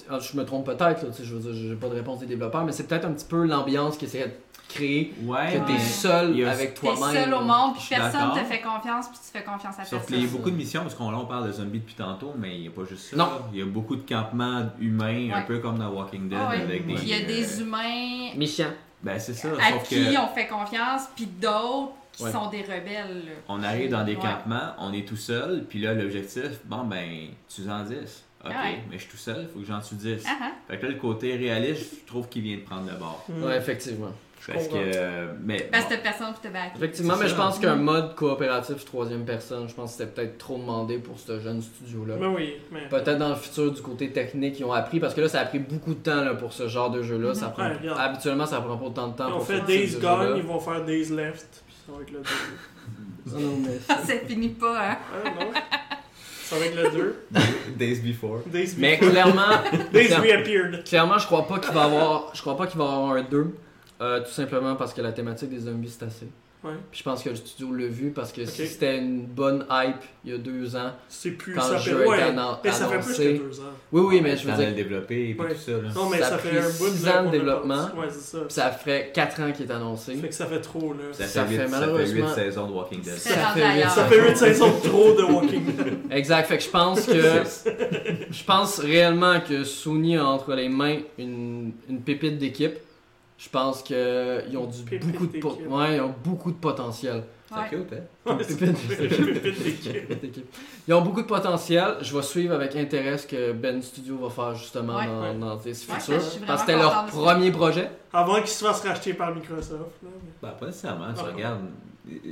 ah, Je me trompe peut-être, là, tu sais, je veux dire, j'ai pas de réponse des développeurs, mais c'est peut-être un petit peu l'ambiance qui essaie de créer, Ouais, que t'es seul Il a- avec T'es toi-même. seul au monde, puis personne te fait confiance, puis tu fais confiance à Sauf personne. qu'il y a beaucoup de missions, parce qu'on là, on parle de zombies depuis tantôt, mais il n'y a pas juste ça. Non. Il y a beaucoup de campements humains, un peu comme dans Walking Dead, Ah ouais. avec des. Il y a euh, des humains Méchant. Ben, c'est ça. à sauf qui que on fait confiance, puis d'autres qui Ouais. sont des rebelles. là. on arrive dans des Ouais. campements, on est tout seul, puis là, l'objectif, bon, ben, tu en 10. Ok, ouais. mais je suis tout seul, il faut que j'en tue 10. Ah, ah. Fait que là, le côté réaliste, je trouve qu'il vient de prendre le bord. Mhm. Ouais, effectivement. Parce que. euh, mais. Parce bon, que t'as personne pour te battre. Effectivement, mais ça. je pense qu'un mode coopératif troisième personne, je pense que c'était peut-être trop demandé pour ce jeune studio-là. Ben oui, mais. Peut-être dans le futur, du côté technique, ils ont appris, parce que là, ça a pris beaucoup de temps là, pour ce genre de jeu-là. Ça prend... Ouais. Habituellement, ça prend pas autant de temps Ils ont pour fait faire Days Gone, ils vont faire Days Left, puis ça va être le 2. Ah non, mais- Ça finit pas, hein. Ah non? Ça va être le 2. Days Before. Days, Mais Before- clairement, Days Reappeared. clairement, je crois pas qu'il va avoir, je crois pas qu'il va avoir un 2. Euh, tout simplement parce que la thématique des zombies, c'est assez. Ouais. Puis je pense que le studio l'a vu parce que Ok. c'était une bonne hype il y a deux ans. C'est plus. Quand ça le fait, jeu ouais, été annon- mais ça fait plus annoncé. que deux ans. Oui, oui, mais je veux dire, développer et puis Ouais. tout ça. Là. Non, mais Ça ça, a fait pris un bout ans de développement. Ouais, c'est ça. ça ferait 4 ans qu'il est annoncé. Fait que ça fait trop, là. Ça, Ça fait, fait huit- ça fait malheureusement- 8 saisons de Walking Dead. Ça fait huit ailleurs. Ça fait 8 saisons de trop de Walking Dead. Exact, fait que je pense que je pense réellement que Sony a entre les mains une, une pépite d'équipe. Je pense qu'ils ont du Pépite beaucoup de po- ouais, ils ont beaucoup de potentiel. C'est cute, hein? Ouais, Pépite. pépite. Ils ont beaucoup de potentiel. Je vais suivre avec intérêt ce que Ben Studio va faire justement Ouais. dans, dans Ouais, futurs. parce que c'était leur premier projet. Avant qu'il se fasse racheter par Microsoft. Là. Ben, pas nécessairement, tu Ah. regardes.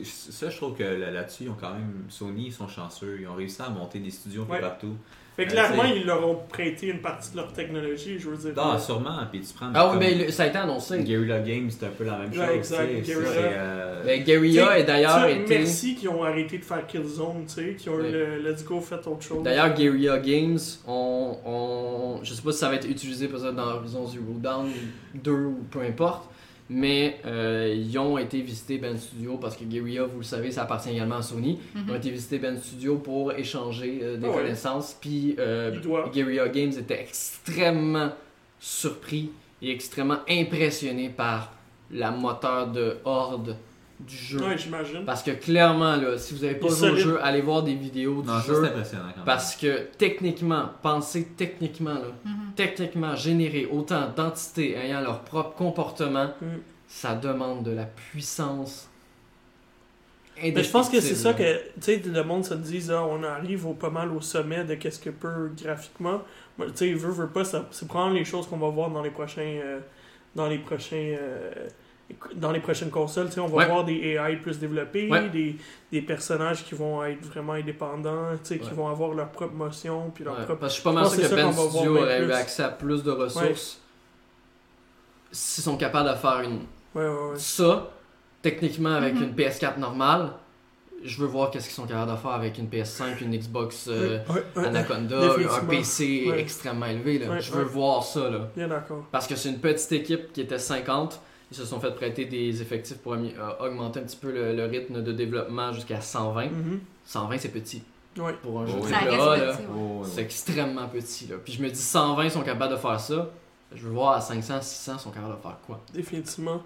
Ça, je trouve que là- là-dessus, ils ont quand même. Sony, ils sont chanceux. Ils ont réussi à monter des studios un peu Ouais. partout. Fait que clairement, ils leur ont prêté une partie de leur technologie, je veux dire. Non, sûrement. Puis tu prends. Ah oui, mais le- ça a été annoncé. Guerrilla Games, c'est un peu la même Ouais, chose. exact, Guerrilla. euh, Ben, Guerrilla est d'ailleurs été. Merci qu'ils ont arrêté de faire Killzone, tu sais, qui ont Ouais. eu le Let's Go, fait autre chose. D'ailleurs, Guerrilla Games, on, on, je sais pas si ça va être utilisé peut-être dans Horizon Zero Dawn 2 ou peu importe, mais euh, ils ont été visités Ben Studio parce que Guerrilla, vous le savez, ça appartient également à Sony. Ils ont Mhm. été visités Ben Studio pour échanger euh, des Ah connaissances. Puis euh. Guerrilla Games était extrêmement surpris et extrêmement impressionné par la moteur de horde du jeu. Ouais, j'imagine. Parce que clairement, là, si vous avez pas joué au jeu, allez voir des vidéos du Non, jeu. c'est impressionnant quand même. Parce que techniquement, pensez techniquement, là, Mhm. techniquement, générer autant d'entités ayant leur propre comportement, Mm. ça demande de la puissance. Mais je pense que c'est ça que, tu sais, le monde se dit, ah, on arrive au, pas mal au sommet de qu'est-ce que peut graphiquement. Tu sais, veut, veut pas, ça- c'est probablement les choses qu'on va voir dans les prochains, euh, dans les prochains, euh, dans les prochaines consoles. On va Ouais. voir des AI plus développés, Ouais. des, des personnages qui vont être vraiment indépendants, qui vont avoir leur propre motion, puis leur propre... parce que je suis pas mal Je sûr que Ben Studio aurait eu accès à plus de ressources s'ils sont capables de faire une ça, techniquement avec Mhm. une PS4 normale. Je veux voir qu'est-ce qu'ils sont capables de faire avec une PS5, une Xbox euh, Anaconda, un. PC extrêmement élevé. Là. Je veux voir ça. Là. Bien d'accord. Parce que c'est une petite équipe qui était 50. Ils se sont fait prêter des effectifs pour euh, augmenter un petit peu le, le rythme de développement jusqu'à 120. Mhm. 120, c'est petit. Ouais. Pour un jeu Oh, oui. C'est ouais. extrêmement petit. Là. Puis je me dis, 120 sont capables de faire ça. Je veux voir à 500, 600 sont capables de faire quoi? Définitivement.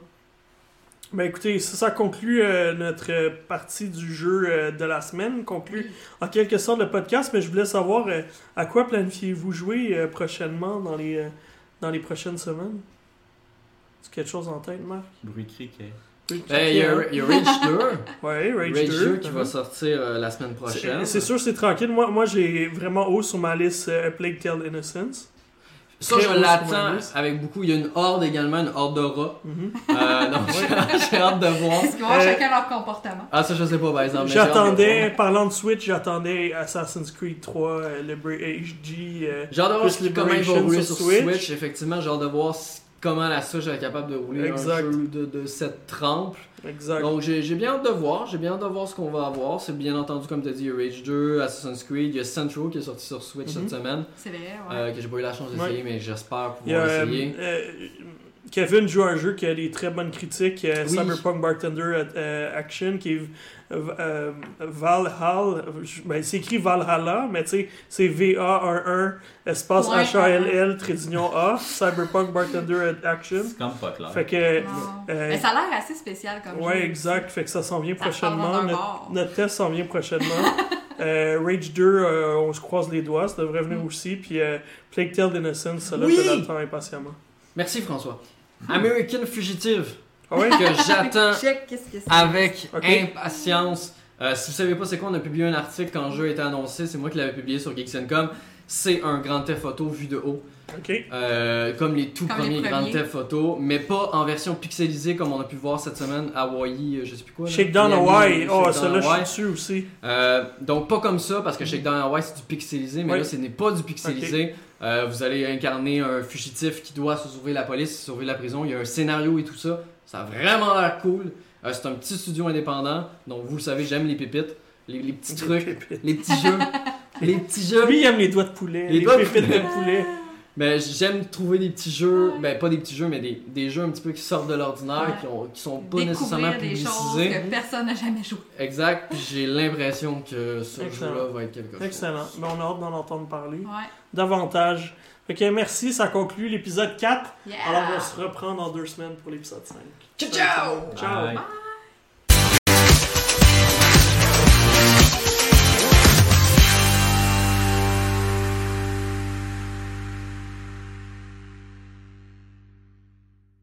Ben écoutez, ça, ça conclut euh, notre euh, partie du jeu euh, de la semaine, conclut en quelque sorte le podcast, mais je voulais savoir euh, à quoi planifiez-vous jouer euh, prochainement dans les, euh, dans les prochaines semaines? Est-ce quelque chose en tête, Marc? Bruit criquet. Ben, Il y, a- il y a Rage 2. Ouais, Rage, Rage 2. 2 qui va sortir euh, la semaine prochaine. c'est sûr, c'est tranquille. Moi, moi j'ai vraiment haut sur ma liste euh, A Plague Tale Innocence. Ça, Très je l'attends avec beaucoup. Il y a une horde également, une horde de rats. Mhm. Euh, donc, j'ai hâte de voir. Est-ce qu'ils vont Euh, chacun leur comportement? Ah, ça, je sais pas, par exemple. J'attendais, parlant de Switch, j'attendais Assassin's Creed 3, euh, Libra- HD. euh, J'ai hâte de voir ce- comment il va Liberation rouler sur sur Switch. Switch. Effectivement, j'ai hâte de voir si- comment la Switch est capable de rouler Exact. un jeu de, de cette trempe. exact. Donc, j'ai bien hâte de voir. J'ai bien hâte de voir ce qu'on va avoir. C'est bien entendu, comme tu as dit, Rage 2, Assassin's Creed. Il y a Central qui est sorti sur Switch Mhm. cette semaine. C'est vrai, ouais. euh, que j'ai pas eu la chance d'essayer, mais j'espère a, pouvoir euh, essayer. euh, Kevin joue à un jeu qui a des très bonnes critiques, euh, Oui. Cyberpunk Bartender euh, Action, qui est euh, euh, Valhalla. je- Ben, c'est écrit Valhalla, mais tu sais, c'est V-A-1-1, espace Ouais, H-A-L-L, d'union A, Cyberpunk Bartender Action. C'est comme pas clair. Fait que. Euh, Mais ça a l'air assez spécial comme jeu. Ouais, exact. Fait que ça s'en vient Ça prochainement. Notre, notre test s'en vient prochainement. Euh, Rage 2, euh, on se croise les doigts, ça devrait venir aussi. Puis euh, Plague Tale d'Innocence, ça là, Oui! je l'attends impatiemment. Merci, François. American Fugitive, Ah ouais? que j'attends Check, qu'est-ce que c'est? avec Ok. impatience. Euh, si vous savez pas c'est quoi, on a publié un article quand le jeu a été annoncé. C'est moi qui l'avais publié sur Geeks.com. C'est un grand theft photo vu de haut. Ok. Euh, comme les tout Comme premiers Grand premiers. Theft mais pas en version pixelisée comme on a pu voir cette semaine à Hawaii, euh, je sais plus quoi. là. Shakedown Miami, Hawaii. Oh, celle-là, je Hawaii. suis dessus aussi. Euh, donc pas comme ça, parce que Shakedown Hawaii c'est du pixelisé, mais Oui. là ce n'est pas du pixelisé. Euh, vous allez incarner un fugitif qui doit se sauver la police, se sauver la prison. Il y a un scénario et tout ça. Ça a vraiment l'air cool. Euh, c'est un petit studio indépendant, donc vous le savez, j'aime les pépites, les, les petits trucs, les petits jeux, les petits jeux. Lui, il aime les doigts de poulet. Les Les, doigts de pépites poulet. de poulet. Mais j'aime trouver des petits jeux, ben pas des petits jeux, mais des, des jeux un petit peu qui sortent de l'ordinaire, Ouais. qui, ont, qui sont pas nécessairement Découvrir des choses publicisés. que personne n'a jamais joué. Exact, puis j'ai l'impression que ce Excellent. jeu-là va être quelque chose. Excellent. Ben, on a hâte d'en entendre parler Ouais. davantage. Ok, merci, ça conclut l'épisode 4. Yeah! Alors on se reprend dans deux semaines pour l'épisode 5. Ciao, ciao! Ciao! Bye. Bye!